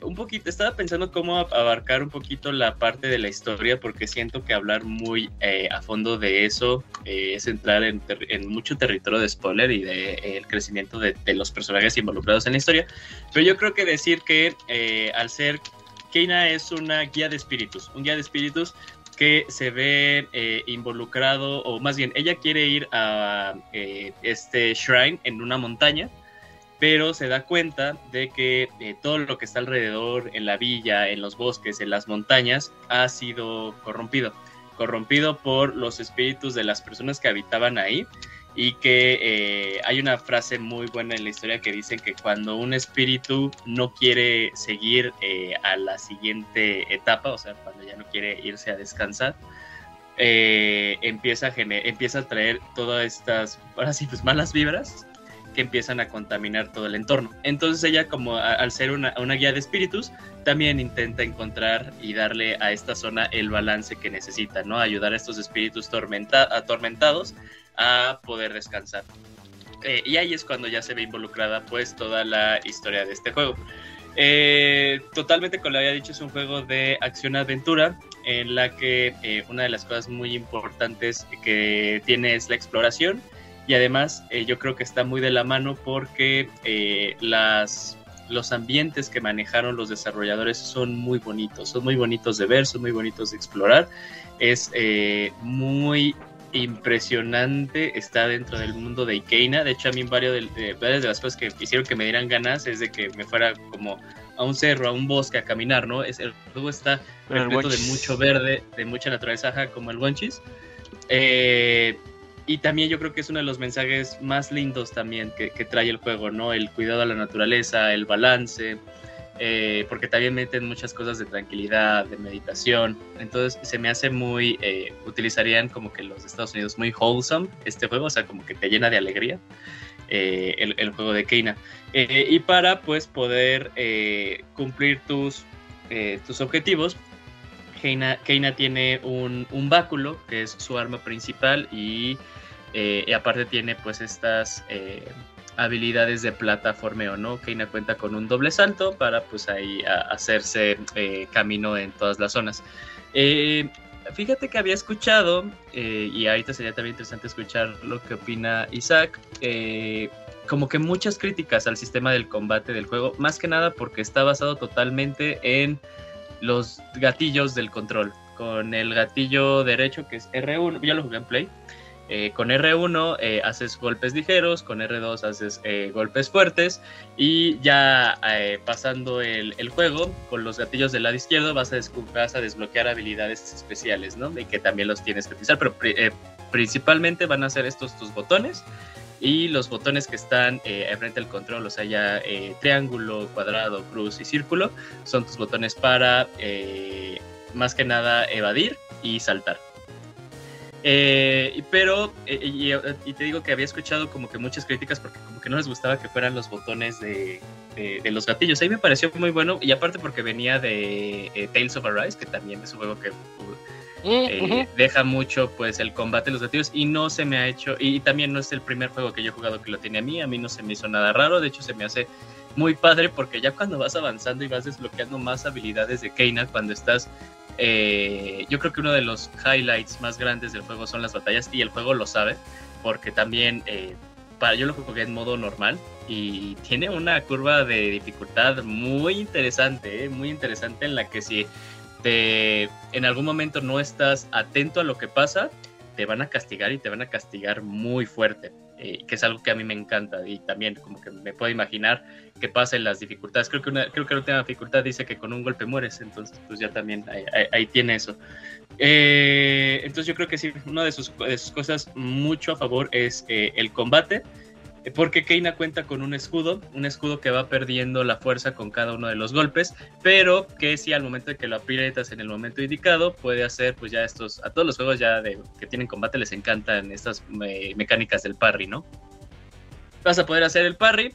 un poquito, estaba pensando cómo abarcar un poquito la parte de la historia, porque siento que hablar muy a fondo de eso es entrar en, mucho territorio de spoiler y de el crecimiento de, de, los personajes involucrados en la historia. Pero yo creo que decir que al ser Keina es una guía de espíritus, un guía de espíritus que se ve eh, involucrado, o más bien, ella quiere ir a eh, este shrine en una montaña, pero se da cuenta de que eh, todo lo que está alrededor, en la villa, en los bosques, en las montañas, ha sido corrompido. Corrompido por los espíritus de las personas que habitaban ahí y que eh, hay una frase muy buena en la historia que dicen que cuando un espíritu no quiere seguir eh, a la siguiente etapa, o sea, cuando ya no quiere irse a descansar, eh, empieza, a empieza a traer todas estas, ahora sí, pues malas vibras que empiezan a contaminar todo el entorno. Entonces ella, como al ser una, una, guía de espíritus, también intenta encontrar y darle a esta zona el balance que necesita, ¿no? Ayudar a estos espíritus atormentados a poder descansar. Eh, y ahí es cuando ya se ve involucrada pues toda la historia de este juego. Eh, totalmente, como le había dicho, es un juego de acción-aventura en la que eh, una de las cosas muy importantes que tiene es la exploración y además yo creo que está muy de la mano porque las, los ambientes que manejaron los desarrolladores son muy bonitos, son muy bonitos de ver, son muy bonitos de explorar, es muy impresionante está dentro del mundo de Ikeina. De hecho, a mí varios de, varias de las cosas que hicieron que me dieran ganas es de que me fuera como a un cerro, a un bosque a caminar, ¿no? Es, el juego está repleto de mucho verde, de mucha naturaleza, como el Wonchis. Eh, y también yo creo que es uno de los mensajes más lindos también que, que trae el juego, ¿no? El cuidado a la naturaleza, el balance, eh, porque también meten muchas cosas de tranquilidad, de meditación. Entonces se me hace muy, eh, utilizarían como que los Estados Unidos muy wholesome este juego, o sea, como que te llena de alegría eh, el, juego de Keina. y para pues poder cumplir tus, tus objetivos, Keina, Keina tiene un, un, báculo que es su arma principal y, y aparte tiene pues estas habilidades de plataformeo, ¿no? Keina cuenta con un doble salto para pues ahí hacerse eh, camino en todas las zonas. Eh, fíjate que había escuchado, eh, y ahorita sería también interesante escuchar lo que opina Isaac, como que muchas críticas al sistema del combate del juego, más que nada porque está basado totalmente en los gatillos del control. Con el gatillo derecho que es R1, ya lo jugué en Play, eh, con R1 eh, haces golpes ligeros, con R2 haces eh, golpes fuertes y ya pasando el, juego con los gatillos del lado izquierdo vas a, desbloquear habilidades especiales, ¿no? Y que también los tienes que utilizar, pero principalmente van a ser estos tus botones y los botones que están enfrente del control, o sea, ya triángulo, cuadrado, cruz y círculo, son tus botones para más que nada evadir y saltar. Eh, pero, eh, y, te digo que había escuchado como que muchas críticas porque como que no les gustaba que fueran los botones de, de, los gatillos. Ahí me pareció muy bueno y aparte porque venía de eh, Tales of Arise, que también es un juego que uh, deja mucho pues el combate de los gatillos y no se me ha hecho, y también no es el primer juego que yo he jugado que lo tiene a mí, a mí no se me hizo nada raro, de hecho se me hace muy padre porque ya cuando vas avanzando y vas desbloqueando más habilidades de Keina, cuando estás eh, yo creo que uno de los highlights más grandes del juego son las batallas y el juego lo sabe porque también eh, para yo lo jugué en modo normal y tiene una curva de dificultad muy interesante, eh, muy interesante en la que si te, en algún momento no estás atento a lo que pasa, te van a castigar y te van a castigar muy fuerte. Que es algo que a mí me encanta y también como que me puedo imaginar que pasen las dificultades. Creo que, una, creo que la última dificultad dice que con un golpe mueres, entonces pues ya también ahí, tiene eso. Eh, entonces yo creo que sí, una de sus, de sus cosas mucho a favor es eh, el combate porque Keina cuenta con un escudo, un escudo que va perdiendo la fuerza con cada uno de los golpes, pero que si al momento de que lo aprietas en el momento indicado, puede hacer pues ya estos, a todos los juegos ya de, que tienen combate les encantan estas mecánicas del parry, ¿no? Vas a poder hacer el parry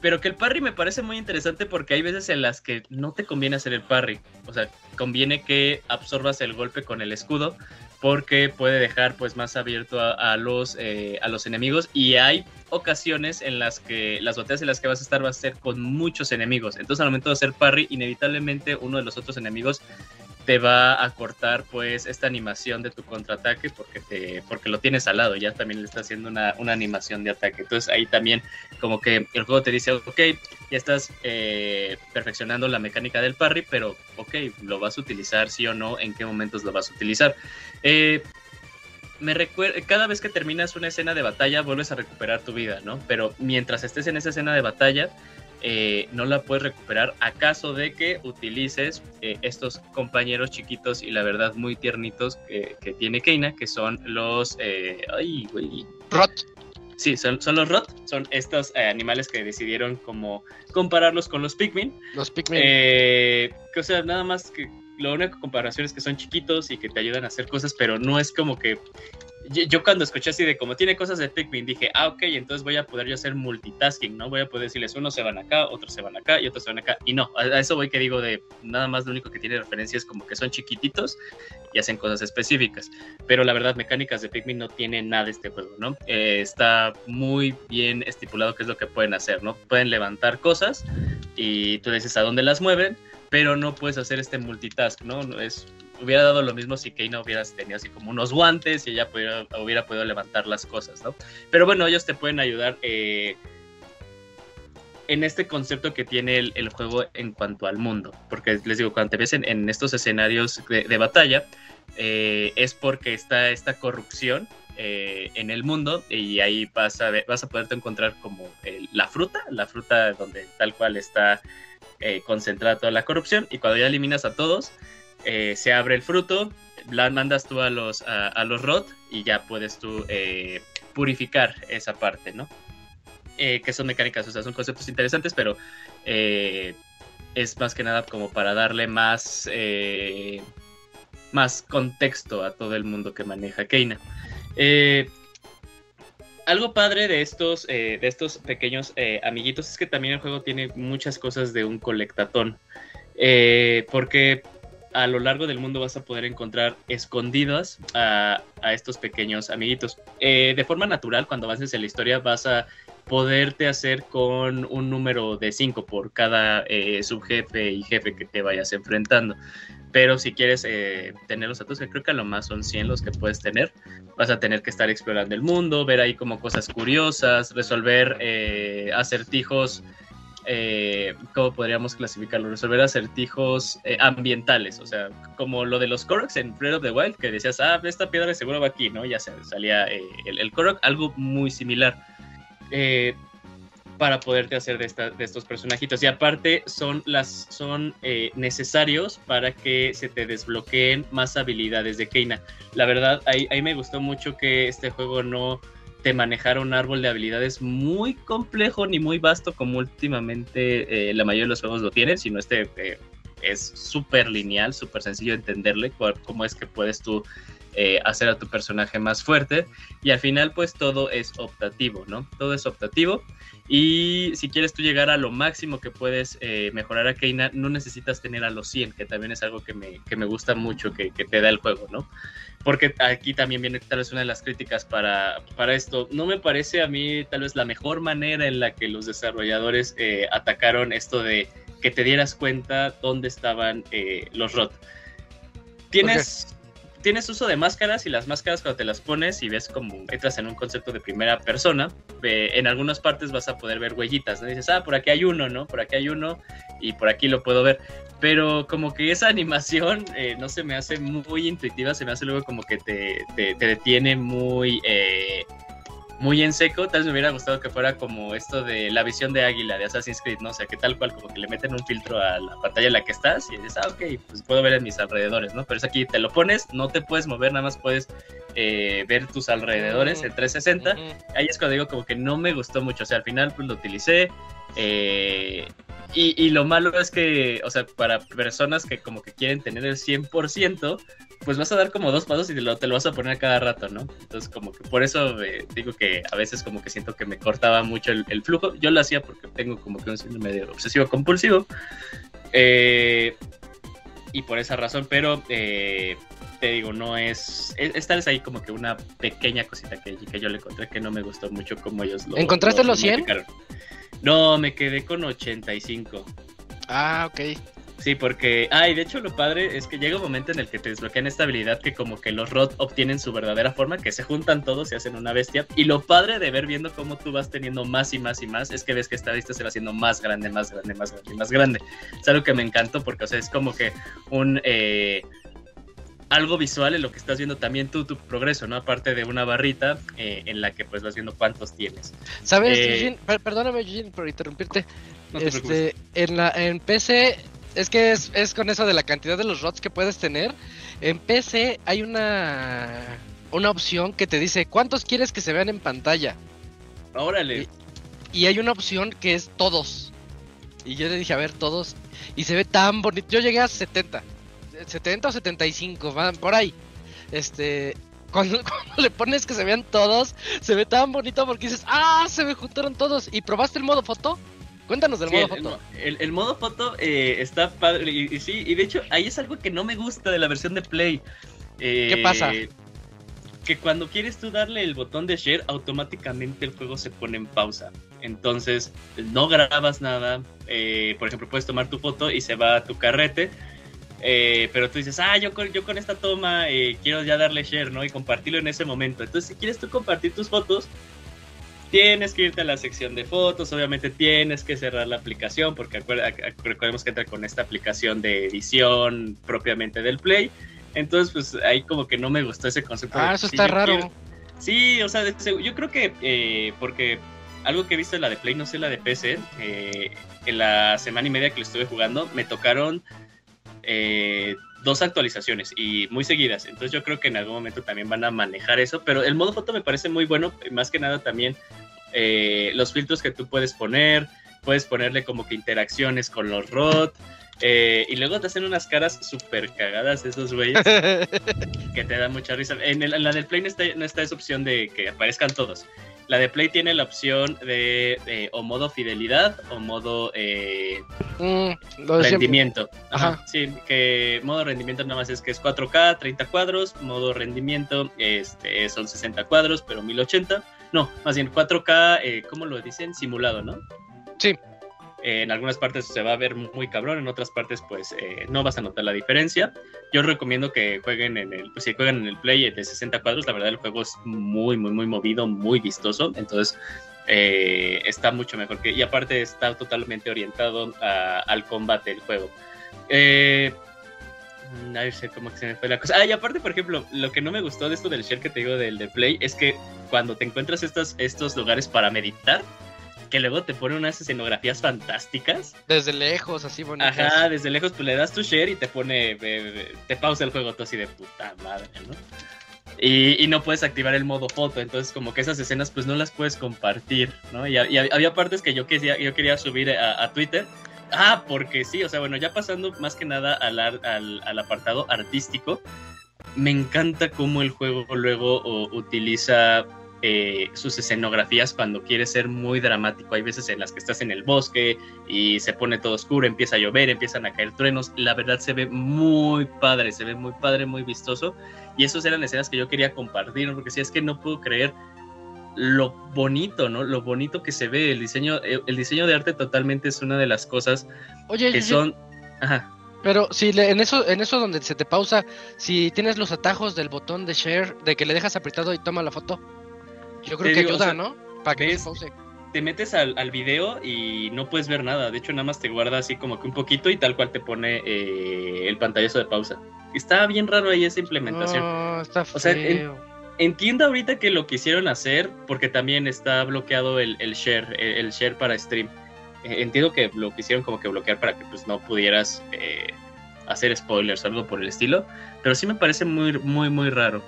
pero que el parry me parece muy interesante porque hay veces en las que no te conviene hacer el parry. O sea, conviene que absorbas el golpe con el escudo porque puede dejar pues más abierto a, los, eh, a los enemigos y hay ocasiones en las que las batallas en las que vas a estar va a ser con muchos enemigos. Entonces al momento de hacer parry, inevitablemente uno de los otros enemigos te va a cortar pues esta animación de tu contraataque porque te porque lo tienes al lado ya también le está haciendo una, animación de ataque. Entonces ahí también como que el juego te dice ok ya estás eh, perfeccionando la mecánica del parry pero ok lo vas a utilizar sí o no en qué momentos lo vas a utilizar eh, me recuerda, cada vez que terminas una escena de batalla vuelves a recuperar tu vida, ¿no? Pero mientras estés en esa escena de batalla, eh, no la puedes recuperar a caso de que utilices eh, estos compañeros chiquitos y la verdad muy tiernitos que, tiene Keina, que son los... Eh, ay, güey. Rot. Sí, son, son los Rot, son estos animales que decidieron como compararlos con los Pikmin. Los Pikmin. que, o sea, nada más que la única comparación es que son chiquitos y que te ayudan a hacer cosas, pero no es como que yo, cuando escuché así de como tiene cosas de Pikmin, dije, ah, ok, entonces voy a poder yo hacer multitasking, ¿no? Voy a poder decirles, unos se van acá, otros se van acá y otros se van acá. Y no, a, eso voy que digo de nada más lo único que tiene referencia es como que son chiquititos y hacen cosas específicas. Pero la verdad, mecánicas de Pikmin no tienen nada este juego, ¿no? Eh, está muy bien estipulado qué es lo que pueden hacer, ¿no? Pueden levantar cosas y tú dices a dónde las mueven, pero no puedes hacer este multitask, ¿no? Es hubiera dado lo mismo si Keina hubieras tenido así como unos guantes y ella hubiera podido levantar las cosas, ¿no? Pero bueno, ellos te pueden ayudar eh, en este concepto que tiene el, juego en cuanto al mundo. Porque les digo, cuando te ves en, estos escenarios de, batalla, eh, es porque está esta corrupción eh, en el mundo y ahí vas a, ver, vas a poderte encontrar como la fruta, la fruta donde tal cual está concentrada toda la corrupción y cuando ya eliminas a todos, eh, se abre el fruto, la mandas tú a los, a, los rot y ya puedes tú eh, purificar esa parte, ¿no? Eh, que son mecánicas, o sea, son conceptos interesantes, pero es más que nada como para darle más, más contexto a todo el mundo que maneja Keina. algo padre de estos, de estos pequeños amiguitos es que también el juego tiene muchas cosas de un colectatón. porque a lo largo del mundo vas a poder encontrar escondidas a, estos pequeños amiguitos. Eh, de forma natural, cuando avances en la historia, vas a poderte hacer con un número de 5 por cada eh, subjefe y jefe que te vayas enfrentando. Pero si quieres eh, tenerlos a todos, que creo que a lo más son 100 los que puedes tener, vas a tener que estar explorando el mundo, ver ahí como cosas curiosas, resolver acertijos eh, ¿cómo podríamos clasificarlo? Resolver acertijos eh, ambientales, o sea, como lo de los Koroks en Breath of the Wild, que decías, ah, esta piedra seguro va aquí, ¿no? Ya salía eh, el, el Korok, algo muy similar. Para poderte hacer de, de, estos personajitos. Y aparte son, las, son necesarios para que se te desbloqueen más habilidades de Keina. La verdad, ahí, ahí me gustó mucho que este juego no te manejara un árbol de habilidades muy complejo ni muy vasto como últimamente eh, la mayoría de los juegos lo tienen, sino este eh, es súper lineal, súper sencillo de entenderle cómo es que puedes tú eh, hacer a tu personaje más fuerte y al final pues todo es optativo, ¿no? Todo es optativo y si quieres tú llegar a lo máximo que puedes mejorar a Keina, no necesitas tener a los 100, que también es algo que me, que me gusta mucho, que, que, te da el juego, ¿no? porque aquí también viene tal vez una de las críticas para, para esto. No me parece a mí tal vez la mejor manera en la que los desarrolladores eh, atacaron esto de que te dieras cuenta dónde estaban eh, los ROT. Tienes tienes uso de máscaras y las máscaras cuando te las pones y ves como entras en un concepto de primera persona, en algunas partes vas a poder ver huellitas, ¿no? dices, ah, por aquí hay uno, ¿no? Por aquí hay uno y por aquí lo puedo ver. Pero como que esa animación eh, no se me hace muy intuitiva, se me hace luego como que te, te, detiene muy... Eh, muy en seco, tal vez me hubiera gustado que fuera como esto de la visión de águila de Assassin's Creed, ¿no? O sea, que tal cual, como que le meten un filtro a la pantalla en la que estás y dices, ah, ok, pues puedo ver en mis alrededores, ¿no? Pero es aquí, te lo pones, no te puedes mover, nada más puedes eh, ver tus alrededores en 360. Ahí es cuando digo como que no me gustó mucho, o sea, al final pues lo utilicé. Eh, y, y, lo malo es que, o sea, para personas que como que quieren tener el 100%, pues vas a dar como dos pasos y te lo, te lo vas a poner a cada rato, ¿no? Entonces como que por eso eh, digo que a veces como que siento que me cortaba mucho el, el flujo. Yo lo hacía porque tengo como que un síndrome medio obsesivo compulsivo. Eh, y por esa razón, pero eh, te digo, no es, Esta es ahí como que una pequeña cosita que, que yo le encontré que no me gustó mucho como ellos lo. ¿Encontraste los 100? No, me quedé con 85. Ah, ok. Sí, porque, ay, de hecho lo padre es que llega un momento en el que te desbloquean esta habilidad que como que los Rod obtienen su verdadera forma, que se juntan todos y hacen una bestia. Y lo padre de ver viendo cómo tú vas teniendo más y más y más es que ves que esta bestia se va haciendo más grande, más grande, más grande, más grande. Es algo que me encantó porque, o sea, es como que un... Eh, algo visual en lo que estás viendo también tú, tu progreso, ¿no? Aparte de una barrita eh, en la que pues vas viendo cuántos tienes. ¿Sabes, eh, Perdóname, Eugene, por interrumpirte. este, en, la, en PC es que es, con eso de la cantidad de los rods que puedes tener. En PC hay una, una opción que te dice cuántos quieres que se vean en pantalla. Órale. Y, hay una opción que es todos. Y yo le dije, a ver, todos. Y se ve tan bonito. Yo llegué a 70. 70 o 75, van por ahí. Este, cuando, cuando, le pones que se vean todos, se ve tan bonito porque dices, ah, se me juntaron todos. ¿Y probaste el modo foto? Cuéntanos del modo foto. El, modo foto eh, está padre. Y, sí, y de hecho, ahí es algo que no me gusta de la versión de Play. ¿Qué eh, pasa? Que cuando quieres tú darle el botón de share, automáticamente el juego se pone en pausa. Entonces, no grabas nada. Eh, por ejemplo, puedes tomar tu foto y se va a tu carrete. pero tú dices, ah, yo con, yo con esta toma quiero ya darle share, ¿no? Y compartirlo en ese momento. Entonces, si quieres tú compartir tus fotos, tienes que irte a la sección de fotos, obviamente tienes que cerrar la aplicación porque recordemos que entra con esta aplicación de edición propiamente del Play. Entonces, pues ahí como que no me gustó ese concepto. Ah, eso está raro. Sí, o sea, yo creo que eh, porque algo que he visto en la de Play, no sé la de PC, eh, en la semana y media que lo estuve jugando, me tocaron eh, dos actualizaciones y muy seguidas. Entonces yo creo que en algún momento también van a manejar eso. Pero el modo foto me parece muy bueno. Más que nada también eh, los filtros que tú puedes poner. Puedes ponerle como que interacciones con los ROT. Eh, y luego te hacen unas caras súper cagadas esos güeyes que te dan mucha risa. En, la del Play no está, no está esa opción de que aparezcan todos. La de Play tiene la opción de, o modo fidelidad o modo eh, mm, rendimiento. Ajá. Sí, que modo rendimiento nada más es que es 4K, 30 cuadros, modo rendimiento este, son 60 cuadros, pero 1080. No, más bien 4K, eh, ¿cómo lo dicen? Simulado, ¿no? Sí en algunas partes se va a ver muy cabrón, en otras partes pues eh, no vas a notar la diferencia. Yo recomiendo que jueguen en el, pues si juegan en el play de 60 cuadros, la verdad el juego es muy, muy, muy movido, muy vistoso, entonces eh, está mucho mejor y aparte está totalmente orientado al combate del juego. Eh, a sé cómo se me fue la cosa. Ah, y aparte, por ejemplo, lo que no me gustó de esto del share que te digo del de Play es que cuando te encuentras estos, estos lugares para meditar, que luego te pone unas escenografías fantásticas. Desde lejos, así bonitas. Ajá, desde lejos pues le das tu share y te pone, te pausa el juego todo así de puta madre, ¿no? Y, no puedes activar el modo foto, entonces como que esas escenas pues no las puedes compartir, ¿no? Y, había partes que yo quería, yo quería subir a, Twitter. Ah, porque sí, o sea, bueno, ya pasando más que nada al, al, al apartado artístico, me encanta cómo el juego luego utiliza eh, sus escenografías cuando quiere ser muy dramático. Hay veces en las que estás en el bosque y se pone todo oscuro, empieza a llover, empiezan a caer truenos. La verdad se ve muy padre, se ve muy padre, muy vistoso. Y esas eran escenas que yo quería compartir, porque si es que no puedo creer lo bonito, ¿no? Lo bonito que se ve. El diseño, eh, el diseño de arte totalmente es una de las cosas que son. Pero si en eso, en eso donde se te pausa, si tienes los atajos del botón de share, de que le dejas apretado y toma la foto, yo creo que ayuda, ¿no? Para que Te metes al, al, video y no puedes ver nada. De hecho, nada más te guarda así como que un poquito y tal cual te pone eh, el pantallazo de pausa. Está bien raro ahí esa implementación. No, está feo. O sea, entiendo ahorita que lo quisieron hacer porque también está bloqueado el, el share, el, share para stream. Eh, entiendo que lo quisieron como que bloquear para que pues no pudieras eh, hacer spoilers o algo por el estilo. Pero sí me parece muy, muy, muy raro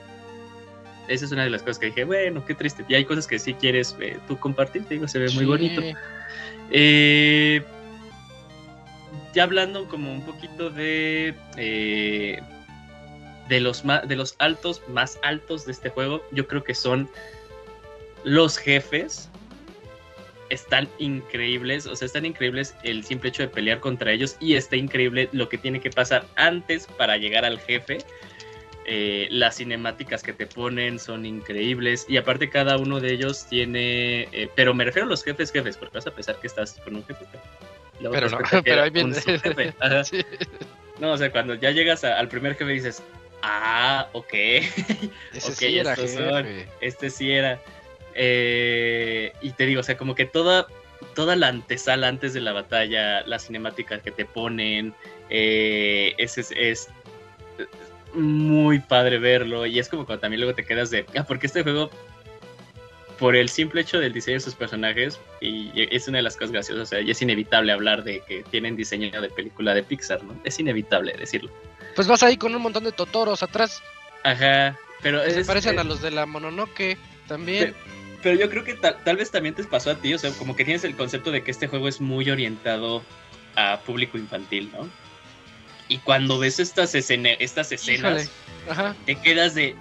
esa es una de las cosas que dije, bueno, qué triste. Y hay cosas que sí quieres eh, tú compartir, te digo, se ve muy bonito. Eh, ya hablando como un poquito de, eh, de los, de los altos, más altos de este juego, yo creo que son los jefes. Están increíbles, o sea, están increíbles el simple hecho de pelear contra ellos y está increíble lo que tiene que pasar antes para llegar al jefe. Eh, las cinemáticas que te ponen son increíbles y aparte cada uno de ellos tiene, eh, pero me refiero a los jefes jefes, porque vas a pensar que estás con un jefe. Pero, no, pero ahí viene. No, o sea, cuando ya llegas al primer jefe dices, ah, ok. Ese sí era este sí era. Eh, y te digo, o sea, como que toda, toda la antesala antes de la batalla, la cinemática que te ponen, eh, es, es, muy padre verlo. Y es como cuando también luego te quedas de, ah, porque este juego por el simple hecho del diseño de sus personajes, y es una de las cosas graciosas, o sea, y es inevitable hablar de que tienen diseño de película de Pixar, ¿no? Es inevitable decirlo. Pues vas ahí con un montón de Totoros atrás. Ajá, pero... Se parecen a los de la Mononoke también. Pero, yo creo que tal, vez también te pasó a ti, o sea, como que tienes el concepto de que este juego es muy orientado a público infantil, ¿no? Y cuando ves estas, estas escenas, te quedas de,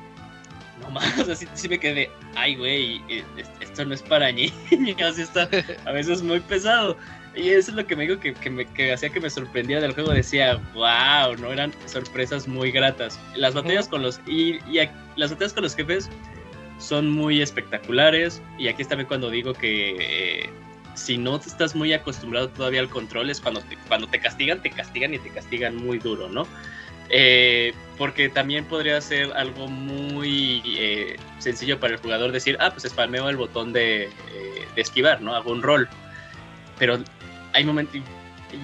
no más, así sí me quedé, ay, güey, eh, esto no es para niños, así está a veces muy pesado. Y eso es lo que me digo que, que, hacía que me sorprendía del juego. Decía, wow, no eran sorpresas muy gratas. Las batallas con los. Y, las batallas con los jefes son muy espectaculares. Y aquí está cuando digo que eh, si no estás muy acostumbrado todavía al control, es cuando te, cuando te castigan, te castigan y te castigan muy duro, ¿no? Eh, porque también podría ser algo muy eh, sencillo para el jugador decir, ah, pues spameo el botón de, eh, de, esquivar, ¿no? Hago un rol. Pero hay momentos,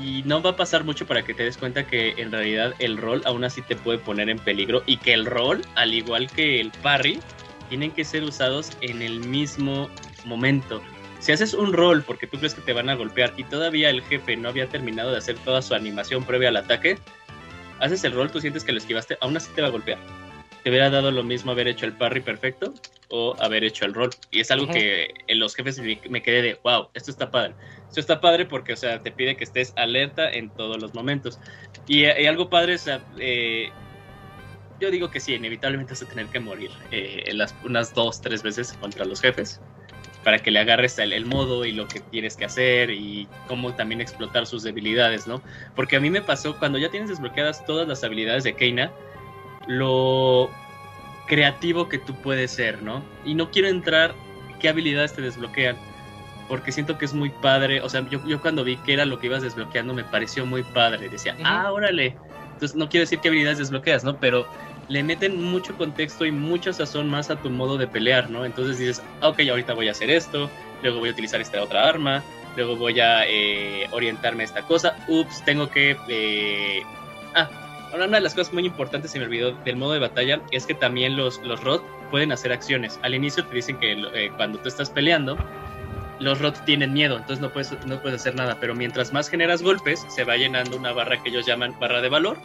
y no va a pasar mucho para que te des cuenta que en realidad el rol aún así te puede poner en peligro y que el rol, al igual que el parry, tienen que ser usados en el mismo momento. Si haces un rol porque tú crees que te van a golpear y todavía el jefe no había terminado de hacer toda su animación previa al ataque, haces el rol, tú sientes que lo esquivaste, aún así te va a golpear. Te hubiera dado lo mismo haber hecho el parry perfecto o haber hecho el rol. Y es algo que en los jefes me, quedé de, wow, esto está padre. Esto está padre porque, o sea, te pide que estés alerta en todos los momentos. Y, algo padre, o sea, eh, yo digo que sí, inevitablemente vas a tener que morir eh, las, unas dos, tres veces contra los jefes para que le agarres el, el, modo y lo que tienes que hacer y cómo también explotar sus debilidades, ¿no? Porque a mí me pasó cuando ya tienes desbloqueadas todas las habilidades de Keina, lo creativo que tú puedes ser, ¿no? Y no quiero entrar qué habilidades te desbloquean, porque siento que es muy padre, o sea, yo, yo cuando vi que era lo que ibas desbloqueando me pareció muy padre, decía, ah, órale, entonces no quiero decir qué habilidades desbloqueas, ¿no? Pero le meten mucho contexto y mucha sazón más a tu modo de pelear, ¿no? Entonces dices, ok, ahorita voy a hacer esto, luego voy a utilizar esta otra arma, luego voy a eh, orientarme a esta cosa, ups, tengo que... Eh... Ah, una de las cosas muy importantes, se me olvidó, del modo de batalla, es que también los, los ROT pueden hacer acciones. Al inicio te dicen que eh, cuando tú estás peleando, los ROT tienen miedo, entonces no puedes, no puedes hacer nada, pero mientras más generas golpes, se va llenando una barra que ellos llaman barra de valor,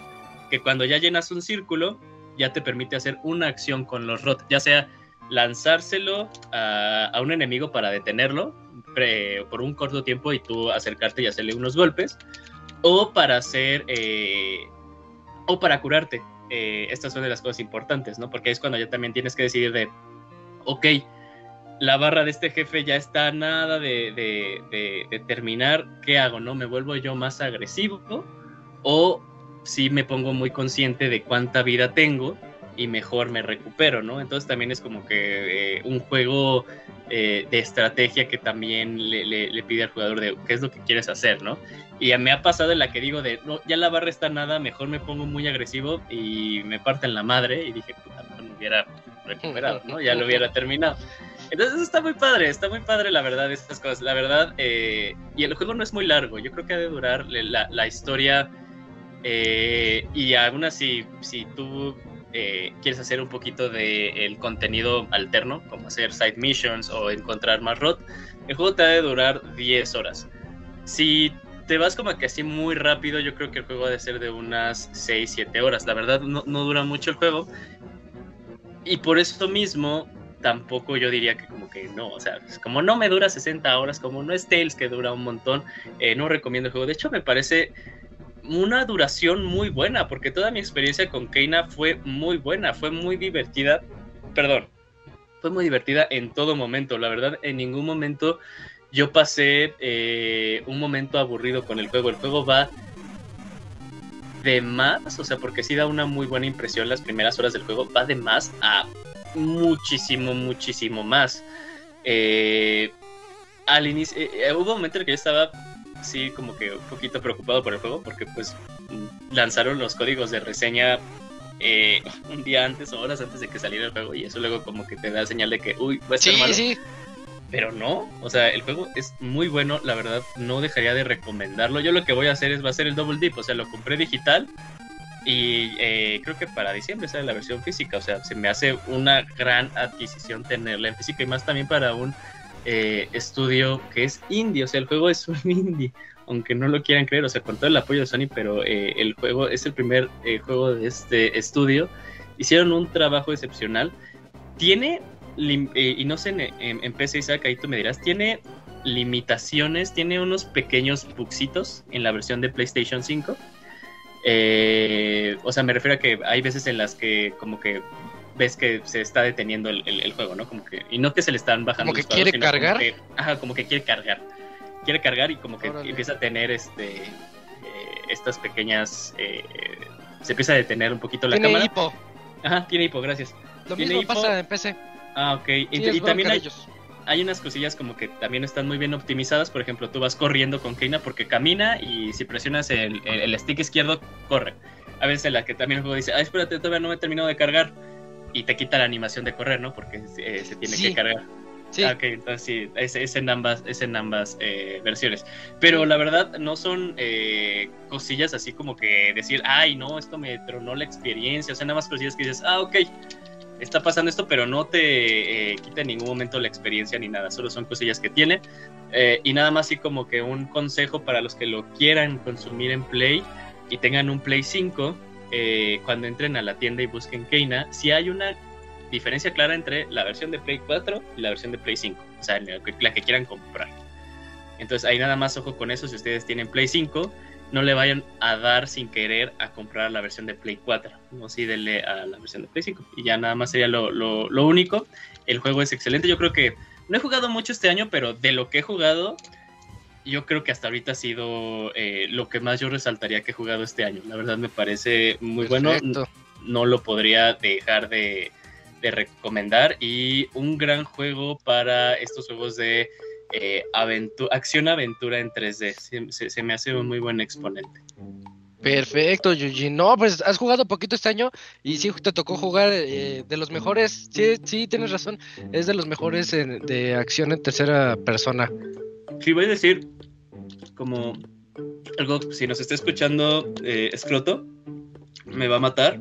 que cuando ya llenas un círculo, ya te permite hacer una acción con los ROT, ya sea lanzárselo a, un enemigo para detenerlo por un corto tiempo y tú acercarte y hacerle unos golpes, o para hacer, eh, o para curarte. Eh, estas son de las cosas importantes, ¿no? Porque es cuando ya también tienes que decidir de, ok, la barra de este jefe ya está nada de, de, de terminar, ¿qué hago, no? ¿Me vuelvo yo más agresivo? ¿O sí me pongo muy consciente de cuánta vida tengo y mejor me recupero, ¿no? Entonces también es como que eh, un juego eh, de estrategia que también le, pide al jugador de qué es lo que quieres hacer, ¿no? Y me ha pasado en la que digo de, no, ya la barra está nada, mejor me pongo muy agresivo y me parten la madre y dije, puta, no me hubiera recuperado, ¿no? Ya lo hubiera terminado. Entonces está muy padre, está muy padre la verdad estas cosas. La verdad, eh, y el juego no es muy largo, yo creo que ha de durar la, la historia eh, y aún así, si tú eh, quieres hacer un poquito de el contenido alterno, como hacer side missions o encontrar más ROT, el juego te ha de durar 10 horas. Si te vas como que así muy rápido, yo creo que el juego ha de ser de unas 6, 7 horas. La verdad, no, no dura mucho el juego. Y por eso mismo, tampoco yo diría que como que no, o sea, como no me dura 60 horas, como no es Tales que dura un montón, eh, no recomiendo el juego. De hecho, me parece una duración muy buena, porque toda mi experiencia con Keina fue muy buena, fue muy divertida. Perdón, fue muy divertida en todo momento. La verdad, en ningún momento yo pasé eh, un momento aburrido con el juego. El juego va de más, o sea, porque sí da una muy buena impresión las primeras horas del juego, va de más a muchísimo, muchísimo más. Eh, al inicio, eh, hubo un momento en el que yo estaba, sí, como que un poquito preocupado por el juego, porque pues lanzaron los códigos de reseña eh, un día antes o horas antes de que saliera el juego y eso luego como que te da señal de que, uy, va a ser Sí, malo. sí. Pero no, o sea, el juego es muy bueno, la verdad no dejaría de recomendarlo. Yo lo que voy a hacer es, va a ser el Double Dip, o sea, lo compré digital y eh, creo que para diciembre sale la versión física, o sea, se me hace una gran adquisición tenerla en física y más también para un eh, estudio que es indie, o sea, el juego es un indie, aunque no lo quieran creer, o sea, con todo el apoyo de Sony, pero eh, el juego es el primer eh, juego de este estudio. Hicieron un trabajo excepcional. Tiene, y no sé, en, en, en PC, Isaac, ahí tú me dirás, tiene limitaciones, tiene unos pequeños bugsitos en la versión de PlayStation 5. Eh, o sea, me refiero a que hay veces en las que como que ves que se está deteniendo el, el- el juego, ¿no? Como que, y no que se le están bajando ¿Como que los quiere como cargar? que- ajá, como que quiere cargar. Quiere cargar y como que Órale. empieza a tener este eh, estas pequeñas eh, se empieza a detener un poquito la Tiene cámara. hipo. Ajá, tiene hipo, gracias. Lo Tiene mismo hipo. pasa en PC. Ah, ok. Y, Sí, también hay, unas cosillas como que también están muy bien optimizadas. Por ejemplo, tú vas corriendo con Keina porque camina y si presionas el, el- el stick izquierdo, corre. A veces en la que también el juego dice, ah, espérate, todavía no me he terminado de cargar. Y te quita la animación de correr, ¿no? Porque eh, se tiene Sí. que cargar. Sí. Ah, ok, entonces sí, es, es en ambas, es en ambas eh, versiones. Pero la verdad no son eh, cosillas así como que decir, ay, no, esto me tronó la experiencia. O sea, nada más cosillas que dices, ah, ok, está pasando esto, pero no te eh, quita en ningún momento la experiencia ni nada. Solo son cosillas que tiene. Eh, y nada más así como que un consejo para los que lo quieran consumir en Play y tengan un Play 5, eh, cuando entren a la tienda y busquen Keina, si hay una diferencia clara entre la versión de Play 4 y la versión de Play 5, o sea, la que, quieran comprar. Entonces ahí nada más ojo con eso, si ustedes tienen Play 5, no le vayan a dar sin querer a comprar la versión de Play 4, no sí denle a la versión de Play 5 y ya nada más sería lo único. El juego es excelente, yo creo que no he jugado mucho este año, pero de lo que he jugado, yo creo que hasta ahorita ha sido eh, lo que más yo resaltaría que he jugado este año. La verdad me parece muy bueno no lo podría dejar de, de recomendar. Y un gran juego para estos juegos de eh, aventu- acción-aventura en 3D. Se, se- se me hace un muy buen exponente. Perfecto, Yuji. No, pues has jugado poquito este año y sí te tocó jugar eh, de los mejores. Sí, sí, tienes razón. Es de los mejores en- de acción en tercera persona. Sí, voy a decir como algo, si nos está escuchando eh, Escroto, me va a matar.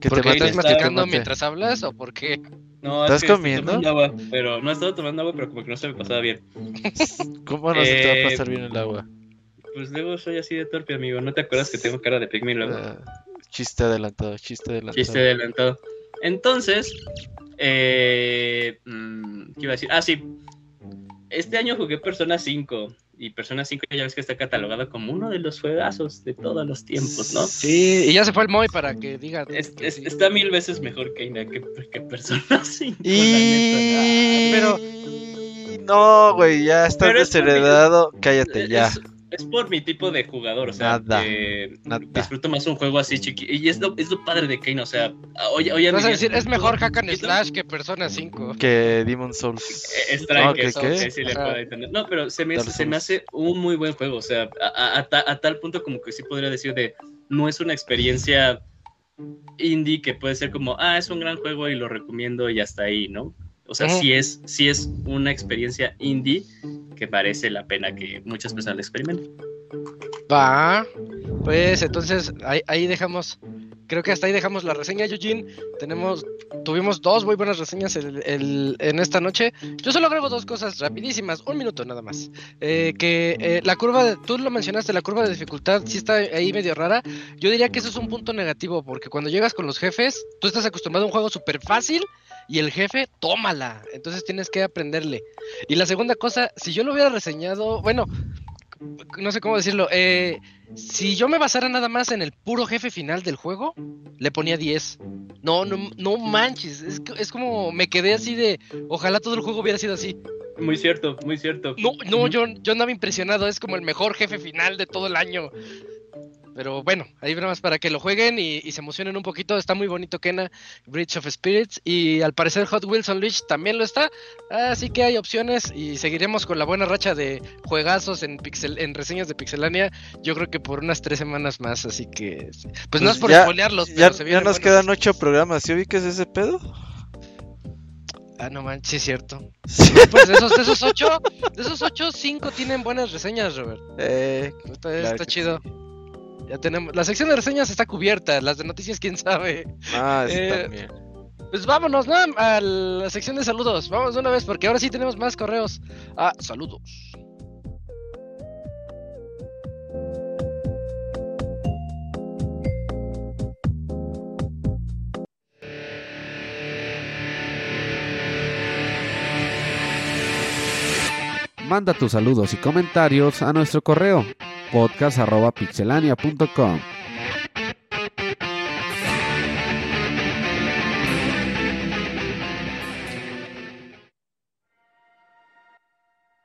Que ¿Por te qué mate, estás está- que mientras hablas o por qué? No, ¿Estás es que estoy comiendo? tomando agua, pero no he estado tomando agua, pero como que no se me pasaba bien. ¿Cómo no se te va a pasar bien el agua? Pues luego soy así de torpe, amigo. ¿No te acuerdas que tengo cara de pigmy luego? Ah, chiste adelantado, chiste adelantado. Chiste adelantado. Entonces, eh, mm, ¿qué iba a decir? Ah, sí. Este año jugué Persona 5. Y Persona 5 ya ves que está catalogado como uno de los juegazos de todos los tiempos, ¿no? Sí, y ya se fue el Moy para que diga. Es- que es- sí. Está mil veces mejor que, que, que Persona 5. la neta. Y... pero- No, güey, ya es mi- desheredado. Cállate ya. Es, por mi tipo de jugador, o sea, Nada, eh, nada. disfruto más un juego así chiqui. Y es lo, es lo padre de Kane, o sea, hoy, hoy en Vas a día- decir, es mejor Hack and chiquito, Slash que Persona 5. Que Demon Souls. Eh, Strike, No, ¿qué, eso, qué? sí, sí le puedo entender. No, pero se me, se me hace un muy buen juego. O sea, a, a- a tal punto como que sí podría decir de no es una experiencia indie que puede ser como, ah, es un gran juego y lo recomiendo y hasta ahí, ¿no? O sea, Ujú. sí es, sí es una experiencia indie que parece la pena que muchas personas la experimenten. Va. Pues entonces ahí, ahí dejamos. Creo que hasta ahí dejamos la reseña, Eugene. Tenemos, tuvimos dos muy buenas reseñas el- el- en esta noche. Yo solo agrego dos cosas rapidísimas, un minuto nada más. Eh, que eh, la curva, de, tú lo mencionaste, la curva de dificultad sí está ahí medio rara. Yo diría que eso es un punto negativo, porque cuando llegas con los jefes, tú estás acostumbrado a un juego súper fácil y el jefe, tómala. Entonces tienes que aprenderle. Y la segunda cosa, si yo lo hubiera reseñado, bueno, no sé cómo decirlo. Eh, si yo me basara nada más en el puro jefe final del juego, le ponía 10. No, no, no manches. Es, es como me quedé así de. Ojalá todo el juego hubiera sido así. Muy cierto, muy cierto. No, no, yo, yo andaba impresionado. Es como el mejor jefe final de todo el año. Pero bueno, ahí más para que lo jueguen y, se emocionen un poquito. Está muy bonito Kena, Bridge of Spirits. Y al parecer Hot Wheels Unleashed también lo está. Así que hay opciones y seguiremos con la buena racha de juegazos en, pixel, en reseñas de Pixelania. Yo creo que por unas tres semanas más. Así que, pues, no es por ya, pero ya, ya nos quedan ocho programas. ¿Sí ubiques ese pedo? Ah, no manches, sí es cierto. Pues de esos, de esos ocho, de esos ocho, cinco tienen buenas reseñas, Robert. Eh, está, chido. Ya tenemos. La sección de reseñas está cubierta, las de noticias, quién sabe. Ah, sí, eh, también. Pues vámonos, ¿no? A la sección de saludos. Vamos de una vez, porque ahora sí tenemos más correos. Ah, saludos. Manda tus saludos y comentarios a nuestro correo podcast.pixelania.com.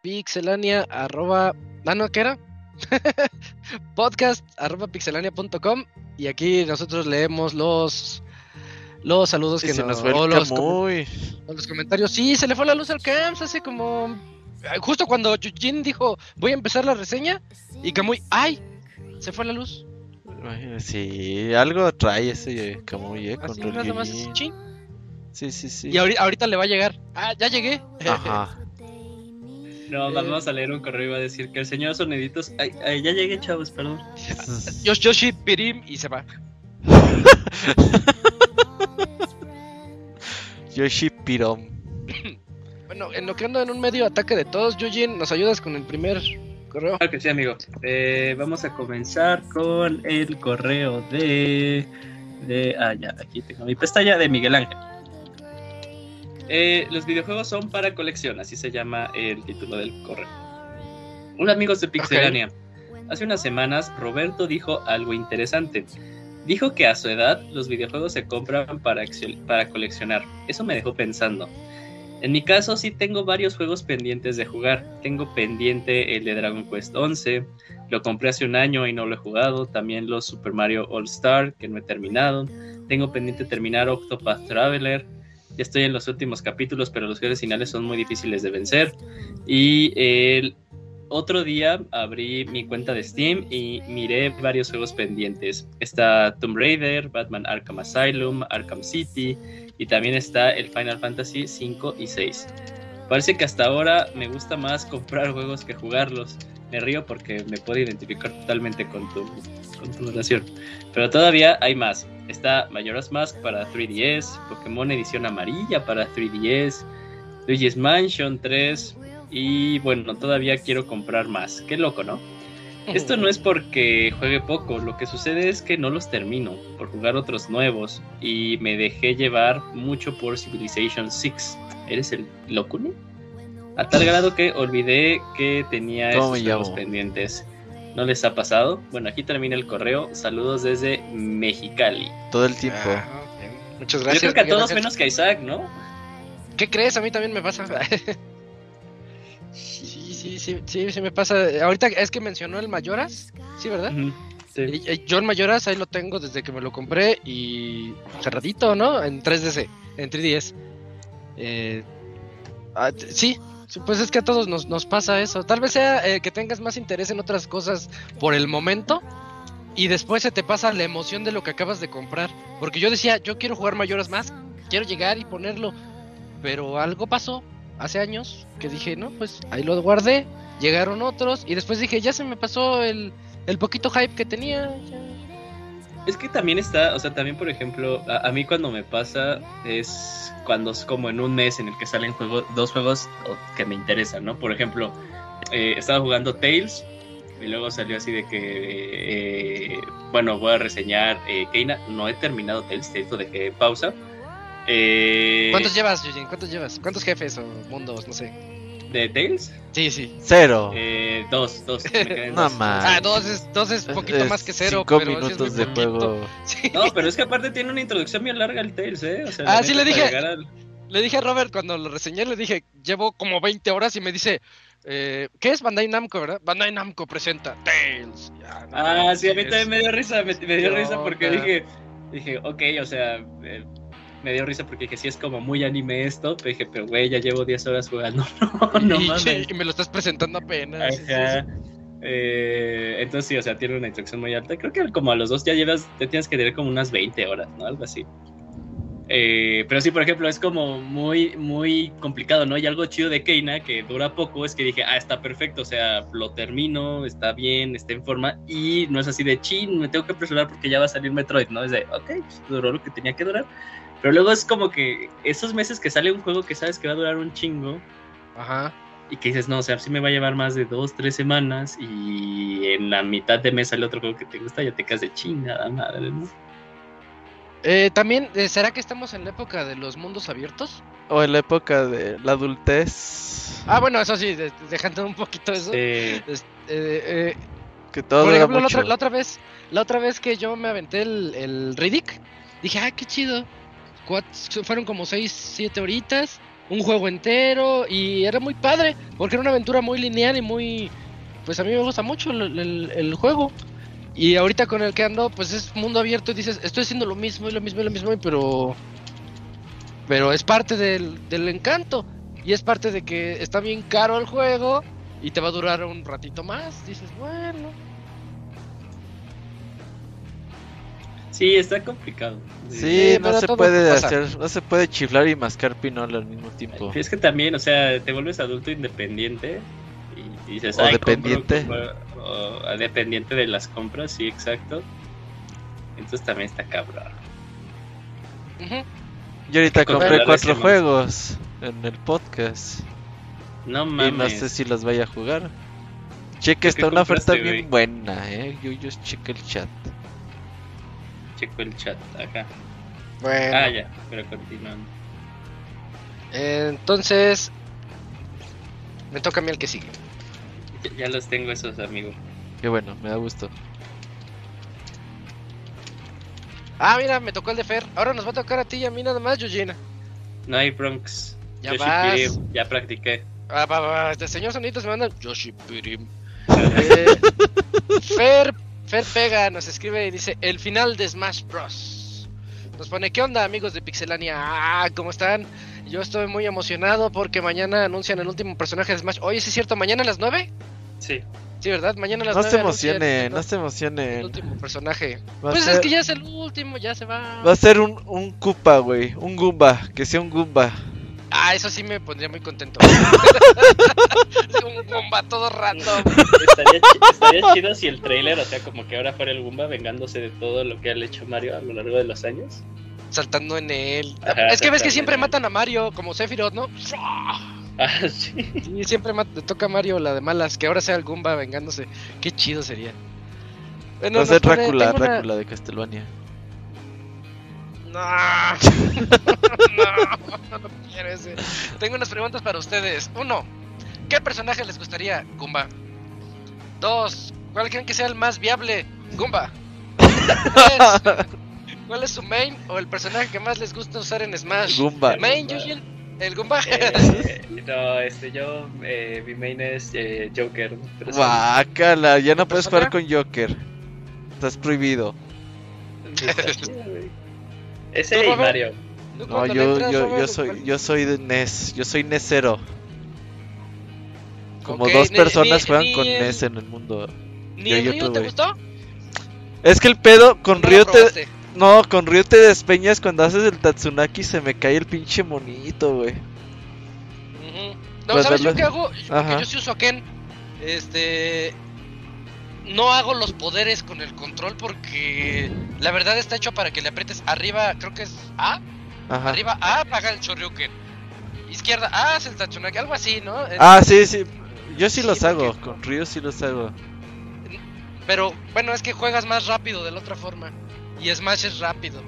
Pixelania arroba. Ah, no, ¿qué era? podcast arroba pixelania.com y aquí nosotros leemos los los saludos que nos, fue los, los comentarios. Sí, se le fue la luz al camps hace como justo cuando Jin dijo voy a empezar la reseña y Kamui, ¡ay! Se fue la luz. Sí, algo trae ese Kamui, eh, con Sí, sí, sí. Y ahorita, le va a llegar. Ah, ya llegué. Ajá. No, vamos a leer un correo y va a decir que el señor Soniditos. Ay, ya llegué, chavos, perdón. Yosh Yoshi Pirim y se va. Yoshi Pirom. Bueno, en lo que ando en un medio ataque de todos, Yujin, ¿nos ayudas con el primer correo? Claro que sí, amigo. Eh, vamos a comenzar con el correo de. de ah, ya, aquí tengo mi pestaña de Miguel Ángel. Eh, los videojuegos son para colección, así se llama el título del correo. Hola amigos de Pixelania. Hace unas semanas Roberto dijo algo interesante. Dijo que a su edad los videojuegos se compran para, para coleccionar. Eso me dejó pensando. En mi caso sí tengo varios juegos pendientes de jugar. Tengo pendiente el de Dragon Quest 11, lo compré hace un año y no lo he jugado. También los Super Mario All Star que no he terminado. Tengo pendiente terminar Octopath Traveler. Ya estoy en los últimos capítulos, pero los jefes finales son muy difíciles de vencer. Y el otro día abrí mi cuenta de Steam y miré varios juegos pendientes. Está Tomb Raider, Batman Arkham Asylum, Arkham City, y también está el Final Fantasy 5 y 6. Parece que hasta ahora me gusta más comprar juegos que jugarlos. Me río porque me puedo identificar totalmente con tu, con tu relación. Pero todavía hay más. Está Majora's Mask para 3DS, Pokémon Edición Amarilla para 3DS, Luigi's Mansion 3 y bueno, todavía quiero comprar más. Qué loco, ¿no? Esto no es porque juegue poco, lo que sucede es que no los termino por jugar otros nuevos y me dejé llevar mucho por Civilization 6. ¿Eres el Locune? A tal grado que olvidé que tenía esos juegos pendientes. ¿No les ha pasado? Bueno, aquí termina el correo. Saludos desde Mexicali. Todo el tiempo. Ah, Muchas gracias. Yo creo que a todos menos que a Isaac, ¿no? ¿Qué crees? A mí también me pasa. sí, sí, sí, sí me pasa. Ahorita es que mencionó el Mayoras, ¿sí, verdad? sí. Yo el Mayoras ahí lo tengo desde que me lo compré y cerradito, ¿no? En 3DS, en 3DS. Eh, ah, sí, pues es que a todos nos, nos pasa eso. Tal vez sea eh, que tengas más interés en otras cosas por el momento y después se te pasa la emoción de lo que acabas de comprar. Porque yo decía, yo quiero jugar Mayoras más, quiero llegar y ponerlo, pero algo pasó hace años que dije, no, pues ahí lo guardé, llegaron otros y después dije, ya se me pasó el, el poquito hype que tenía. Es que también está, o sea, también por ejemplo, a, mí cuando me pasa es cuando es como en un mes en el que salen juegos, dos juegos que me interesan, ¿no? Por ejemplo, eh, estaba jugando Tales y luego salió así de que, eh, bueno, voy a reseñar eh, Keina, no he terminado Tales, esto de que pausa eh... ¿Cuántos llevas, Eugene? ¿Cuántos llevas? ¿Cuántos jefes o mundos? No sé. ¿De Tails? Sí, sí. Cero. Eh, dos, dos. me No dos. más. Ah, dos es, dos es poquito Es más que cero, Cinco pero sí es minutos de poquito. juego. Sí. No, pero es que aparte tiene una introducción bien larga el Tails, ¿eh? O sea, Ah, sí, le dije. al- Le dije a Robert cuando lo reseñé, le dije, llevo como 20 horas y me dice, eh, ¿qué es Bandai Namco, verdad? Bandai Namco presenta. Ya, no Ah, sí, a mí también me dio risa, me, me dio ¿Qué risa porque dije, dije, ok, o sea, eh, me dio risa porque dije, sí es como muy anime esto, pero dije, pero güey, ya llevo 10 horas jugando, no, no y, mames. y me lo estás presentando apenas. Ajá. Eh, entonces sí, o sea, tiene una instrucción muy alta. Creo que como a los dos ya llevas, te tienes que tener como unas 20 horas, ¿no? Algo así. Eh, pero sí, por ejemplo, es como muy, muy complicado, ¿no? Y algo chido de Keina, que dura poco, es que dije, ah, está perfecto, o sea, lo termino, está bien, está en forma, y no es así de chin, me tengo que apresurar porque ya va a salir Metroid, ¿no? Es de, ok, pues, duró lo que tenía que durar. Pero luego es como que esos meses que sale un juego que sabes que va a durar un chingo, Ajá. y que dices, no, o sea, sí me va a llevar más de dos, tres semanas y en la mitad de mes sale otro juego que te gusta, ya te quedas de chingada madre, ¿no? Eh, También, eh, ¿será que estamos en la época de los mundos abiertos? O en la época de la adultez. Ah, bueno, eso sí, de- dejando un poquito eso. Eh, eh, eh, Que todo por ejemplo, la otra, la otra vez, la otra vez que yo me aventé el, el Riddick, dije, ah, qué chido. Fueron como 6, 7 horitas, un juego entero, y era muy padre, porque era una aventura muy lineal y muy... Pues a mí me gusta mucho el, juego. Y ahorita con el que ando, pues es mundo abierto y dices, estoy haciendo lo mismo y lo mismo y lo mismo, pero... Pero es parte del, del encanto. Y es parte de que está bien caro el juego y te va a durar un ratito más. Dices, bueno. Sí, está complicado. Sí, Sí, no se puede hacer, no se puede chiflar y mascar pinol al mismo tiempo. Es que también, o sea, te vuelves adulto independiente y dices, O "Ay, dependiente". compro, compro", o dependiente de las compras, sí, exacto. Entonces también está cabrón. Yo ahorita compré cuatro juegos en el podcast. No Y mames. no sé si los vaya a jugar. Cheque, ¿Qué está una oferta bien buena, eh. Yo, yo cheque el chat. Checo el chat acá. Bueno. Ah, ya, pero continuando. eh, entonces. Me toca a mí el que sigue. Ya, ya los tengo esos, amigos. Qué bueno, me da gusto. Ah, mira, me tocó el de Fer. Ahora nos va a tocar a ti y a mí nada más, Eugene. No hay Bronx. Ya Yoshi vas. Pirim, ya practiqué. Ah, va, va, Este señor Sonitos me manda Yoshi Pirim. Eh, Fer, Fer Pega nos escribe y dice: El final de Smash Bros. Nos pone: ¿Qué onda, amigos de Pixelania? Ah, ¿cómo están? Yo estoy muy emocionado porque mañana anuncian el último personaje de Smash. Oye, ¿sí es cierto? ¿Mañana a las 9? Sí. Sí, ¿verdad? Mañana a las No 9. se emocione, el- no se El emocione. último personaje. Va a Pues es que ya es el último, ya se va. Va a ser un, un Koopa, güey. Un Goomba. Que sea un Goomba. Ah, eso sí me pondría muy contento. un bomba todo random. Estaría, chi- estaría chido si el trailer, o sea, como que ahora fuera el Goomba vengándose de todo lo que ha hecho Mario a lo largo de los años. Saltando en él. Ajá, es que ves que siempre matan a Mario, como Sephiroth, ¿no? Ah, sí. Sí, siempre le toca a Mario la de malas, que ahora sea el Goomba vengándose. Qué chido sería. Bueno, Va a nos ser pone- Drácula, una- Drácula de Castlevania. No. no, no quiero ese. Tengo unas preguntas para ustedes. Uno, ¿qué personaje les gustaría? Goomba. Dos, ¿cuál creen que sea el más viable? Goomba. Tres, ¿cuál es su main o el personaje que más les gusta usar en Smash? Goomba. ¿El main, Goomba. Yujin? ¿El Goomba? Eh, no, este, yo, eh, mi main es eh, Joker. Guácala, ya no puedes ¿Persona? jugar con Joker. Estás prohibido. Ese ¿Tú, y Robert? Mario. ¿Tú No, yo, entras, yo, Robert, yo soy, yo soy de NES, yo soy NESero. Como dos ni- personas ni- juegan ni con el- NES en el mundo. ¿Ni yo el Ryu te gustó? Es que el pedo con ¿No Ryu te, no, con Ryu te despeñas cuando haces el Tatsunaki se me cae el pinche monito, güey. No, Pues ¿sabes yo qué hago? Porque Ajá. yo sí uso a Ken. Este. No hago los poderes con el control porque la verdad está hecho para que le aprietes arriba, creo que es A. Ajá. Arriba A, apaga el Shoryuken. Izquierda A, hace el Tatsunaki, algo así, ¿no? Es- Ah, sí, sí. Yo sí, Sí, los hago, porque- con Ryu sí los hago. Pero bueno, es que juegas más rápido de la otra forma. Y Smash es rápido.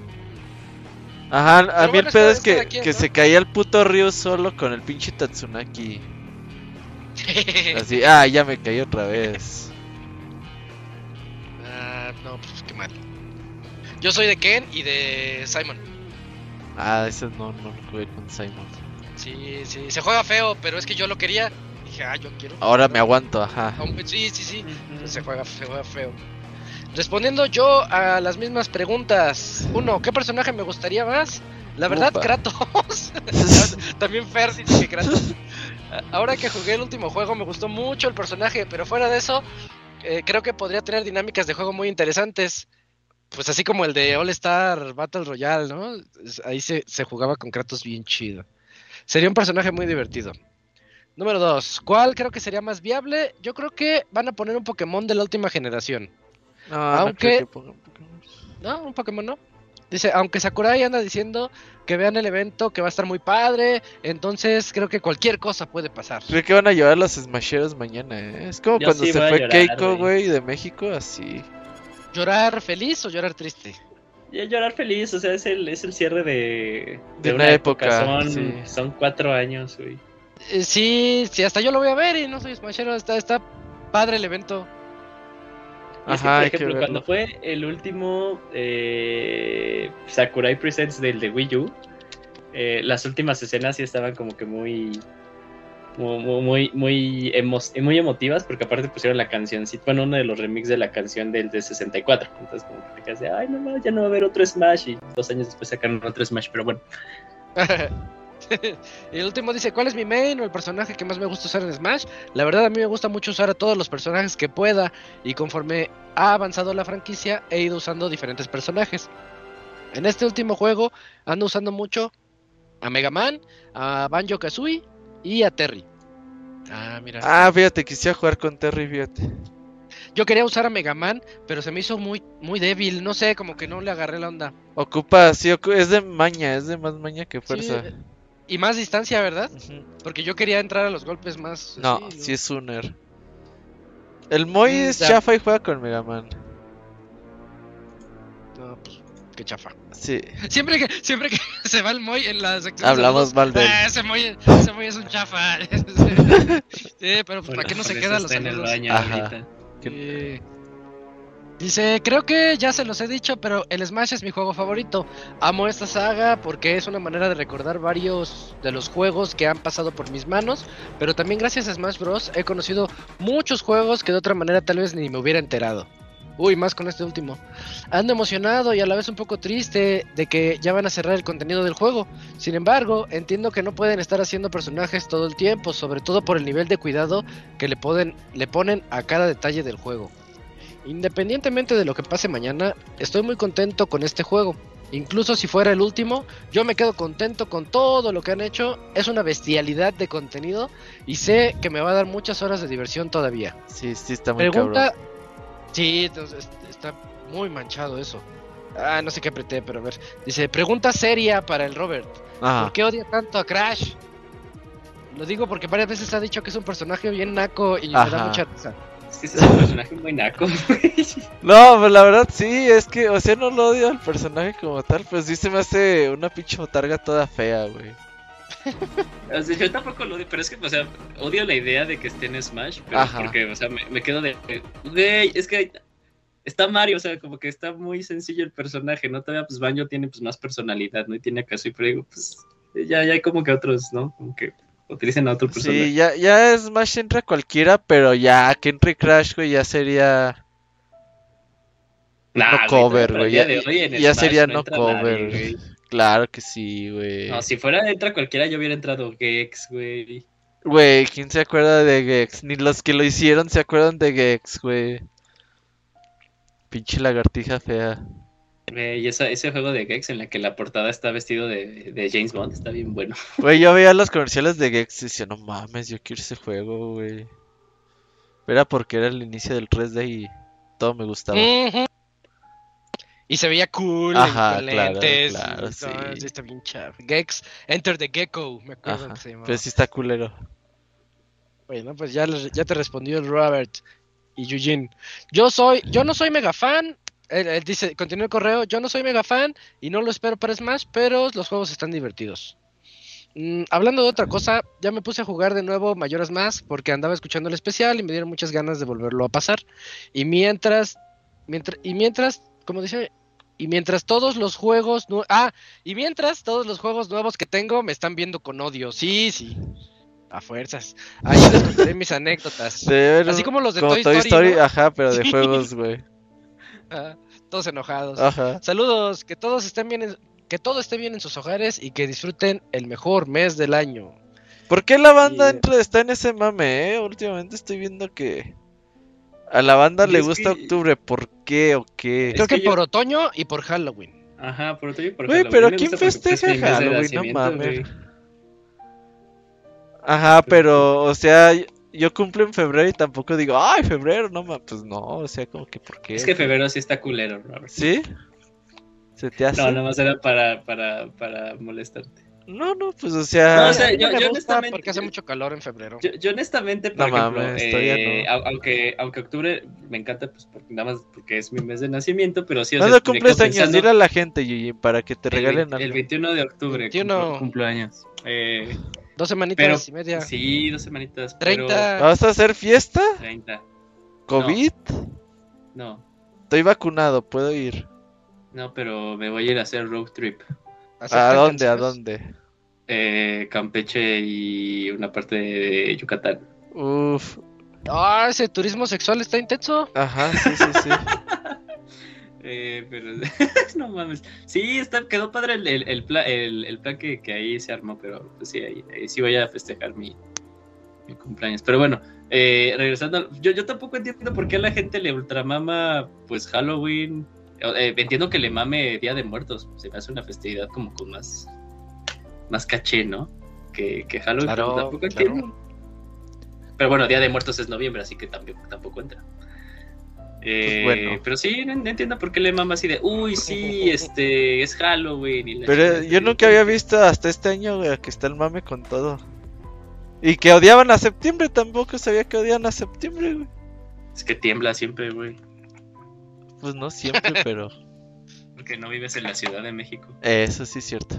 Ajá, a Pero mí bueno, el pedo es es que, que ¿no? se caía el puto Ryu solo con el pinche Tatsunaki. Así, ah, ya me caí otra vez. Yo soy de Ken y de Simon. Ah, ese no, no lo jugué con Simon. Sí, sí, se juega feo, pero es que yo lo quería. Dije, ah, yo quiero. Ahora me aguanto, ajá. Aunque Sí, sí, sí. Se juega, se juega feo. Respondiendo yo a las mismas preguntas. Uno, ¿qué personaje me gustaría más? La verdad, Upa. Kratos. También Fer dice Kratos. Ahora que jugué el último juego me gustó mucho el personaje, pero fuera de eso, eh, creo que podría tener dinámicas de juego muy interesantes. Pues así como el de All Star Battle Royale, ¿no? Ahí se, se jugaba con Kratos bien chido. Sería un personaje muy divertido. Número 2. ¿Cuál creo que sería más viable? Yo creo que van a poner un Pokémon de la última generación. No, no Aunque-. ¿No? Un Pokémon no. Dice, aunque Sakurai anda diciendo que vean el evento, que va a estar muy padre, entonces creo que cualquier cosa puede pasar. Creo que van a llevar los Smasheros mañana, ¿eh? Es como Yo cuando sí se fue llorar, Keiko, güey, de México, así. ¿Llorar feliz o llorar triste? Y llorar feliz, o sea, es el, es el cierre de, De una época, Son, sí. son cuatro años, güey. Eh, sí, sí, hasta yo lo voy a ver y no soy Smashero, está, está padre el evento. Y es que, Ajá, por ejemplo, cuando fue el último eh, Sakurai Presents del de Wii U, eh, las últimas escenas sí estaban como que muy muy muy muy, emo- muy emotivas porque aparte pusieron la canción bueno uno de los remix de la canción del de 64 entonces como que te ay no ya no va a haber otro Smash y dos años después sacaron otro Smash pero bueno el último dice, ¿cuál es mi main o el personaje que más me gusta usar en Smash? La verdad a mí me gusta mucho usar a todos los personajes que pueda y conforme ha avanzado la franquicia he ido usando diferentes personajes. En este último juego ando usando mucho a Mega Man, a Banjo Kazooie y a Terry. Ah, mira. Ah, fíjate, quisiera jugar con Terry, fíjate. Yo quería usar a Mega Man, pero se me hizo muy, muy débil. No sé, como que no le agarré la onda. Ocupa, sí, es de maña, es de más maña que fuerza. Sí, y más distancia, ¿verdad? Porque yo quería entrar a los golpes más. No, así, sí es Uner. El Moy Mm, es ya. chafa y juega con Mega Man. No, pues, qué chafa. Sí, Siempre que, siempre que se va el Moy en la sección. hablamos mal de él. "Ah, ese, Moy, ese Moy es un chafa. sí, pero pues, ¿para qué no se quedan los en el baño Ajá. ahorita. Sí. Dice, creo que ya se los he dicho, pero el Smash es mi juego favorito. Amo esta saga porque es una manera de recordar varios de los juegos que han pasado por mis manos, pero también gracias a Smash Bros. he conocido muchos juegos que de otra manera tal vez ni me hubiera enterado. Uy, más con este último. Ando emocionado y a la vez un poco triste de que ya van a cerrar el contenido del juego. Sin embargo, entiendo que no pueden estar haciendo personajes todo el tiempo, sobre todo por el nivel de cuidado que le, ponen, le ponen a cada detalle del juego. Independientemente de lo que pase mañana, estoy muy contento con este juego. Incluso si fuera el último, yo me quedo contento con todo lo que han hecho. Es una bestialidad de contenido y sé que me va a dar muchas horas de diversión todavía. sí, sí está muy Pregunta. cabrón. Sí, entonces, está muy manchado eso. Ah, no sé qué apreté, pero a ver. Dice, pregunta seria para el Robert. Ajá. ¿Por qué odia tanto a Crash? Lo digo porque varias veces ha dicho que es un personaje bien naco y me da Ajá. mucha risa. Es que es un personaje muy naco, güey. No, pues la verdad sí, es que, o sea, no lo odio al personaje como tal, pues sí se me hace una pinche botarga toda fea, güey. O sea, yo tampoco lo odio, pero es que, o sea, odio la idea de que esté en Smash, pero Ajá. porque, o sea, me, me quedo de, güey, es que está Mario, o sea, como que está muy sencillo el personaje, ¿no? Todavía, pues, Banjo tiene, pues, más personalidad, ¿no? Y tiene acaso, y pero digo, pues, ya, ya hay como que otros, ¿no? Como que utilicen a otro personaje. Sí, ya, ya Smash entra cualquiera, pero ya que entre Crash, güey, ya sería Nah, no cover, güey. Ya, ya Smash sería no cover. nadie. Claro que sí, güey. No, si fuera entra cualquiera, yo hubiera entrado Gex, güey. Güey, ¿quién se acuerda de Gex? Ni los que lo hicieron se acuerdan de Gex, güey. Pinche lagartija fea. Güey, Y esa, ese juego de Gex en la que la portada está vestido de, de James Bond está bien bueno. Güey, yo veía los comerciales de Gex y decía, no mames, yo quiero ese juego, güey. Era porque era el inicio del 3D y todo me gustaba. Y se veía cool, Ajá, con claro, y sí. está bien chafa. Gex, Enter the Gecko, me acuerdo Ajá, que se llamaba. pero sí está culero. Bueno, pues ya, ya te respondió el Robert y Eugene. Yo soy, yo no soy mega fan. Él, él dice, continúa el correo, yo no soy mega fan y no lo espero para Smash, pero los juegos están divertidos. Mm, hablando de otra cosa, ya me puse a jugar de nuevo Mayoras Más porque andaba escuchando el especial y me dieron muchas ganas de volverlo a pasar. Y mientras, mientras y mientras, como dice, y mientras todos los juegos, ah, y mientras todos los juegos nuevos que tengo me están viendo con odio. Sí, sí. A fuerzas. Ahí les contaré mis anécdotas. Haber Así como los de como Toy Story, ¿no? ajá, pero de Sí. juegos, güey. Ah, todos enojados. Ajá. Saludos, que todos estén bien, en- que todo esté bien en sus hogares y que disfruten el mejor mes del año. ¿Por qué la banda está en ese mame, eh? Últimamente estoy viendo que a la banda le gusta que- octubre. ¿Por qué o qué? Creo que que, yo- por otoño y por Halloween. Ajá, por otro y por Güey, Halloween. pero Me ¿quién gusta porque es festeja Halloween? No mames. güey. Ajá, pero, o sea, yo cumplo en febrero y tampoco digo, ay, febrero, no mames. Pues no, o sea, como que, ¿por qué? Es que febrero sí está culero, Robert. ¿Sí? ¿Se te hace? No, nada más era para, para, para molestarte. No, no, pues o sea. No, o sea, yo- yo honestamente- porque hace mucho calor en febrero. Yo, yo honestamente, por No ejemplo, mames, todavía eh, no. au- aunque, aunque octubre me encanta, pues porque nada más porque es mi mes de nacimiento, pero sí, o ¿Cuándo sea, cumples años? Dile a la gente, Yuyi, para que te el regalen vein- el, algo. 21 de octubre 21. cumplo, cumplo años. Eh, Dos semanitas pero y media. sí, dos semanitas. 30. ¿Vas a hacer fiesta? Pero 30. ¿COVID? No, Estoy vacunado, puedo ir. no, pero me voy a ir a hacer road trip. ¿A dónde? ¿A dónde? Eh, Campeche y una parte de Yucatán. Uf, Ah, ese turismo sexual está intenso. ajá, sí, sí, sí. Eh, pero no mames. Sí, está, quedó padre el, el, el pla- el- el plan que, que ahí se armó, pero pues sí, ahí, ahí sí voy a festejar mi, mi cumpleaños. Pero bueno, eh, regresando, al- yo, yo tampoco entiendo por qué a la gente le ultramama pues Halloween. Eh, entiendo que le mame Día de Muertos, se me hace una festividad como con más, más caché, ¿no? Que, que Halloween, Claro, pero tampoco claro. Pero bueno, Día de Muertos es noviembre, así que tampoco, tampoco entra. Eh, Pues bueno. Pero sí, no, no entiendo por qué le mama así de, uy, sí, este, es Halloween. y la Pero chingada". yo nunca había visto hasta este año güey, que está el mame con todo. Y que odiaban a septiembre, tampoco sabía que odiaban a septiembre, güey. Es que tiembla siempre, güey, Pues no siempre, pero porque no vives en la Ciudad de México. eso sí es cierto.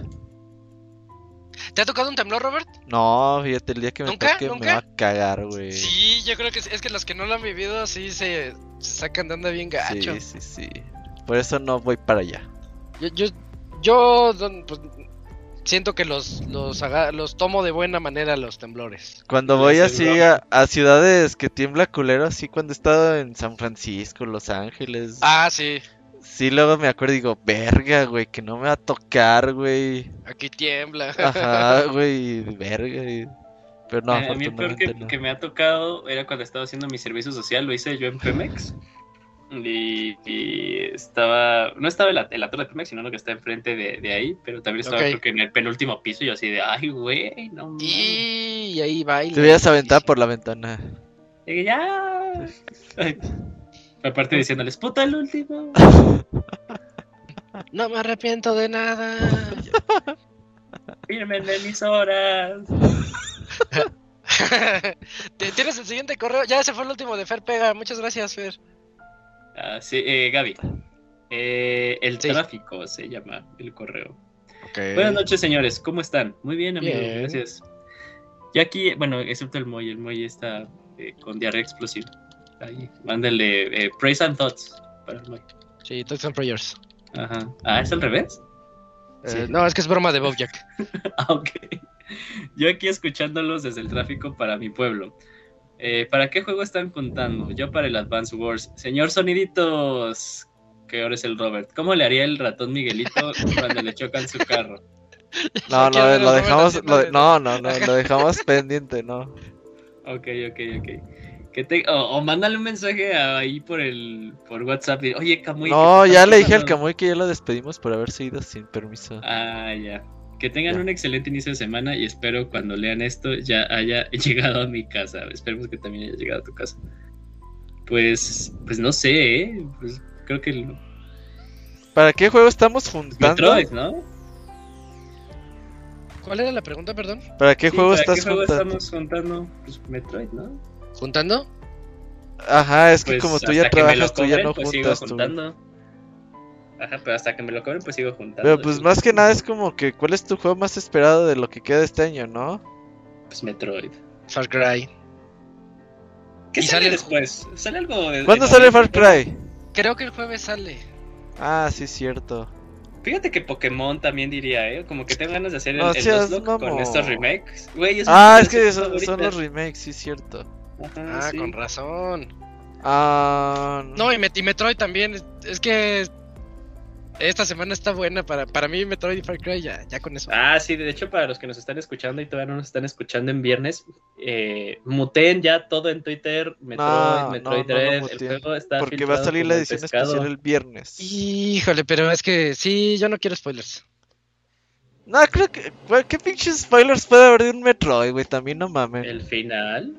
¿Te ha tocado un temblor, Robert? No, fíjate, el día que me ¿Nunca? toque me ¿Nunca? va a cagar, güey. Sí, yo creo que es, es que los que no lo han vivido sí se, se sacan de onda bien gacho. sí, sí, sí. Por eso no voy para allá. Yo, yo, yo pues, siento que los, los, haga- los tomo de buena manera los temblores. Cuando voy así a, a ciudades que tiembla culero, así cuando he estado en San Francisco, Los Ángeles. Ah, sí, Sí, luego me acuerdo y digo, verga, güey, que no me va a tocar, güey. aquí tiembla. Ajá, güey, verga. y- Pero no, Eh, a mí el peor que, no. que me ha tocado era cuando estaba haciendo mi servicio social, lo hice yo en Pemex. Y, y estaba, no estaba en la, en la torre de Pemex, sino lo que está enfrente de, de ahí, pero también estaba Ok. creo que en el penúltimo piso y yo así de, ay, güey, no mames". Y ahí baila. Te voy a aventar por la ventana. Y ya. Aparte diciéndoles, puta el último. No me arrepiento de nada. Firmen de mis horas. ¿Tienes el siguiente correo? Ya ese fue el último de Fer Pega. Muchas gracias, Fer. Ah, sí, eh, Gaby. Eh, el Sí. tráfico se llama el correo. Okay. Buenas noches, señores. ¿Cómo están? Muy bien, amigos. Bien. Gracias. Y aquí, bueno, excepto el Moy. El Moy está eh, con diarrea explosiva. Ahí, mándenle eh, praise and thoughts para el Moy. Sí, Thoughts and Prayers. Ajá. Ah, ¿es al revés? Eh, Sí. no, es que es broma de Bob Jack. Ah, ok. Yo aquí escuchándolos desde el tráfico para mi pueblo. Eh, ¿Para qué juego están contando? Yo para el Advance Wars. Señor Soniditos, que ahora es el Robert. ¿Cómo le haría el ratón Miguelito cuando le chocan su carro? No, no, ver lo dejamos. lo- no, no, no, lo dejamos pendiente, no. Ok, ok, ok. Que te, o, o mándale un mensaje ahí por el por WhatsApp. y, Oye, Camuy. No, ¿qué te ya le dije al pasando?" Camuy que ya lo despedimos por haberse ido sin permiso. Ah, ya. Que tengan Ya. un excelente inicio de semana y espero cuando lean esto ya haya llegado a mi casa. Esperemos que también haya llegado a tu casa. Pues, pues no sé, ¿eh? Pues creo que ¿Para qué juego estamos juntando? Metroid, ¿no? ¿Cuál era la pregunta, perdón? ¿Para qué Sí, juego ¿para estás qué juego juntando? estamos juntando? Pues Metroid, ¿no? ¿Juntando? Ajá, es que Pues, como tú ya trabajas, tú ya no pues, sigo juntas tú. juntando. Ajá, pero hasta que me lo cobren, pues sigo juntando. Pero pues más que nada es como que, ¿cuál es tu juego más esperado de lo que queda este año, no? Pues Metroid. Far Cry. ¿Qué Y sale sale- después? ¿Sale algo de- ¿Cuándo sale Far Cry? Creo que el jueves sale. Ah, sí, cierto. Fíjate que Pokémon también diría, ¿eh? Como que tengo ganas de hacer el, No el seas Nuzlocke con estos remakes. Güey, Ah, es que son, son los remakes, sí, cierto. Ajá, Ah, sí. con razón. Ah, No, y, Met- y Metroid también. Es, que esta semana está buena para, para mí, Metroid y Far Cry, ya, ya con eso. Ah, sí, de hecho, para los que nos están escuchando y todavía no nos están escuchando en viernes, eh, muteen ya todo en Twitter, Metroid, No, Metroid no, no lo Dread, el muteen, juego está porque va a salir la edición pescado. especial el viernes. Híjole, pero es que sí, yo no quiero spoilers. No, creo que. ¿Qué pinches spoilers puede haber de un Metroid, güey? También no mames. El final.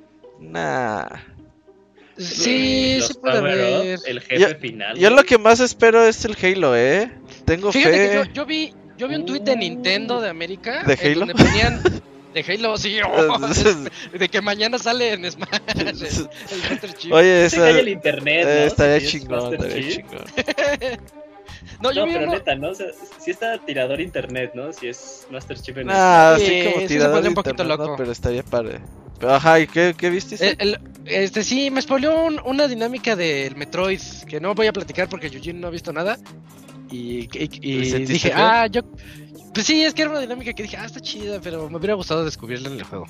Nah. Sí, los sí puede haber. El jefe Yo- final. Yo lo que más espero es el Halo, ¿eh? Tengo Fíjate que fe. yo, yo vi, yo vi un tweet de Nintendo de América. ¿De Halo? donde ponían. De Halo, sí. oh, de que mañana sale en Smash. El, el Master Chief. Oye, esa. el internet, eh, ¿no? estaría Si chingón, estaría chingón. No, yo No, vi pero uno- neta, ¿no? O sea, si está tirador internet, ¿no? Si es Master Chief en Ah, Sí, así sí como se tirador pone de un poquito internet, no, loco. pero estaría padre. Pero ajá, ¿y qué, qué viste? El- el- este sí, me spoileó un- una dinámica del Metroid que no voy a platicar porque Eugene no ha visto nada. Y, y- y ¿Te sentiste dije, ah, yo. Pues sí, es que era una dinámica que dije, ah, está chida, pero me hubiera gustado descubrirla en el juego.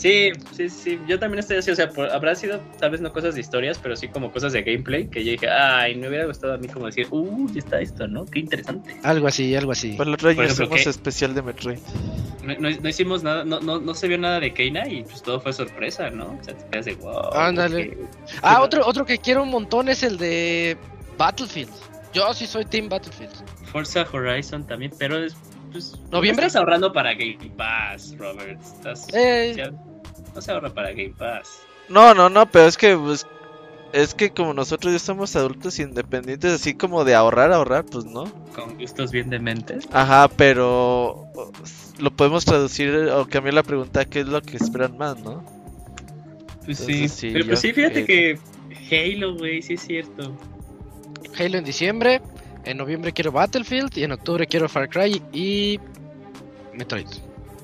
Sí, sí, sí, yo también estoy así, o sea, por- habrá sido tal vez no cosas de historias, pero sí como cosas de gameplay, que yo dije, ay, me hubiera gustado a mí como decir, uh, ya está esto, ¿no? Qué interesante. Algo así, algo así. Para el otro Por hacemos ¿qué? especial de Metroid. No, no- no hicimos nada, no, no, no se vio nada de Keina y pues todo fue sorpresa, ¿no? O sea, te quedas de wow. Ándale. qué- Ah, otro, otro que quiero un montón es el de Battlefield. Yo sí soy Team Battlefield. Forza Horizon también, pero es, pues, ¿Noviembre? no estás ahorrando para Game Pass, Robert. Estás, Eh. No se ahorra para Game Pass. No, no, no, pero es que pues, es que como nosotros ya somos adultos independientes, así como de ahorrar, ahorrar, pues no. Con gustos bien dementes. Ajá, pero lo podemos traducir o cambiar la pregunta, ¿qué es lo que esperan más, no? Pues sí. Entonces, sí, pero pues sí, fíjate Halo. que Halo, güey, sí es cierto. Halo en diciembre. En noviembre quiero Battlefield. Y en octubre quiero Far Cry y Metroid.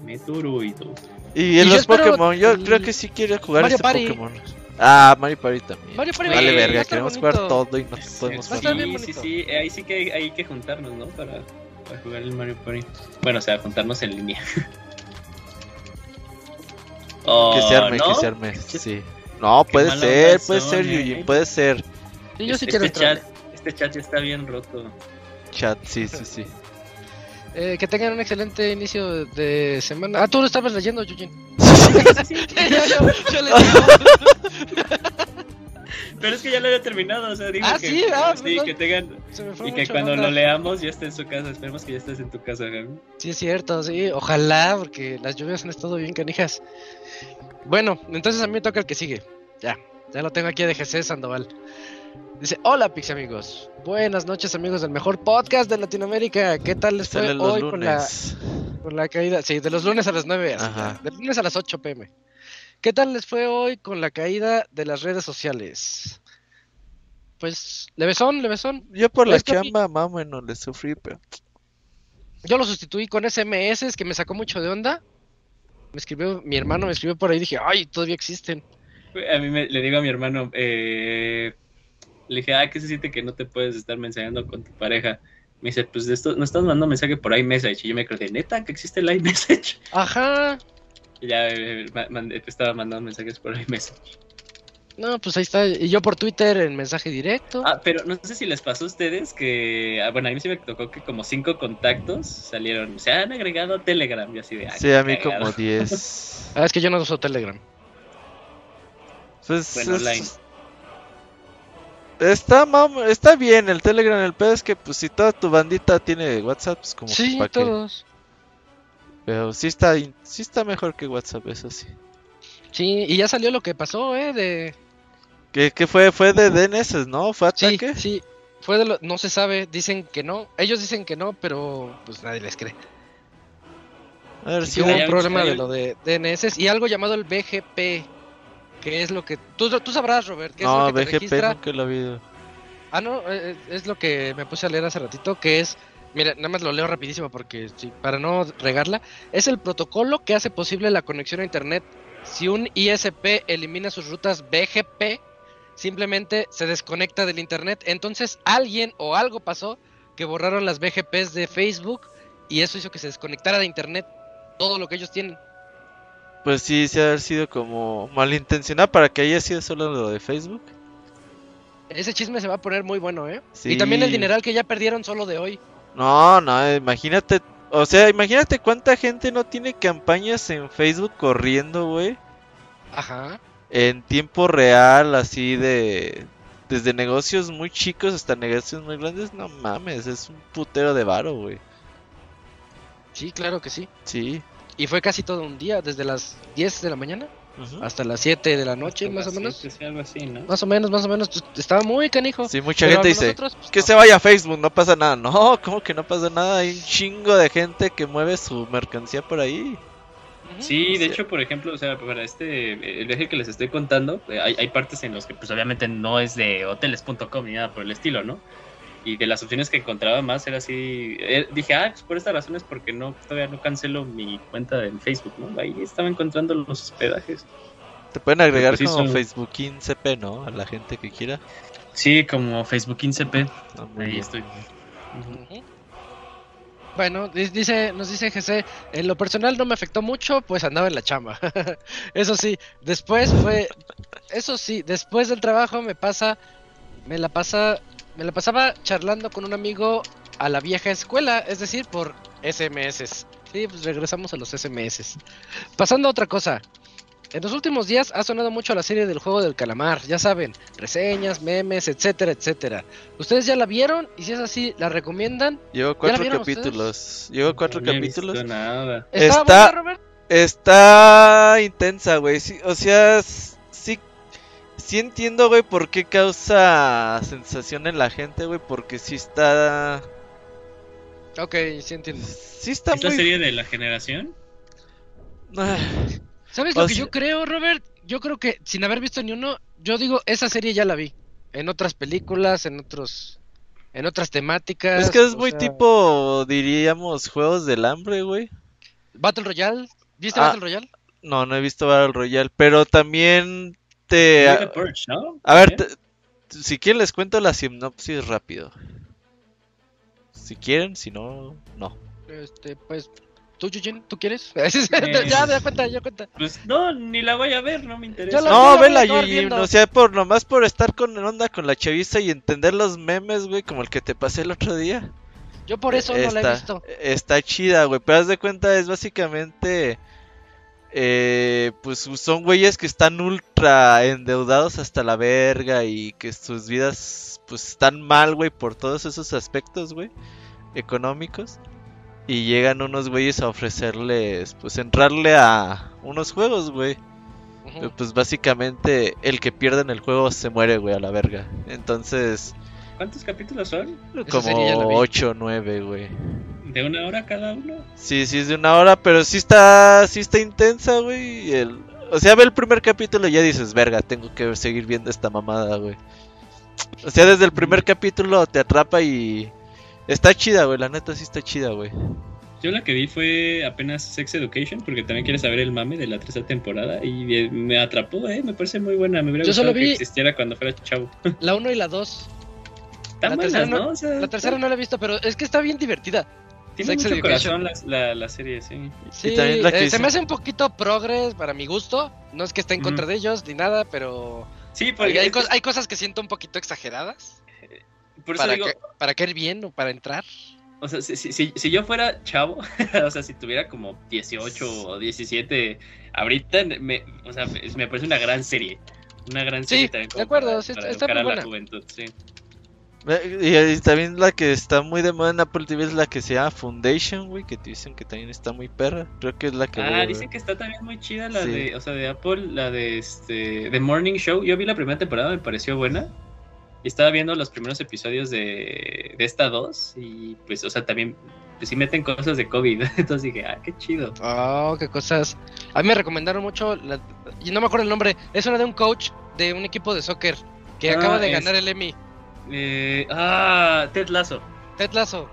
Meteoroido. Y Y en yo los Pokémon, yo el creo que sí quiero jugar Mario este Party. Pokémon. Ah, Mario Party también. Mario Party Vale, verga, queremos bonito. jugar todo y no podemos jugar. sí, sí, ahí sí que hay, hay que juntarnos, ¿no? Para, para jugar el Mario Party. Bueno, o sea, juntarnos en línea. Oh, Que se arme, ¿no? que se arme, sí. No, puede ser, puede son, ser, eh. Yuji, puede ser. Sí, yo sí este, quiero entrar. chat, este chat ya está bien roto. Chat, sí, sí, sí. Eh, que tengan un excelente inicio de semana. Ah, tú lo estabas leyendo, Eugene. yo, yo le Pero es que ya lo había terminado, o sea, digo Ah, que, sí, ah, sí, que tengan y que cuando onda. lo leamos ya esté en su casa. Esperemos que ya estés en tu casa, Javi. Sí, es cierto, sí. Ojalá, porque las lluvias han estado bien canijas. Bueno, entonces a mí me toca el que sigue. Ya, ya lo tengo aquí de GC Sandoval. Dice, hola Pix amigos. Buenas noches amigos del mejor podcast de Latinoamérica. ¿Qué tal les fue hoy con la, con la caída? Sí, de los lunes a las 9. así, Ajá. De lunes a las 8 pm. ¿Qué tal les fue hoy con la caída de las redes sociales? Pues, levesón, levesón. Yo por la chamba, más o menos, le sufrí, pero... Yo lo sustituí con SMS que me sacó mucho de onda. Me escribió, mi hermano me escribió por ahí y dije, ay, todavía existen. A mí me, le digo a mi hermano, eh, le dije, ah, ¿qué se siente que no te puedes estar mensajeando con tu pareja? Me dice, pues de esto, no estás mandando mensaje por iMessage. Y yo me quedé, neta, que existe el iMessage. Ajá. Y ya eh, ma- mandé- estaba mandando mensajes por iMessage. No, pues ahí está. Y yo por Twitter en mensaje directo. Ah, pero no sé si les pasó a ustedes que, ah, bueno, a mí sí me tocó que como cinco contactos salieron, se han agregado a Telegram y así de, ah, Sí, a mí como 10. Ah, es que yo no uso Telegram. Pues Bueno, es- online. Está, mam- está bien el Telegram, el pedo es que pues si toda tu bandita tiene WhatsApp, pues como que Sí, qué. todos. Pero sí está, sí está mejor que WhatsApp, eso sí. Sí, y ya salió lo que pasó, ¿eh? De... ¿Qué, qué fue? Fue de DNS, ¿no? ¿Fue Sí, ataque? sí. Fue de lo... No se sabe, dicen que no. Ellos dicen que no, pero pues nadie les cree. A ver Sí, si hubo hay un problema de lo de DNS y algo llamado el BGP, que es lo que... Tú, tú sabrás, Robert, es No, lo que te BGP registra... nunca lo. Ah, no, eh, eh, es lo que me puse a leer hace ratito, que es, mira, nada más lo leo rapidísimo porque sí, para no regarla, es el protocolo que hace posible la conexión a Internet. Si un ISP elimina sus rutas BGP, simplemente se desconecta del Internet. Entonces alguien o algo pasó que borraron las BGPs de Facebook y eso hizo que se desconectara de Internet todo lo que ellos tienen. Pues sí, se ha haber sido como malintencionado para que haya sido solo lo de Facebook. Ese chisme se va a poner muy bueno, ¿eh? Sí. Y también el dineral que ya perdieron solo de hoy. No, no, imagínate. O sea, imagínate cuánta gente no tiene campañas en Facebook corriendo, güey. Ajá. En tiempo real, así de. Desde negocios muy chicos hasta negocios muy grandes. No mames, es un putero de varo, güey. Sí, claro que sí. Sí. Y fue casi todo un día, desde las 10 de la mañana hasta las 7 de la noche, Hasta más o las menos. siete, sí, algo así, ¿no? Más o menos, más o menos. pues, Estaba muy canijo. Sí, mucha Pero gente dice. nosotros, pues, Que no. se vaya a Facebook, no pasa nada. No, ¿cómo que no pasa nada? Hay un chingo de gente que mueve su mercancía por ahí. Sí, de hecho, por ejemplo, o sea, para este, el viaje que les estoy contando, eh, hay, hay partes en los que pues obviamente no es de hoteles.com ni nada por el estilo, ¿no? Y de las opciones que encontraba más era así, eh, dije, ah, pues por estas razones porque no, todavía no cancelo mi cuenta en Facebook, ¿no? Ahí estaba encontrando los hospedajes. Te pueden agregar Pues sí como son- Facebook CP, ¿no? A la gente que quiera. Sí, como Facebook 15p, Ah, ahí bien. estoy. Bueno, di- dice, nos dice GC, en lo personal no me afectó mucho, pues andaba en la chamba. eso sí, después fue, eso sí, después del trabajo me pasa, me la pasa, me la pasaba charlando con un amigo a la vieja escuela, es decir, por SMS. Sí, pues regresamos a los SMS. Pasando a otra cosa. En los últimos días ha sonado mucho la serie del juego del calamar, ya saben, reseñas, memes, etcétera, etcétera. ¿Ustedes ya la vieron? Y si es así, ¿la recomiendan? Llevo cuatro capítulos. Llevo cuatro No capítulos. visto nada. ¿Está, Está- buena, Robert? Está intensa, güey. Sí, o sea, sí, entiendo, güey, por qué causa sensación en la gente, güey, porque sí está... Ok, sí entiendo. Sí está ¿Es la muy... serie de la generación? Ah, ¿Sabes O lo que sea- yo creo, Robert? Yo creo que sin haber visto ni uno, yo digo, esa serie ya la vi. En otras películas, en otros en otras temáticas. Es que es muy sea, tipo, diríamos, Juegos del Hambre, güey. Battle Royale. ¿Viste Ah, Battle Royale? No, no he visto Battle Royale, pero también te... Fue The Purge, ¿no? A ver, te- si quieren les cuento la sinopsis rápido. Si quieren, si no, no. Este, pues ¿Tú, Yujin? ¿Tú quieres? ya, ya cuenta, ya cuenta. Pues no, ni la voy a ver, no me interesa. La- No, vela, acabar Yuji, viendo. o sea, por nomás por estar con onda con la chaviza y entender los memes, güey, como el que te pasé el otro día. Yo por eso no la he visto. Está chida, güey, pero haz de cuenta, es básicamente... eh, pues son güeyes que están ultra endeudados hasta la verga y que sus vidas pues están mal, güey, por todos esos aspectos, güey, económicos. Y llegan unos güeyes a ofrecerles, pues entrarle a unos juegos, güey. Pues básicamente el que pierde en el juego se muere, güey, a la verga. Entonces, ¿Cuántos capítulos son? Como vi. 8 o 9, güey. ¿De una hora cada uno? Sí, sí es de una hora, pero sí está, sí está intensa, güey. El... O sea, ve el primer capítulo y ya dices, verga, tengo que seguir viendo esta mamada, güey. O sea, desde el primer capítulo te atrapa y... Está chida, güey, la neta sí está chida, güey. Yo la que vi fue apenas Sex Education, porque también quiere saber el mame de la tercera temporada y me atrapó, eh, me parece muy buena. Me hubiera Yo gustado solo vi- que existiera cuando fuera chavo. La 1 y la 2. Están La buenas, tercera no- ¿no? O sea, La tercera no la he visto, pero es que está bien divertida. Tiene Sex mucho Education. corazón la, la, la serie, sí. Sí, también la que eh, se me hace un poquito progres para mi gusto. No es que esté en contra de ellos ni nada, pero Sí, hay, porque hay es cosas que siento un poquito exageradas. por eso Para, digo, que, para caer bien o para entrar. o sea, si, si, si- si yo fuera chavo, o sea, si tuviera como 18 o 17, ahorita me, o sea, me, me parece una gran serie. Una gran Sí, serie también de acuerdo, para, sí, para está- muy a la buena. juventud, sí. Y, y también la que está muy de moda en Apple TV es la que se llama Foundation, güey, que te dicen que también está muy perra. Creo que es la que... Ah, dicen que está también muy chida la Sí. de, o sea, de Apple, la de este, The Morning Show. Yo vi la primera temporada, me pareció buena. Y estaba viendo los primeros episodios de, de esta dos y pues, o sea, también, pues sí meten cosas de COVID. Entonces dije, ah, qué chido. Oh, qué cosas. A mí me recomendaron mucho. la- y no me acuerdo el nombre. Es una de un coach de un equipo de soccer que Ah, acaba de es- ganar el Emmy. Eh, ah, Ted Lasso. Ted Lasso.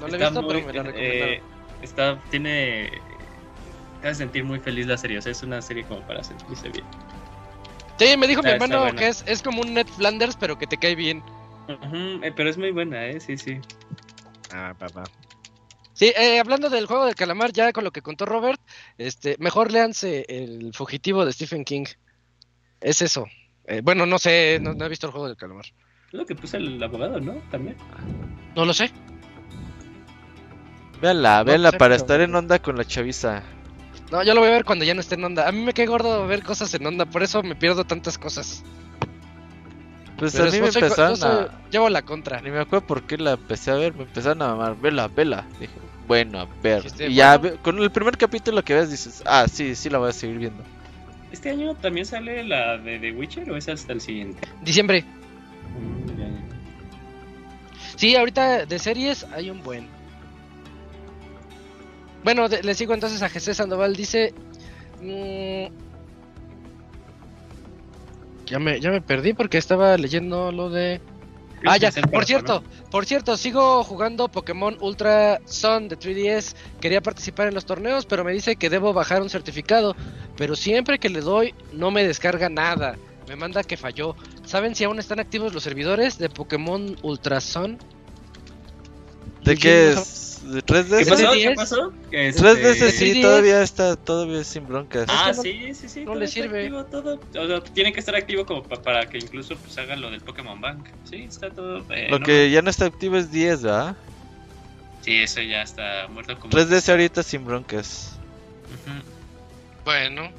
No lo he Está visto, pero me la eh, recomendaron. está, tiene. Te hace sentir muy feliz la serie. O sea, es una serie como para sentirse bien. Sí, me dijo mi Está- está hermano buena. que es, es como un Ned Flanders, pero que te cae bien. Eh, pero es muy buena, ¿eh? Sí, sí. Ah, papá. Sí, eh, hablando del juego del calamar, ya con lo que contó Robert, este, mejor léanse El Fugitivo de Stephen King. Es eso. Eh, bueno, no sé, no, no he visto el juego del calamar. Es lo que puse el abogado, ¿no? También. No lo sé. Véanla, No, véanla sé, para pero- estar en onda con la chaviza. No, yo lo voy a ver cuando ya no esté en onda. A mí me cae gordo ver cosas en onda, por eso me pierdo tantas cosas. Pues Pero a mí me soy- empezaron soy- a... Llevo la contra. Ni me acuerdo por qué la empecé a ver, me empezaron a mamar, vela, vela. Dije, bueno, a ver. Dijiste, Y ya bueno. con el primer capítulo que ves dices, ah, sí, sí la voy a seguir viendo. ¿Este año también sale la de The Witcher o es hasta el siguiente? Diciembre. Sí, ahorita de series hay un buen. Bueno, de- le sigo entonces a José Sandoval. Dice. mm, ya, me, ya me perdí porque estaba leyendo lo de. Ah, ya, por cierto, por cierto, sigo jugando Pokémon Ultra Sun de 3DS. Quería participar en los torneos, pero me dice que debo bajar un certificado. Pero siempre que le doy, no me descarga nada. Me manda que falló. ¿Saben si aún están activos los servidores de Pokémon Ultra Sun? ¿De qué es? ¿De 3DS? ¿Qué pasó? ¿Qué 3DS? pasó? Que este- 3DS sí, 3DS. todavía está, todavía sin broncas. Ah, Es que sí, sí, sí. no todo le sirve. activo, todo. O sea, tiene que estar activo como pa- para que incluso pues hagan lo del Pokémon Bank. Sí, está todo. eh, Lo no- que ya no está activo es 10, ¿verdad? Sí, eso ya está muerto como. 3DS ahorita sin broncas. Bueno,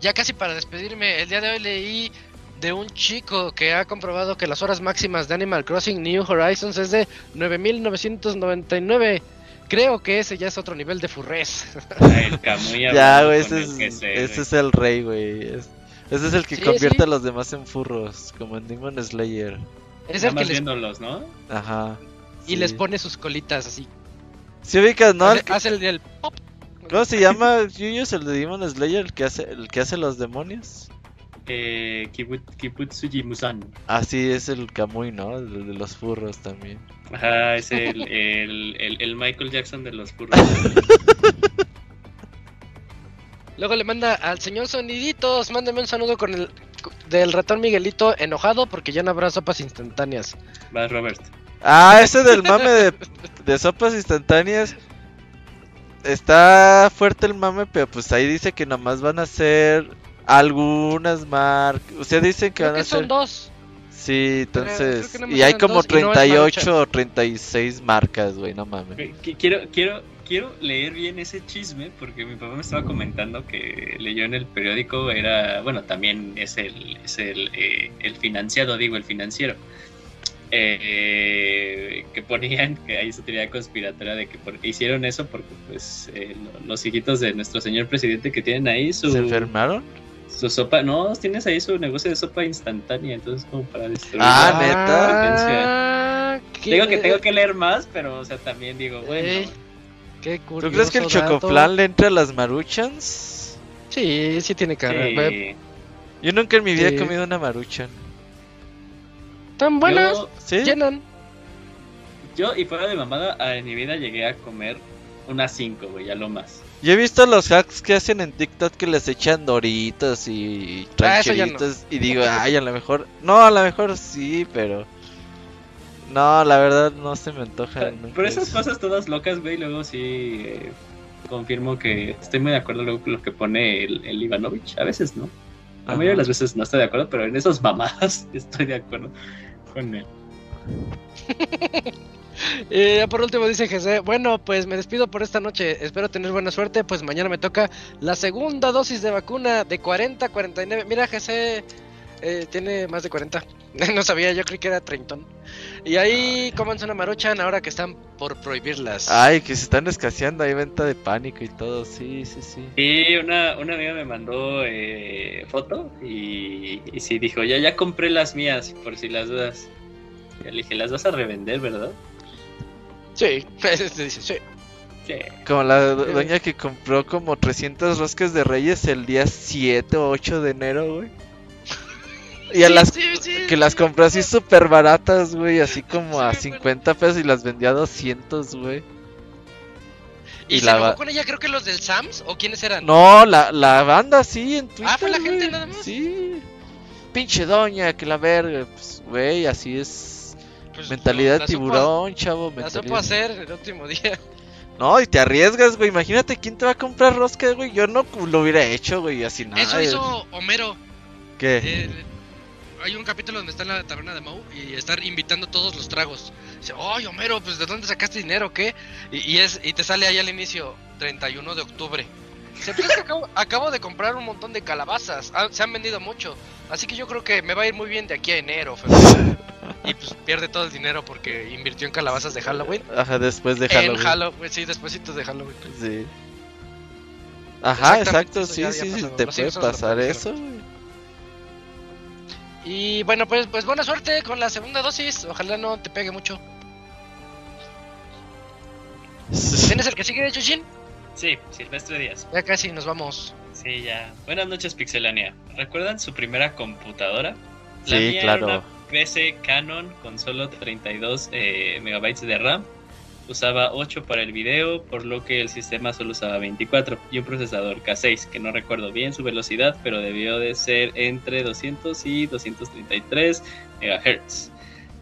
ya casi para despedirme, el día de hoy leí de un chico que ha comprobado que las horas máximas de Animal Crossing New Horizons es de 9999. Creo que ese ya es otro nivel de furrez. Ah, El Ya, güey, ese es, ese es el rey, güey. Es- ese es el que Sí, convierte sí. a los demás en furros, como en Demon Slayer. Es Nada el que les, viéndolos, ¿no? Ajá. y sí. les pone sus colitas así. Si ubicas, ¿no? hace, El que- hace el del pop. ¿Cómo se llama? Yuyos, el de Demon Slayer, el que hace, el que hace los demonios. Eh, Kibut- Kibutsuji Musan. Así es el Kamui, ¿no? El de los furros también. Ajá, es el, el, el, el Michael Jackson de los furros. Luego le manda al señor Soniditos, mándame un saludo con el del ratón Miguelito enojado porque ya no habrá sopas instantáneas. Va, Robert. Ah, ese del mame de, de sopas instantáneas. Está fuerte el mame, pero pues ahí dice que nomás van a ser algunas marcas. Ustedes dicen que Creo van a que son ser. dos. Sí, entonces. y hay como dos y no es 38 Maruchan. o 36 marcas, güey, no mames. Qui- Quiero, quiero, quiero leer bien ese chisme porque mi papá me estaba comentando que leyó en el periódico, era, bueno, también es el, es el, eh, el financiado, digo, el financiero, eh, que ponían que hay su teoría conspiratoria de que por- hicieron eso porque pues eh, lo- los hijitos de nuestro señor presidente que tienen ahí su, ¿Se enfermaron? Su sopa, no, tienes ahí su negocio de sopa instantánea, entonces como para destruir. Ah, la ¿neta? competencia. Ah, Digo que tengo que leer más, pero o sea, también digo, bueno. Ey, Qué ¿Tú crees que el curioso dato. chocoflan le entre a las maruchans? Sí, sí tiene cara. sí. Yo nunca en mi vida Sí. he comido una maruchan. Tan buenas, Yo, ¿Sí? llenan. yo, y fuera de mamada, en mi vida llegué a comer unas 5, güey, ya lo más. Yo he visto los hacks que hacen en TikTok que les echan doritos y Ah, no. y digo, ay, a lo mejor, no, a lo mejor sí, pero no, la verdad no se me antoja. Pero esas eso. cosas todas locas, güey, luego sí eh, confirmo que estoy muy de acuerdo luego con lo que pone el, el Ivanovich. A veces no. La mayoría de las veces no estoy de acuerdo, pero en esos mamadas estoy de acuerdo con él. Y ya por último dice José, bueno, pues me despido por esta noche, espero tener buena suerte, pues mañana me toca la segunda dosis de vacuna de 40 a 49. Mira, José eh, tiene más de 40, no sabía, yo creí que era 30. Y ahí cómanse una maruchan ahora que están por prohibirlas. Ay, que se están escaseando, hay venta de pánico y todo, sí, sí, sí. Y una, una amiga me mandó eh, foto y, y sí dijo, ya, ya compré las mías, por si las dudas. Le dije, las vas a revender, ¿verdad? Sí, dice, sí. Sí. Como la do- doña que compró como 300 roscas de reyes el día 7 o 8 de enero, güey. Y a Sí, las sí, sí, que las sí. compré así súper baratas, güey, así como a 50 pesos y las vendía a 200, güey. ¿Y, y se la con ella creo que los del Sams o quiénes eran? No, la, la banda sí en Twitter. Ah, ¿fue la gente nada más? Sí. Pinche doña, que la verga. Pues, güey, así es. Pues, mentalidad de tiburón, chavo. La supo hacer el último día. No, y te arriesgas, güey. Imagínate quién te va a comprar rosca, güey. Yo no lo hubiera hecho, güey, así nada. Eso hizo Homero. ¿Qué? Eh, hay un capítulo donde está en la taberna de Moe y está invitando todos los tragos. Dice, ¡ay, Homero! Pues ¿de dónde sacaste dinero? ¿Qué? Y, y es, y te sale ahí al inicio, 31 de octubre. Dice, pues acabo, acabo de comprar un montón de calabazas. Ah, se han vendido mucho. Así que yo creo que me va a ir muy bien de aquí a enero, febrero. Y pues pierde todo el dinero porque invirtió en calabazas de Halloween. Ajá, después de En Halloween. Halloween, sí, despuesitos de Halloween. Sí. Ajá, Exactamente, exacto, sí, ya sí, sí, te Los puede pasar eso, güey. Y bueno, pues, pues buena suerte con la segunda dosis. Ojalá no te pegue mucho. ¿Tienes el que sigue, Yushin? Sí, Silvestre Díaz. Ya casi nos vamos. Sí, ya. Buenas noches, Pixelania. ¿Recuerdan su primera computadora? Sí, mía claro. Era una PC Canon con solo 32 eh, megabytes de RAM. Usaba 8 para el video, por lo que el sistema solo usaba 24 y un procesador K6, que no recuerdo bien su velocidad, pero debió de ser entre 200 y 233 MHz.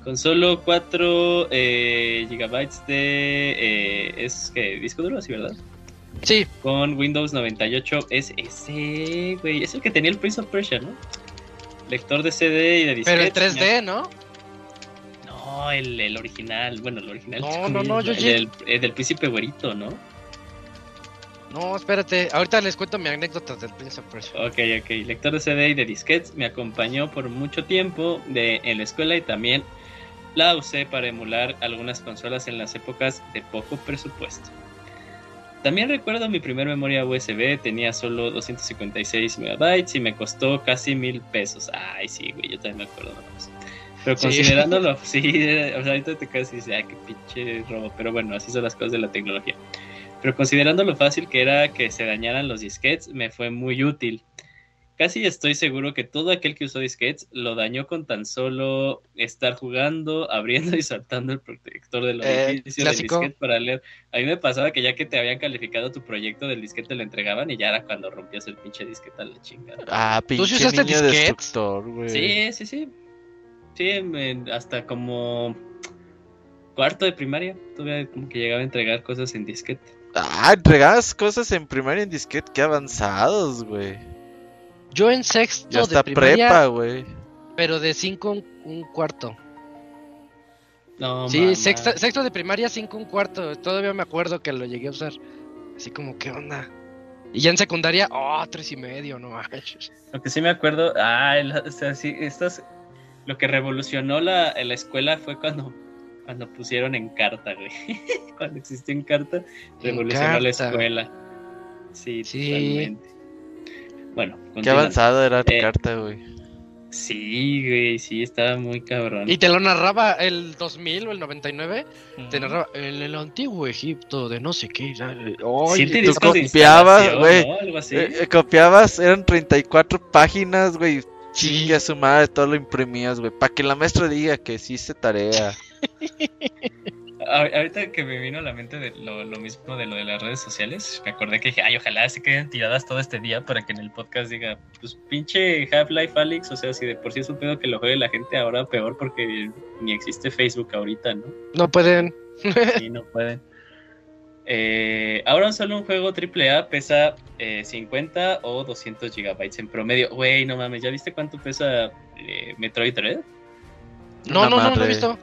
Con solo 4 eh, gigabytes de... eh, es que disco duro, sí, ¿verdad? Sí, con Windows 98 es ese, güey, es el que tenía el Prince of Persia, ¿no? Lector de CD y de pero el disquetes. 3D, ¿no? No, el, el original, bueno, el original. No, no, no, yo el, del, el del príncipe güerito, ¿no? No, espérate. Ahorita les cuento mi anécdota del Prince of Persia. Ok, ok. Lector de CD y de disquetes me acompañó por mucho tiempo de, en la escuela y también la usé para emular algunas consolas en las épocas de poco presupuesto. También recuerdo mi primer memoria USB, tenía solo 256 megabytes y me costó casi mil pesos. Ay, sí, güey, yo también me acuerdo de eso. Pero Sí. considerándolo, sí, o sea, ahorita te y dices, ay, qué pinche robo. Pero bueno, así son las cosas de la tecnología. Pero considerando lo fácil que era que se dañaran los disquetes, me fue muy útil. Casi estoy seguro que todo aquel que usó disquetes lo dañó con tan solo estar jugando, abriendo y soltando el protector del Eh, orificio del clásico. disquete para leer. A mí me pasaba que ya que te habían calificado tu proyecto del disquete lo entregaban y ya era cuando rompías el pinche disquete a la chingada. Ah, sí pinche usaste niño disquetes? destructor, güey. Sí, sí, sí. Sí, hasta como cuarto de primaria, todavía como que llegaba a entregar cosas en disquete. Ah, entregabas cosas en primaria en disquete, qué avanzados, güey. Yo en sexto Ya hasta de primaria, prepa, güey. pero de 5 un, un cuarto. No, sí, sexta- sexto de primaria, 5 un cuarto. Todavía me acuerdo que lo llegué a usar. Así como, ¿qué onda? Y ya en secundaria, oh, tres y medio, no manches. Lo que sí me acuerdo, ah, el- o sea, sí, estas, lo que revolucionó la, la escuela fue cuando, cuando pusieron en carta, güey. cuando existió en carta, revolucionó la escuela. Sí, Sí. totalmente. Bueno, Qué avanzado era tu Eh, carta, güey. Sí, güey, sí, estaba muy cabrón. Y te lo narraba el 2000 o el 99. Te narraba en el antiguo Egipto de no sé qué. Ay, Siete tú copiabas, güey. ¿no? Algo así. Eh, eh, copiabas, eran 34 páginas, güey. Sí. Chingue a su madre, todo lo imprimías, güey. Para que la maestra diga que sí hice tarea. Ahorita que me vino a la mente de lo, lo mismo de lo de las redes sociales, me acordé que dije, ay, ojalá se queden tiradas todo este día para que en el podcast diga, pues pinche Half-Life Alyx, o sea, si de por sí es un pedo que lo juegue la gente ahora peor porque ni existe Facebook ahorita, ¿no? No pueden. Sí, no pueden. Eh, ahora solo un juego AAA pesa eh, 50 o 200 gigabytes en promedio. Güey, no mames, ¿ya viste cuánto pesa eh, Metroid Dread? No, Una no, no, no he madre. visto.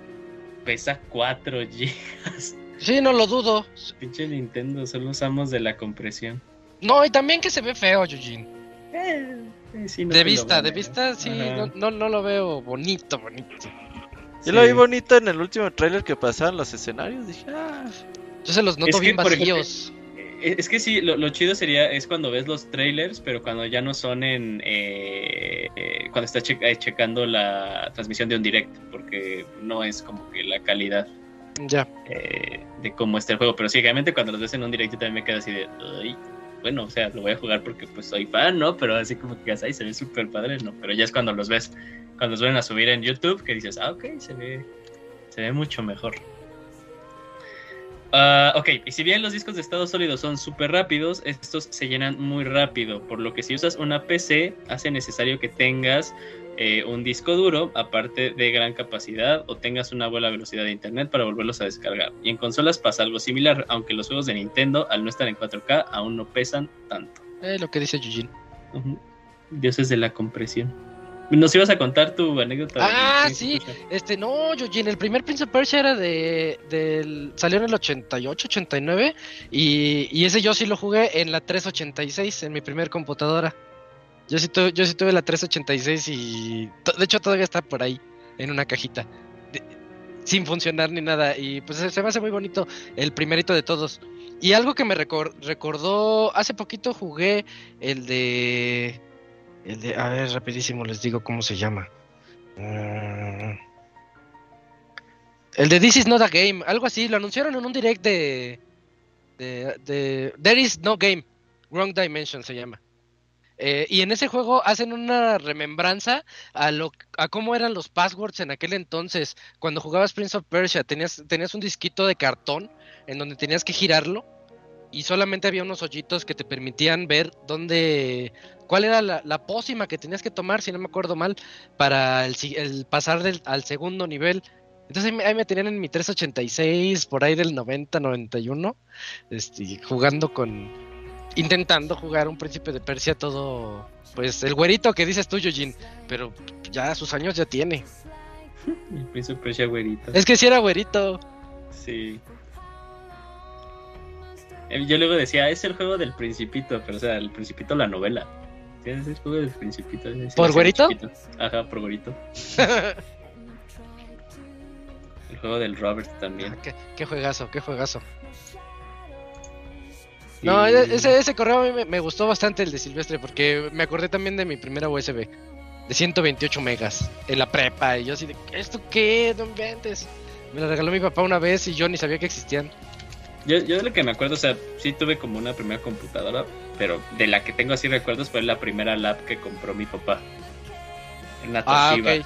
Pesa 4 gigas. Sí, no lo dudo. Pinche Nintendo, solo usamos de la compresión. No, y también que se ve feo, Eugene. Eh, eh, sí, no de vista, de a- vista, sí, no, no, no lo veo bonito, bonito. Yo lo vi bonito en el último trailer que pasaban los escenarios. Dije, ah, Yo se los noto Es que, bien por ejemplo, vacíos. Eh, Es que sí, lo, lo chido sería es cuando ves los trailers, pero cuando ya no son en. eh, eh, cuando estás che- eh, checando la transmisión de un direct, porque no es como que la calidad Ya. eh, de cómo está el juego. Pero sí, realmente cuando los ves en un direct, yo también me quedo así de. "Ay". bueno, o sea, lo voy a jugar porque pues soy fan, ¿no? Pero así como que ahí se ve súper padre, ¿no? Pero ya es cuando los ves, cuando los ven a subir en YouTube, que dices, ah, ok, se ve, se ve mucho mejor. Ah, ok, y si bien los discos de estado sólido son súper rápidos, estos se llenan muy rápido, por lo que si usas una PC hace necesario que tengas eh, un disco duro, aparte de gran capacidad, o tengas una buena velocidad de internet para volverlos a descargar. Y en consolas pasa algo similar, aunque los juegos de Nintendo, al no estar en 4K, aún no pesan tanto. Eh, lo que dice Yujin. Dioses de la compresión. Nos ibas a contar tu anécdota. Ah, sí. Este, no, Yujin, el primer Prince of Persia era de, del salió en el 88, 89 y, y ese yo sí lo jugué en la 386 en mi primer computadora. Yo sí, tuve, yo sí tuve la 386 y de hecho todavía está por ahí en una cajita sin funcionar ni nada y pues se me hace muy bonito el primerito de todos. Y algo que me recordó, hace poquito jugué el de el de, a ver, rapidísimo les digo cómo se llama. Mm. el de This is not a game, algo así, lo anunciaron en un direct de, de, de There is no game, Wrong Dimension se llama. Eh, y en ese juego hacen una remembranza a lo a cómo eran los passwords en aquel entonces. Cuando jugabas Prince of Persia, tenías, tenías un disquito de cartón en donde tenías que girarlo y solamente había unos hoyitos que te permitían ver dónde, cuál era la, pócima que tenías que tomar, si no me acuerdo mal, para el, pasar del, al segundo nivel. Entonces ahí me, tenían en mi 386, por ahí del 90, 91, este, jugando con, intentando jugar un príncipe de Persia todo, pues el güerito que dices tú, Yujin, pero ya sus años ya tiene. El príncipe de Persia güerito. Es que si era güerito. Sí. Eh, yo luego decía, es el juego del Principito, pero o sea, el Principito la novela. Es el juego del Principito. ¿Por güerito? Ajá, por güerito. el juego del Robert también. Ah, ¿Qué, juegazo, qué juegazo. No, e-, ese, ese correo a mí me, gustó bastante el de Silvestre porque me acordé también de mi primera USB de 128 megas en la prepa y yo así de, ¿esto qué? No inventes. Me la regaló mi papá una vez y yo ni sabía que existían. Yo, yo de lo que me acuerdo, o sea, sí tuve como una primera computadora, pero de la que tengo así recuerdos fue la primera lap que compró mi papá. En la ah, De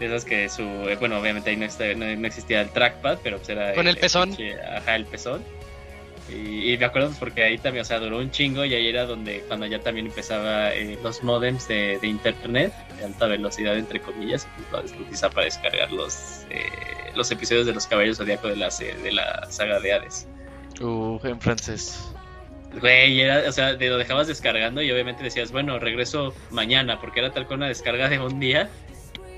esas que su. Eh, bueno, obviamente ahí no, no, existía el trackpad, pero pues era. Con el, pezón. ajá, el pezón. Y, me acuerdo pues, porque ahí también, o sea, duró un chingo y ahí era donde, cuando ya también empezaba eh, los modems de, internet de alta velocidad, entre comillas, y pues lo para descargar los, eh, los episodios de los Caballeros Zodíaco de la, de la saga de Hades. Uh, en francés. Güey, era, o sea, lo dejabas descargando y obviamente decías, bueno, regreso mañana, porque era tal con una descarga de un día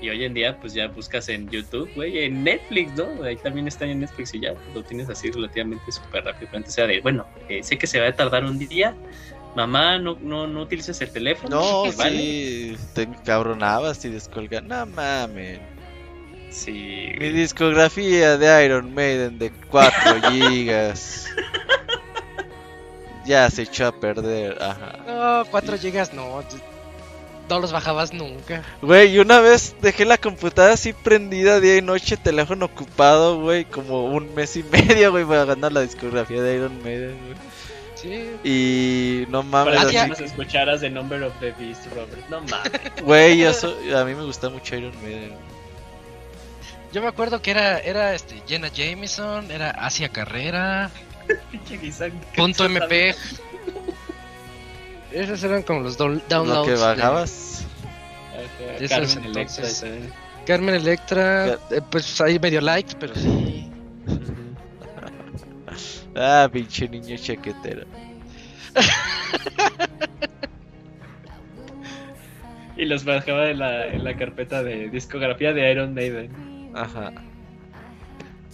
y hoy en día, pues ya buscas en YouTube, güey, en Netflix, ¿no? Ahí también está en Netflix y ya lo tienes así relativamente súper rápido. Pero antes sea de, bueno, eh, sé que se va a tardar un día. Mamá, no, no, no utilices el teléfono. No, sí, te encabronabas y descolgas. No mames. Sí. Mi discografía de Iron Maiden de 4 gigas. Ya se echó a perder. Ajá. No, 4 gigas no no los bajabas nunca. Güey, y una vez dejé la computadora así prendida día y noche, teléfono ocupado, güey, como un mes y medio, güey, para ganar la discografía de Iron Maiden, güey. Sí. Y no mames. Para que nos escucharas de Number of the Beast, Robert. No mames. Güey, eso, a mí me gusta mucho Iron Maiden. Yo me acuerdo que era, era este, Jenna Jameson, era Asia Carrera. punto MP. Esos eran como los downloads. Lo que bajabas. Carmen Electra. Carmen Electra, eh, pues ahí medio likes, pero sí. ah, pinche niño chaquetero. y los bajaba en la, en la carpeta de discografía de Iron Maiden. Ajá.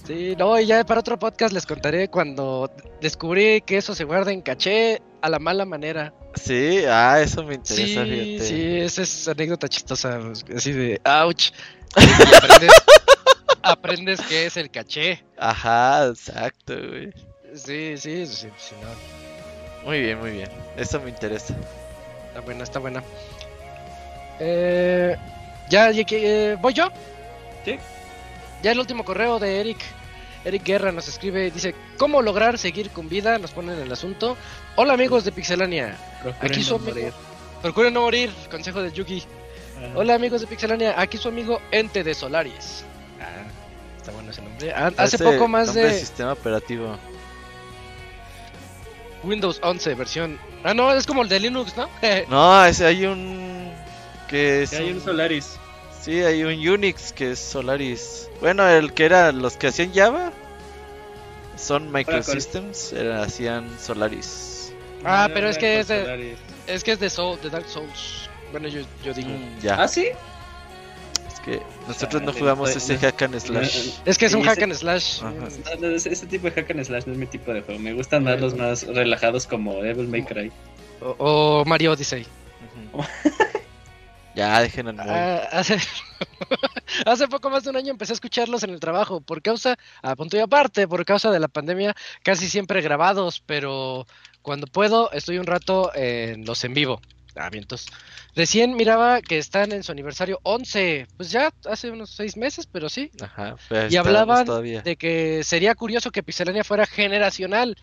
Sí, no, y ya para otro podcast les contaré cuando descubrí que eso se guarda en caché a la mala manera. Sí, ah, eso me interesa. Sí, sí, esa es anécdota chistosa, así de, ouch. aprendes, que es el caché. Ajá, exacto, güey. Sí, sí, sí, sí no. Muy bien, muy bien. Eso me interesa. Está buena, está buena. Eh, ya, ya que, eh, ¿voy yo? Sí. Ya el último correo de Eric. Eric Guerra nos escribe, dice, ¿cómo lograr seguir con vida? Nos ponen el asunto. Hola amigos de Pixelania. Procuren Aquí no su amigo. morir. Procuren no morir, consejo de Yuki. Ajá. Hola amigos de Pixelania, aquí su amigo Ente de Solaris. Ah, está bueno ese nombre. Ah, Hace Ese poco más nombre de sistema operativo. Windows 11 versión. Ah, no, es como el de Linux, ¿no? No, ese hay un. Que es Sí, hay un un- Solaris. Sí, hay un Unix que es Solaris. Bueno, el que era los que hacían Java son Microsystems, era- hacían Solaris. Ah, No, pero no es que es de- es que es de, Soul, de Dark Souls. Bueno, yo, yo digo. Mm, ya, Ah, sí. es que nosotros no Chale, jugamos no- ese no- hack and slash. Es que es un hack ese- and slash. No, no, ese, ese tipo de hack and slash no es mi tipo de juego. Me gustan más los más relajados como Devil May Cry. O, o Mario Odyssey. Ujú. ya, dejen el. Ah, hace, hace poco más de un año empecé a escucharlos en el trabajo por causa, a punto y aparte, por causa de la pandemia, casi siempre grabados, pero cuando puedo estoy un rato en los en vivo. Ah, vientos. Recién miraba que están en su aniversario 11, pues ya hace unos seis meses, pero sí. Ajá, pues Y hablaban de que sería curioso que Pixelania fuera generacional,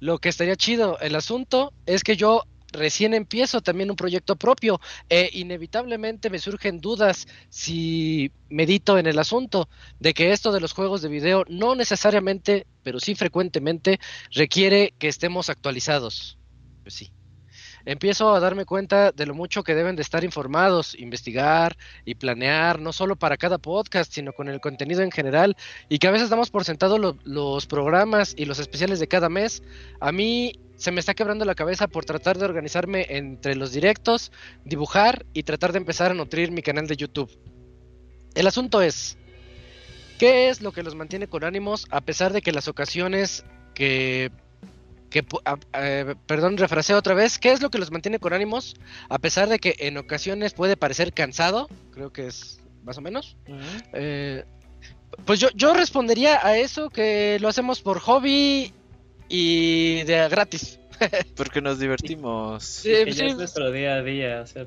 lo que estaría chido. El asunto es que yo recién empiezo también un proyecto propio e inevitablemente me surgen dudas si medito en el asunto de que esto de los juegos de video no necesariamente, pero sí frecuentemente requiere que estemos actualizados. Pues sí. Empiezo a darme cuenta de lo mucho que deben de estar informados, investigar y planear, no solo para cada podcast, sino con el contenido en general, y que a veces damos por sentado lo- los programas y los especiales de cada mes. A mí se me está quebrando la cabeza por tratar de organizarme entre los directos, dibujar y tratar de empezar a nutrir mi canal de YouTube. El asunto es, ¿qué es lo que los mantiene con ánimos a pesar de que las ocasiones que... que a- perdón, refraseo otra vez. ¿Qué es lo que los mantiene con ánimos? A pesar de que en ocasiones puede parecer cansado, creo que es más o menos. Eh, pues yo, yo respondería a eso que lo hacemos por hobby y de gratis. Porque nos divertimos. Sí, pues sí. es nuestro día a día. O sea,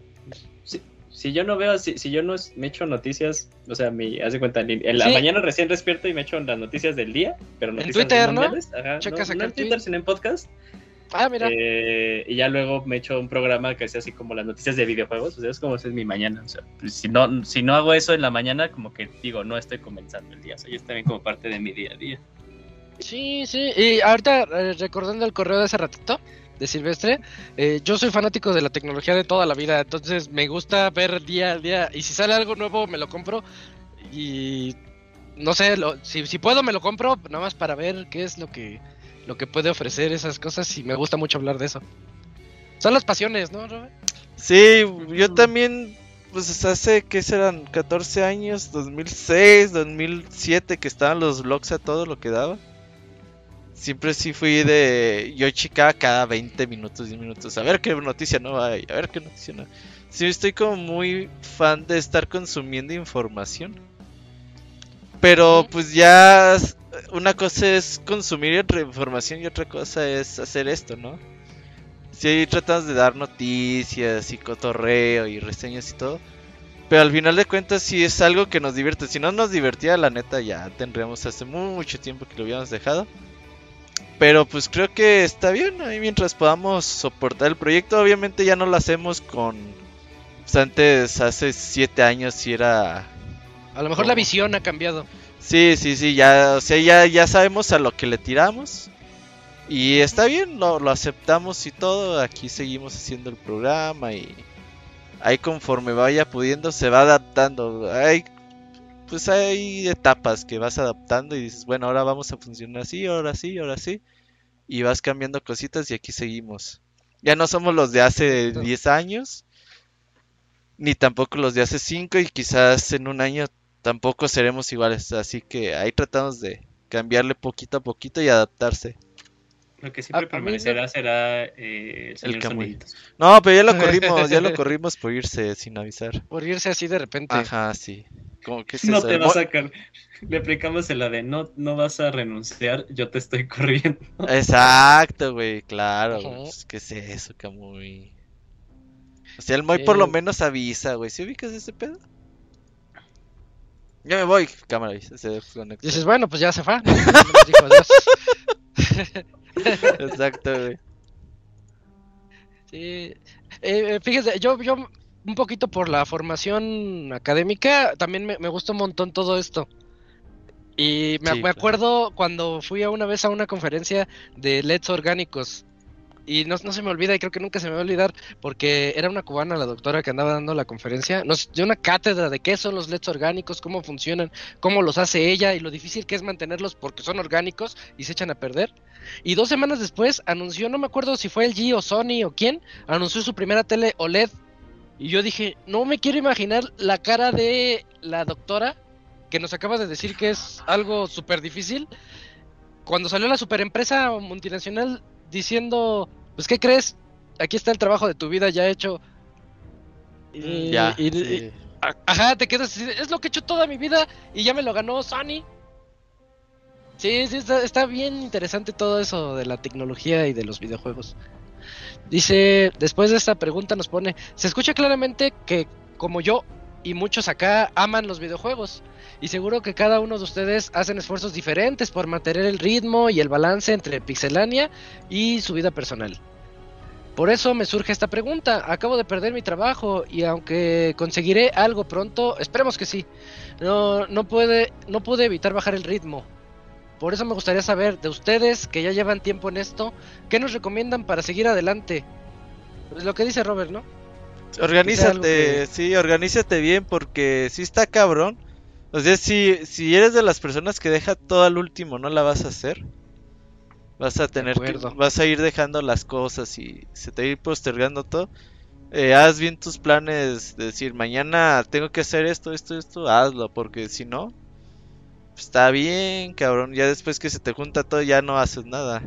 si, si yo no veo, si, si yo no es- me echo noticias, o sea, mi, haz de cuenta, en la Sí. mañana recién despierto y me echo las noticias del día, pero noticias Twitter, ¿no? Ajá, Checas no, en el Twitter, tweet. sino en podcast. Ah, mira. Eh, y ya luego me echo un programa que sea así como las noticias de videojuegos. O sea, es como si es mi mañana. O sea, pues, si no, si no hago eso en la mañana, como que digo, no estoy comenzando el día. O sea, ya es también como parte de mi día a día. Sí, sí. Y ahorita, eh, recordando el correo de hace ratito, de Silvestre, eh, yo soy fanático de la tecnología de toda la vida, entonces me gusta ver día a día, y si sale algo nuevo me lo compro, y no sé, lo- si, si puedo me lo compro, nada más para ver qué es lo que, lo que puede ofrecer esas cosas, y me gusta mucho hablar de eso. Son las pasiones, ¿no, Robert? Sí, yo también, pues hace que serán 14 años, 2006, 2007, que estaban los vlogs a todo lo que daba. Siempre sí fui de. Yo chicaba cada 20 minutos, 10 minutos. A ver qué noticia no hay, a ver qué noticia no. Sí, estoy como muy fan de estar consumiendo información. Pero pues ya. Una cosa es consumir información y otra cosa es hacer esto, ¿no? Sí, tratamos de dar noticias y cotorreo y reseñas y todo. Pero al final de cuentas sí es algo que nos divierte. Si no nos divertía, la neta ya tendríamos hace mucho tiempo que lo hubiéramos dejado. Pero pues creo que está bien ahí mientras podamos soportar el proyecto. Obviamente ya no lo hacemos con... Pues antes, hace 7 años, sí era... A lo mejor la visión ha cambiado. Sí, sí, sí, ya, o sea, ya, ya sabemos a lo que le tiramos. Y está bien, lo, lo aceptamos y todo. Aquí seguimos haciendo el programa y ahí conforme vaya pudiendo se va adaptando. Hay, pues hay etapas que vas adaptando y dices, bueno, ahora vamos a funcionar así, ahora sí, ahora sí. Y vas cambiando cositas y aquí seguimos. Ya no somos los de hace 10 años, ni tampoco los de hace 5 y quizás en un año tampoco seremos iguales. Así que ahí tratamos de cambiarle poquito a poquito y adaptarse. Lo que A- siempre a mí permanecerá será eh, el señor. No, pero ya lo corrimos, ya lo corrimos por irse sin avisar. Por irse así de repente. Ajá, sí. Como que es No te vas a sacar. Le aplicamos la de no, no vas a renunciar, yo te estoy corriendo. Exacto, güey, claro. Pues, ¿Qué es eso, Camuy? O sea, el Moy por lo menos avisa, güey. ¿Sí ubicas ese pedo? Ya me voy, cámara. Se desconectó. Dices, bueno, pues ya se fue. Dijo adiós. Exacto, güey. Sí. Eh, fíjese, yo, yo un poquito por la formación académica, también me, me gusta un montón todo esto. Y me, Sí, me claro. acuerdo cuando fui a una vez a una conferencia de LEDs orgánicos. Y no, se me olvida, y creo que nunca se me va a olvidar, porque era una cubana la doctora que andaba dando la conferencia. Nos dio una cátedra de qué son los LEDs orgánicos, cómo funcionan, cómo los hace ella y lo difícil que es mantenerlos porque son orgánicos y se echan a perder. Y dos semanas después anunció, no me acuerdo si fue el G o Sony o quién, anunció su primera tele OLED. Y yo dije, no me quiero imaginar la cara de la doctora que nos acaba de decir que es algo súper difícil. Cuando salió la superempresa multinacional diciendo, pues ¿qué crees? Aquí está el trabajo de tu vida ya hecho. Y, Ya. y- sí. y- a- ajá, te quedas así, es lo que he hecho toda mi vida y ya me lo ganó Sony. Sí, sí, está, está bien interesante todo eso de la tecnología y de los videojuegos. Dice, después de esta pregunta nos pone, se escucha claramente que como yo y muchos acá aman los videojuegos y seguro que cada uno de ustedes hacen esfuerzos diferentes por mantener el ritmo y el balance entre Pixelania y su vida personal. Por eso me surge esta pregunta. Acabo de perder mi trabajo y aunque conseguiré algo pronto, esperemos que sí. No, no puede, no pude evitar bajar el ritmo. Por eso me gustaría saber de ustedes que ya llevan tiempo en esto, ¿qué nos recomiendan para seguir adelante? Pues lo que dice Robert, ¿no? Organízate, que- sí, organízate bien porque sí está cabrón. O sea, si, si eres de las personas que deja todo al último, no la vas a hacer. Vas a tener que, vas a ir dejando las cosas y se te va a ir postergando todo. Eh, haz bien tus planes, de decir, mañana tengo que hacer esto, esto, esto, hazlo, porque si no, pues, está bien, cabrón. Ya después que se te junta todo, ya no haces nada.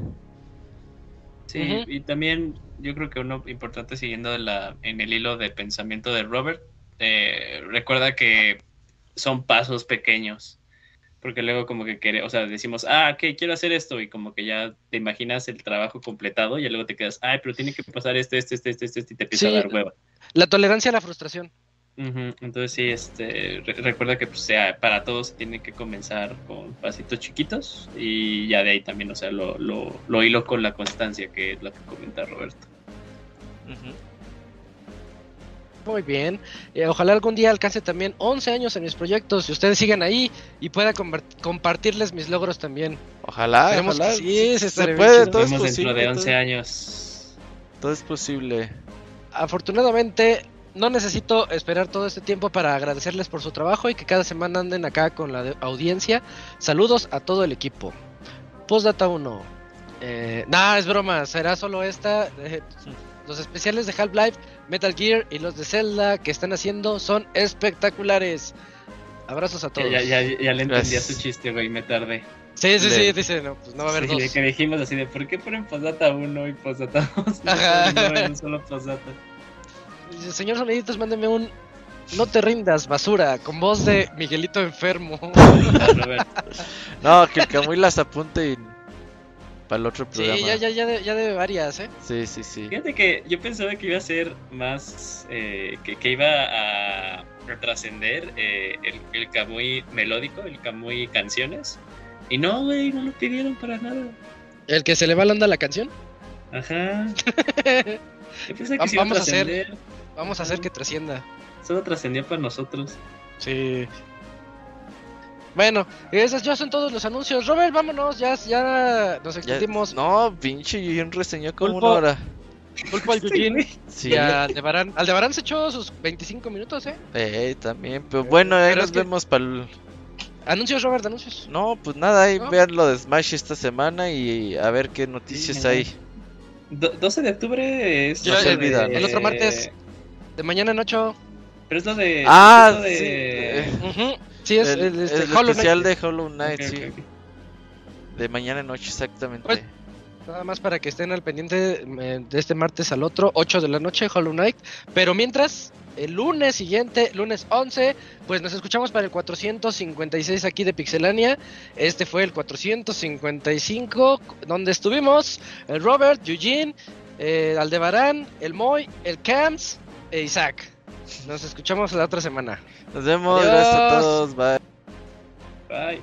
Sí, y también yo creo que uno importante siguiendo la, en el hilo de pensamiento de Robert, eh, recuerda que son pasos pequeños, porque luego como que quiere, o sea, decimos, ah, ok, quiero hacer esto, y como que ya te imaginas el trabajo completado, y luego te quedas, ay, pero tiene que pasar esto, esto, esto, esto, esto, esto", y te empieza Sí. a dar hueva. La tolerancia a la frustración. Ujú, Entonces sí, este, re- recuerda que pues, sea, para todos se tiene que comenzar con pasitos chiquitos y ya de ahí también, o sea, lo, lo, lo hilo con la constancia, que es lo que comenta Roberto. Ujú. Muy bien. Eh, ojalá algún día alcance también 11 años en mis proyectos y ustedes sigan ahí y pueda compartirles mis logros también. Ojalá, Esperemos que ojalá. sí, se se puede, todo es Nos vemos dentro posible. de 11 todo- años. todo es posible. Afortunadamente no necesito esperar todo este tiempo para agradecerles por su trabajo y que cada semana anden acá con la audiencia. Saludos a todo el equipo. Postdata 1. Eh, nah, es broma, será solo esta. Eh, los especiales de Half-Life, Metal Gear y los de Zelda que están haciendo son espectaculares. Abrazos a Ya, todos. ya, ya, ya le entendí a Gracias. su chiste, güey, me tardé. Sí, sí, sí, Le- dice, no, pues no va a haber Sí, de dos. que dijimos así de, ¿por qué ponen postdata 1 y postdata 2? Ajá. No, en un solo postdata. Dice, Señor Soniditos, mándeme un No te rindas, basura, con voz de Miguelito enfermo. No, que el Camuy las apunte y para el otro Sí, programa. ya, ya, ya, de- ya debe varias, ¿eh? Sí, sí, sí. Fíjate que yo pensaba que iba a ser más, eh, que, que iba a, a trascender eh, el, el Kamui melódico, el Kamui canciones. Y no, güey, no lo pidieron para nada. El que se le va la onda a la canción. Ajá. Yo pensé que iba a vamos a hacer- trascender. Vamos a hacer que trascienda. Solo trascendió para nosotros. Sí. Bueno, esos ya son todos los anuncios. Robert, vámonos, ya, ya nos Ya- extendimos. no, pinche Yuyun reseñó como Pulpo. una hora. Culpa al Eugene Sí, y Aldebarán. Aldebarán se echó sus 25 minutos, ¿eh? eh, también. Pero bueno, ahí Pero nos es que- vemos para el... Anuncios, Robert, anuncios. No, pues nada, ahí ¿No? vean lo de Smash esta semana y a ver qué noticias Sí, hay. Do- 12 de octubre es. Ya, lo se de- olvida, ¿no? El otro martes. De mañana en 8. Pero es lo de. Ah, es lo de- sí, eh, Sí, es el, el, este, el Hollow especial de Hollow Knight, Ok, sí. ok, ok. De mañana en noche, exactamente. Pues- Nada más para que estén al pendiente eh, de este martes al otro, 8 de la noche, Hollow Knight. Pero mientras, el lunes siguiente, lunes 11, pues nos escuchamos para el 456 aquí de Pixelania. Este fue el 455, donde estuvimos el Robert, Eugene, eh, Aldebarán, el Moy, el Camps e Isaac. Nos escuchamos la otra semana. Nos vemos, Adiós. gracias a todos, bye. Bye.